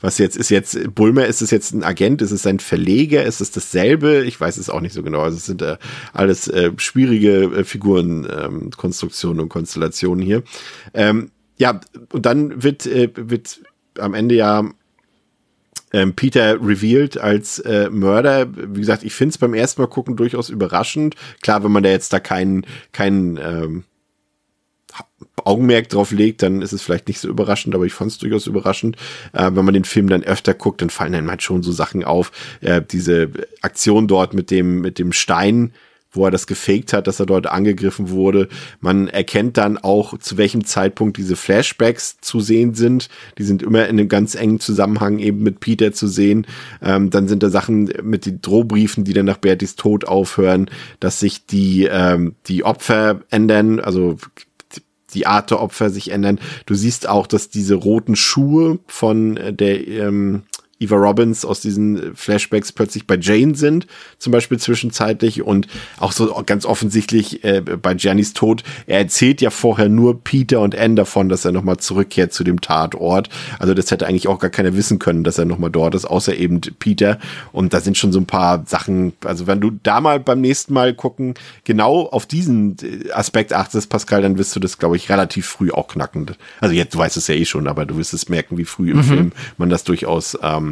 was jetzt ist jetzt, Bulmer, ist es jetzt ein Agent, ist es ein Verleger, ist es dasselbe? Ich weiß es auch nicht so genau. Also es sind äh, alles äh, schwierige äh, Figuren, ähm, und Konstellationen hier. Ähm, ja, und dann wird, äh, wird am Ende ja ähm, Peter revealed als äh, Mörder. Wie gesagt, ich finde es beim ersten Mal gucken durchaus überraschend. Klar, wenn man da jetzt da keinen keinen ähm, Augenmerk drauf legt, dann ist es vielleicht nicht so überraschend, aber ich fand es durchaus überraschend. Äh, wenn man den Film dann öfter guckt, dann fallen einem halt schon so Sachen auf. Äh, diese Aktion dort mit dem, mit dem Stein, wo er das gefaked hat, dass er dort angegriffen wurde. Man erkennt dann auch, zu welchem Zeitpunkt diese Flashbacks zu sehen sind. Die sind immer in einem ganz engen Zusammenhang eben mit Peter zu sehen. Ähm, dann sind da Sachen mit den Drohbriefen, die dann nach Bertis Tod aufhören, dass sich die, ähm, die Opfer ändern, also die Art der Opfer sich ändern. Du siehst auch, dass diese roten Schuhe von der ähm, Eva Robbins aus diesen Flashbacks plötzlich bei Jane sind, zum Beispiel zwischenzeitlich und auch so ganz offensichtlich äh, bei Jannys Tod. Er erzählt ja vorher nur Peter und Anne davon, dass er nochmal zurückkehrt zu dem Tatort. Also das hätte eigentlich auch gar keiner wissen können, dass er nochmal dort ist, außer eben Peter. Und da sind schon so ein paar Sachen, also wenn du da mal beim nächsten Mal gucken, genau auf diesen äh, Aspekt achtest, Pascal, dann wirst du das, glaube ich, relativ früh auch knacken. Also jetzt, du weißt es ja eh schon, aber du wirst es merken, wie früh im mhm. Film man das durchaus ähm,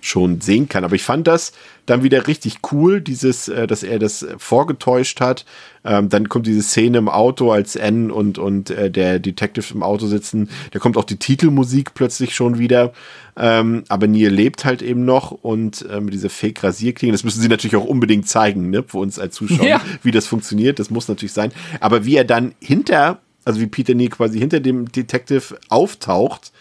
schon sehen kann. Aber ich fand das dann wieder richtig cool, dieses, äh, dass er das vorgetäuscht hat. Ähm, dann kommt diese Szene im Auto, als N und, und äh, der Detective im Auto sitzen. Da kommt auch die Titelmusik plötzlich schon wieder. Ähm, aber Neil lebt halt eben noch und äh, mit dieser Fake-Rasierklinge, das müssen sie natürlich auch unbedingt zeigen, ne, für uns als Zuschauer, ja. wie das funktioniert. Das muss natürlich sein. Aber wie er dann hinter, also wie Peter Neal quasi hinter dem Detective auftaucht,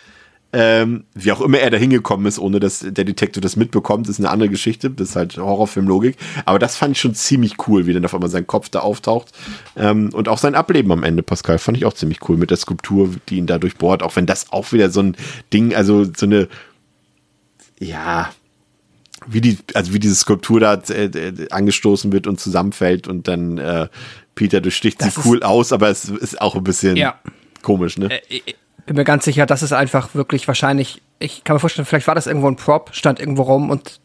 ähm, wie auch immer er da hingekommen ist, ohne dass der Detektiv das mitbekommt, ist eine andere Geschichte. Das ist halt Horrorfilmlogik. Aber das fand ich schon ziemlich cool, wie dann auf einmal sein Kopf da auftaucht. Ähm, und auch sein Ableben am Ende, Pascal, fand ich auch ziemlich cool mit der Skulptur, die ihn da durchbohrt. Auch wenn das auch wieder so ein Ding, also so eine, ja, wie die, also wie diese Skulptur da äh, angestoßen wird und zusammenfällt und dann äh, Peter durchsticht sie cool aus, aber es ist auch ein bisschen ja. komisch, ne? Äh, äh bin mir ganz sicher, das ist einfach wirklich wahrscheinlich, ich kann mir vorstellen, vielleicht war das irgendwo ein Prop, stand irgendwo rum und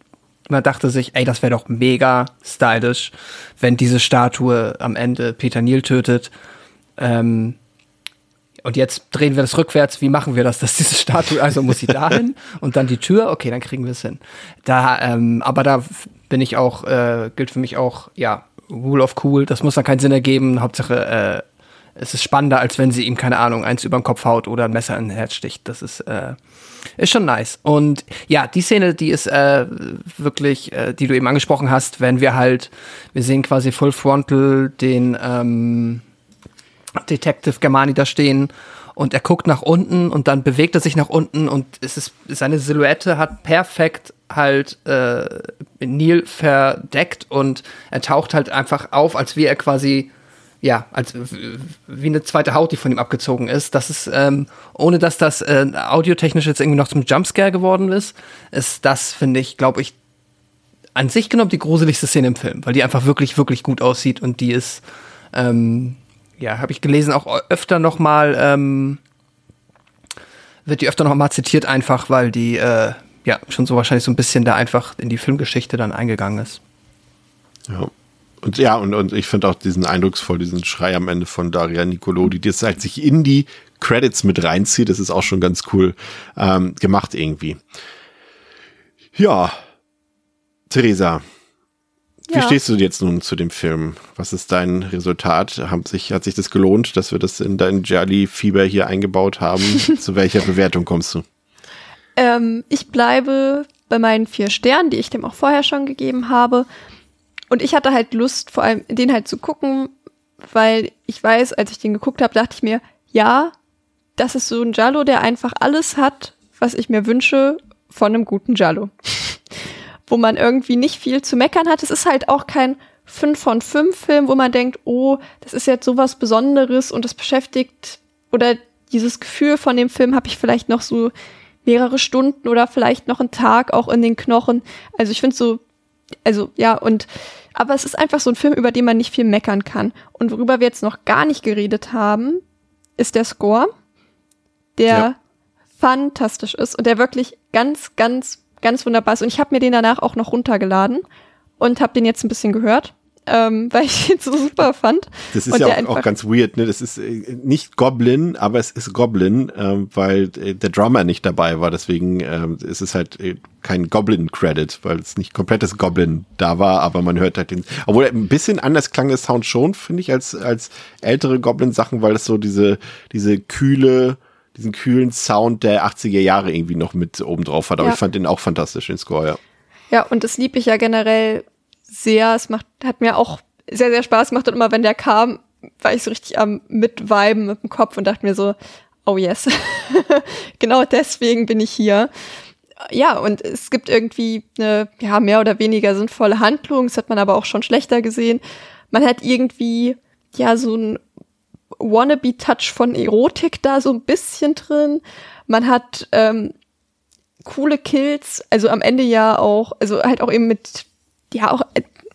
man dachte sich, ey, das wäre doch mega stylisch, wenn diese Statue am Ende Peter Neal tötet. Ähm, und jetzt drehen wir das rückwärts. Wie machen wir das, dass diese Statue, also muss sie dahin <laughs> und dann die Tür? Okay, dann kriegen wir es hin. Da, ähm, aber da bin ich auch, äh, gilt für mich auch, ja, Rule of Cool. Das muss dann keinen Sinn ergeben. Hauptsache, äh, es ist spannender, als wenn sie ihm, keine Ahnung, eins über den Kopf haut oder ein Messer in den Herz sticht. Das ist, äh, ist schon nice. Und ja, die Szene, die ist äh, wirklich, äh, die du eben angesprochen hast, wenn wir halt, wir sehen quasi Full Frontal den ähm, Detective Germani da stehen und er guckt nach unten und dann bewegt er sich nach unten und es ist seine Silhouette hat perfekt halt äh, Neil verdeckt und er taucht halt einfach auf, als wäre er quasi ja, als wie eine zweite Haut, die von ihm abgezogen ist. Das ist, ähm, ohne dass das äh, audiotechnisch jetzt irgendwie noch zum Jumpscare geworden ist, ist das, finde ich, glaube ich, an sich genommen die gruseligste Szene im Film, weil die einfach wirklich, wirklich gut aussieht und die ist, ähm, ja, habe ich gelesen, auch öfter noch mal, ähm, wird die öfter noch mal zitiert, einfach weil die, äh, ja, schon so wahrscheinlich so ein bisschen da einfach in die Filmgeschichte dann eingegangen ist. Ja. Und ja, und, und ich finde auch diesen eindrucksvoll, diesen Schrei am Ende von Daria Nicolodi, die das halt sich in die Credits mit reinzieht. Das ist auch schon ganz cool ähm, gemacht irgendwie. Ja, Theresa, wie ja. stehst du jetzt nun zu dem Film? Was ist dein Resultat? Hat sich, hat sich das gelohnt, dass wir das in dein Jelly-Fieber hier eingebaut haben? <laughs> zu welcher Bewertung kommst du? Ähm, ich bleibe bei meinen vier Sternen, die ich dem auch vorher schon gegeben habe. Und ich hatte halt Lust, vor allem den halt zu gucken, weil ich weiß, als ich den geguckt habe, dachte ich mir, ja, das ist so ein Jallo, der einfach alles hat, was ich mir wünsche von einem guten Jallo. <laughs> wo man irgendwie nicht viel zu meckern hat. Es ist halt auch kein 5 von 5 Film, wo man denkt, oh, das ist jetzt sowas Besonderes und das beschäftigt oder dieses Gefühl von dem Film habe ich vielleicht noch so mehrere Stunden oder vielleicht noch einen Tag auch in den Knochen. Also ich finde so also ja, und aber es ist einfach so ein Film, über den man nicht viel meckern kann. Und worüber wir jetzt noch gar nicht geredet haben, ist der Score, der ja. fantastisch ist und der wirklich ganz, ganz, ganz wunderbar ist. Und ich habe mir den danach auch noch runtergeladen und habe den jetzt ein bisschen gehört ähm, weil ich ihn so super fand. Das ist ja auch, auch, ganz weird, ne? Das ist äh, nicht Goblin, aber es ist Goblin, ähm, weil äh, der Drummer nicht dabei war. Deswegen ähm, ist es halt äh, kein Goblin-Credit, weil es nicht komplettes Goblin da war, aber man hört halt den. Obwohl ein bisschen anders klang der Sound schon, finde ich, als, als ältere Goblin-Sachen, weil es so diese, diese kühle, diesen kühlen Sound der 80er Jahre irgendwie noch mit oben drauf hat. Aber ja. ich fand den auch fantastisch, den Score, ja. Ja, und das lieb ich ja generell sehr. Es macht, hat mir auch sehr, sehr Spaß gemacht und immer wenn der kam, war ich so richtig am Mitweiben mit dem Kopf und dachte mir so, oh yes, <laughs> genau deswegen bin ich hier. Ja, und es gibt irgendwie eine ja, mehr oder weniger sinnvolle Handlung, das hat man aber auch schon schlechter gesehen. Man hat irgendwie ja so ein Wannabe-Touch von Erotik da so ein bisschen drin. Man hat ähm, coole Kills, also am Ende ja auch, also halt auch eben mit, ja, auch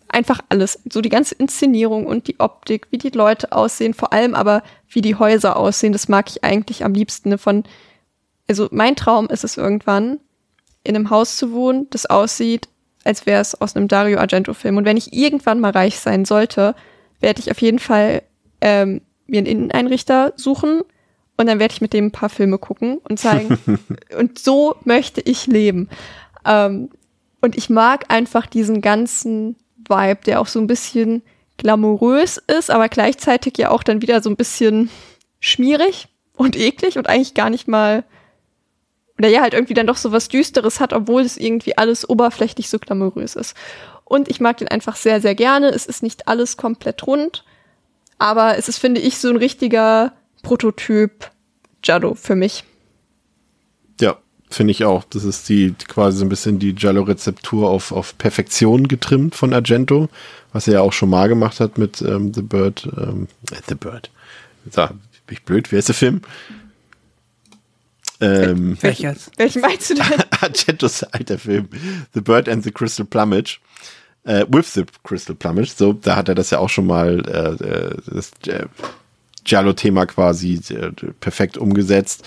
einfach alles. So die ganze Inszenierung und die Optik, wie die Leute aussehen, vor allem aber wie die Häuser aussehen, das mag ich eigentlich am liebsten von, also mein Traum ist es irgendwann, in einem Haus zu wohnen, das aussieht, als wäre es aus einem Dario Argento-Film. Und wenn ich irgendwann mal reich sein sollte, werde ich auf jeden Fall ähm, mir einen Inneneinrichter suchen und dann werde ich mit dem ein paar Filme gucken und zeigen. <laughs> und so möchte ich leben. Ähm, und ich mag einfach diesen ganzen Vibe, der auch so ein bisschen glamourös ist, aber gleichzeitig ja auch dann wieder so ein bisschen schmierig und eklig und eigentlich gar nicht mal oder ja halt irgendwie dann doch so was Düsteres hat, obwohl es irgendwie alles oberflächlich so glamourös ist. Und ich mag den einfach sehr, sehr gerne. Es ist nicht alles komplett rund, aber es ist, finde ich, so ein richtiger Prototyp Jado für mich. Ja, finde ich auch. Das ist die quasi so ein bisschen die Giallo-Rezeptur auf, auf Perfektion getrimmt von Argento, was er ja auch schon mal gemacht hat mit ähm, The Bird. Ähm, äh, The Bird. So, bin ich blöd? Wer ist der Film? Ähm, <laughs> Welches? Welchen meinst du denn? <laughs> Argentos alter Film. The Bird and the Crystal Plumage. Äh, with the Crystal Plumage. So, da hat er das ja auch schon mal äh, äh das äh, Giallo-Thema quasi äh, perfekt umgesetzt.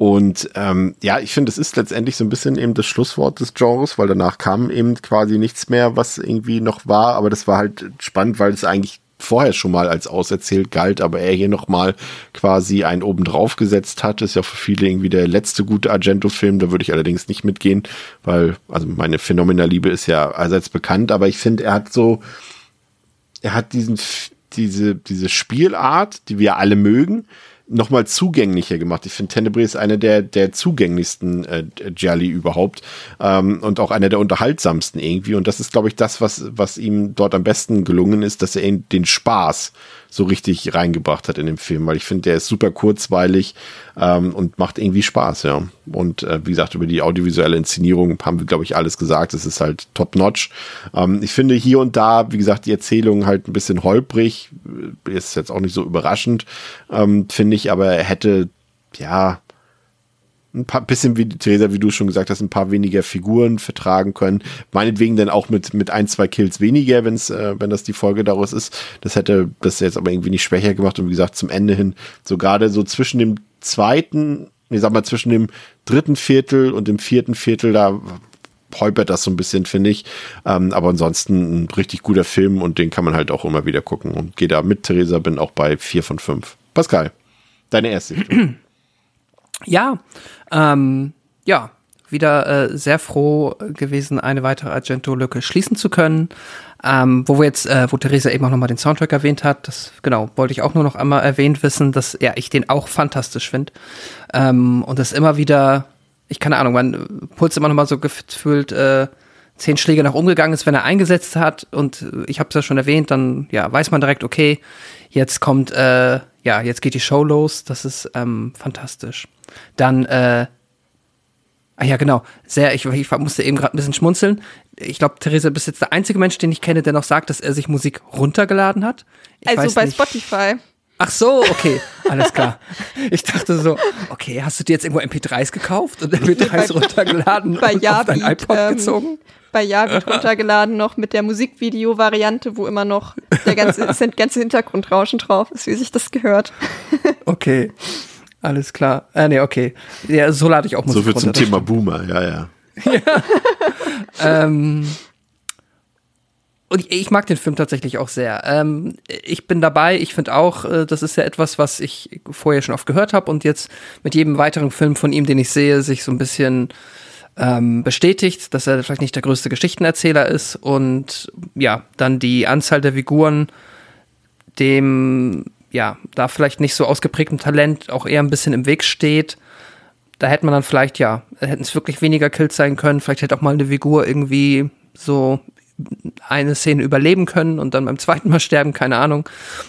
Und ähm, ja, ich finde, es ist letztendlich so ein bisschen eben das Schlusswort des Genres, weil danach kam eben quasi nichts mehr, was irgendwie noch war. Aber das war halt spannend, weil es eigentlich vorher schon mal als auserzählt galt, aber er hier nochmal quasi einen oben drauf gesetzt hat. Ist ja für viele irgendwie der letzte gute Argento-Film. Da würde ich allerdings nicht mitgehen, weil, also meine Phänomena-Liebe ist ja allseits bekannt, aber ich finde, er hat so, er hat diesen, diese, diese Spielart, die wir alle mögen, nochmal zugänglicher gemacht. Ich finde, Tenebrae ist einer der, der zugänglichsten äh, Jelly überhaupt ähm, und auch einer der unterhaltsamsten irgendwie. Und das ist, glaube ich, das, was, was ihm dort am besten gelungen ist, dass er den Spaß so richtig reingebracht hat in den Film, weil ich finde, der ist super kurzweilig ähm, und macht irgendwie Spaß, ja. Und äh, wie gesagt, über die audiovisuelle Inszenierung haben wir, glaube ich, alles gesagt. Es ist halt top-notch. Ähm, ich finde hier und da, wie gesagt, die Erzählung halt ein bisschen holprig. Ist jetzt auch nicht so überraschend, ähm, finde ich, aber er hätte, ja, ein paar bisschen wie Theresa, wie du schon gesagt hast, ein paar weniger Figuren vertragen können. Meinetwegen dann auch mit, mit ein, zwei Kills weniger, wenn's, äh, wenn das die Folge daraus ist. Das hätte das jetzt aber irgendwie nicht schwächer gemacht und wie gesagt, zum Ende hin, so gerade so zwischen dem zweiten, ich sag mal, zwischen dem dritten Viertel und dem vierten Viertel, da holpert das so ein bisschen, finde ich. Ähm, aber ansonsten ein richtig guter Film und den kann man halt auch immer wieder gucken. Und gehe da mit, Theresa, bin auch bei vier von fünf. Pascal, deine erste. <clears throat> Ja, ähm, ja, wieder äh, sehr froh gewesen, eine weitere Argento-Lücke schließen zu können. Ähm, wo wir jetzt, äh, wo Theresa eben auch nochmal den Soundtrack erwähnt hat, das genau, wollte ich auch nur noch einmal erwähnt wissen, dass ja ich den auch fantastisch finde. Ähm, und das immer wieder, ich keine Ahnung, man Puls immer nochmal so gefühlt äh, zehn Schläge nach umgegangen ist, wenn er eingesetzt hat. Und ich habe es ja schon erwähnt, dann ja, weiß man direkt, okay, jetzt kommt, äh, ja, jetzt geht die Show los. Das ist ähm, fantastisch. Dann, äh, ah ja, genau, sehr, ich, ich musste eben gerade ein bisschen schmunzeln. Ich glaube, Theresa, bist jetzt der einzige Mensch, den ich kenne, der noch sagt, dass er sich Musik runtergeladen hat. Ich also bei nicht. Spotify. Ach so, okay, alles klar. <laughs> Ich dachte so, okay, hast du dir jetzt irgendwo MP3s gekauft und MP3s <laughs> runtergeladen bei und Javi, auf dein iPod ähm, gezogen? Bei Javi runtergeladen noch mit der Musikvideo-Variante, wo immer noch der ganze, <laughs> ganze Hintergrundrauschen drauf ist, wie sich das gehört. Okay, alles klar. Äh, nee, okay. Ja, so lade ich auch Musik So viel zum Thema stimmt. Boomer, ja, ja. <laughs> ja. ähm, und ich, ich, mag den Film tatsächlich auch sehr. Ähm, ich bin dabei. Ich finde auch, äh, das ist ja etwas, was ich vorher schon oft gehört habe und jetzt mit jedem weiteren Film von ihm, den ich sehe, sich so ein bisschen ähm, bestätigt, dass er vielleicht nicht der größte Geschichtenerzähler ist und ja, dann die Anzahl der Figuren dem ja, da vielleicht nicht so ausgeprägtem Talent auch eher ein bisschen im Weg steht. Da hätte man dann vielleicht, ja, hätten es wirklich weniger Kills sein können. Vielleicht hätte auch mal eine Figur irgendwie so eine Szene überleben können und dann beim zweiten Mal <laughs> sterben, keine Ahnung.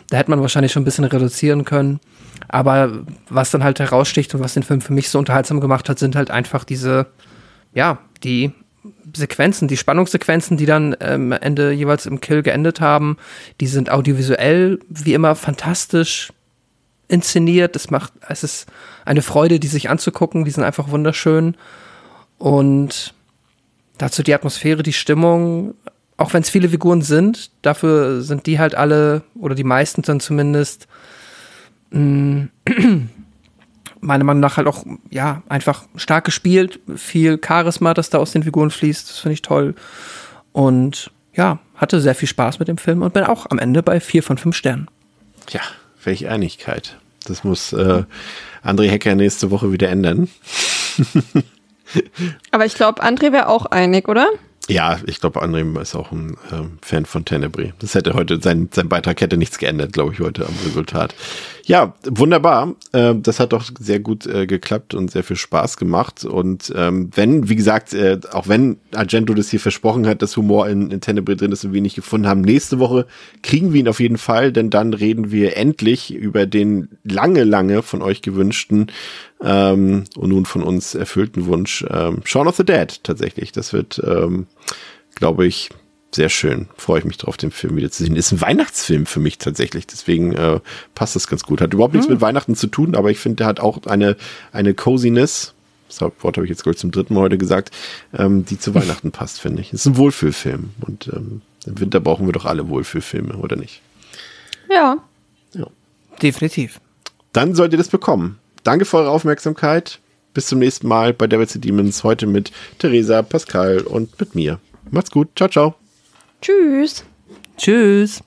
Da hätte man wahrscheinlich schon ein bisschen reduzieren können. Aber was dann halt heraussticht und was den Film für mich so unterhaltsam gemacht hat, sind halt einfach diese, ja, die Sequenzen, die Spannungssequenzen, die dann ähm, Ende jeweils im Kill geendet haben, die sind audiovisuell wie immer fantastisch inszeniert. Es macht, es ist eine Freude, die sich anzugucken. Die sind einfach wunderschön. Und dazu die Atmosphäre, die Stimmung, auch wenn es viele Figuren sind, dafür sind die halt alle, oder die meisten dann zumindest, mh, <clears throat> meiner Meinung nach halt auch, ja, einfach stark gespielt, viel Charisma, das da aus den Figuren fließt, das finde ich toll. Und ja, hatte sehr viel Spaß mit dem Film und bin auch am Ende bei vier von fünf Sternen. Ja, welche Einigkeit. Das muss äh, André Hecker nächste Woche wieder ändern. <laughs> Aber ich glaube, André wäre auch einig, oder? Ja, ich glaube, André ist auch ein ähm, Fan von Tenebrae. Das hätte heute, sein, sein Beitrag hätte nichts geändert, glaube ich, heute am Resultat. Ja, wunderbar. Äh, das hat doch sehr gut äh, geklappt und sehr viel Spaß gemacht. Und ähm, wenn, wie gesagt, äh, auch wenn Argento das hier versprochen hat, dass Humor in, in Tenebrae drin ist und wir nicht gefunden haben, nächste Woche kriegen wir ihn auf jeden Fall, denn dann reden wir endlich über den lange, lange von euch gewünschten ähm, und nun von uns erfüllten Wunsch ähm, Shaun of the Dead tatsächlich. Das wird, ähm, glaube ich, sehr schön. Freue ich mich drauf, den Film wieder zu sehen. Ist ein Weihnachtsfilm für mich tatsächlich. Deswegen äh, passt das ganz gut. Hat überhaupt nichts hm. mit Weihnachten zu tun, aber ich finde, der hat auch eine, eine Coziness. Das Wort habe ich jetzt, glaube ich, zum dritten Mal heute gesagt, ähm, die zu Weihnachten <laughs> passt, finde ich. Ist ein Wohlfühlfilm. Und ähm, im Winter brauchen wir doch alle Wohlfühlfilme, oder nicht? Ja. ja. Definitiv. Dann sollt ihr das bekommen. Danke für eure Aufmerksamkeit. Bis zum nächsten Mal bei Devils Demons. Heute mit Theresa, Pascal und mit mir. Macht's gut. Ciao, ciao. Tschüss. Tschüss.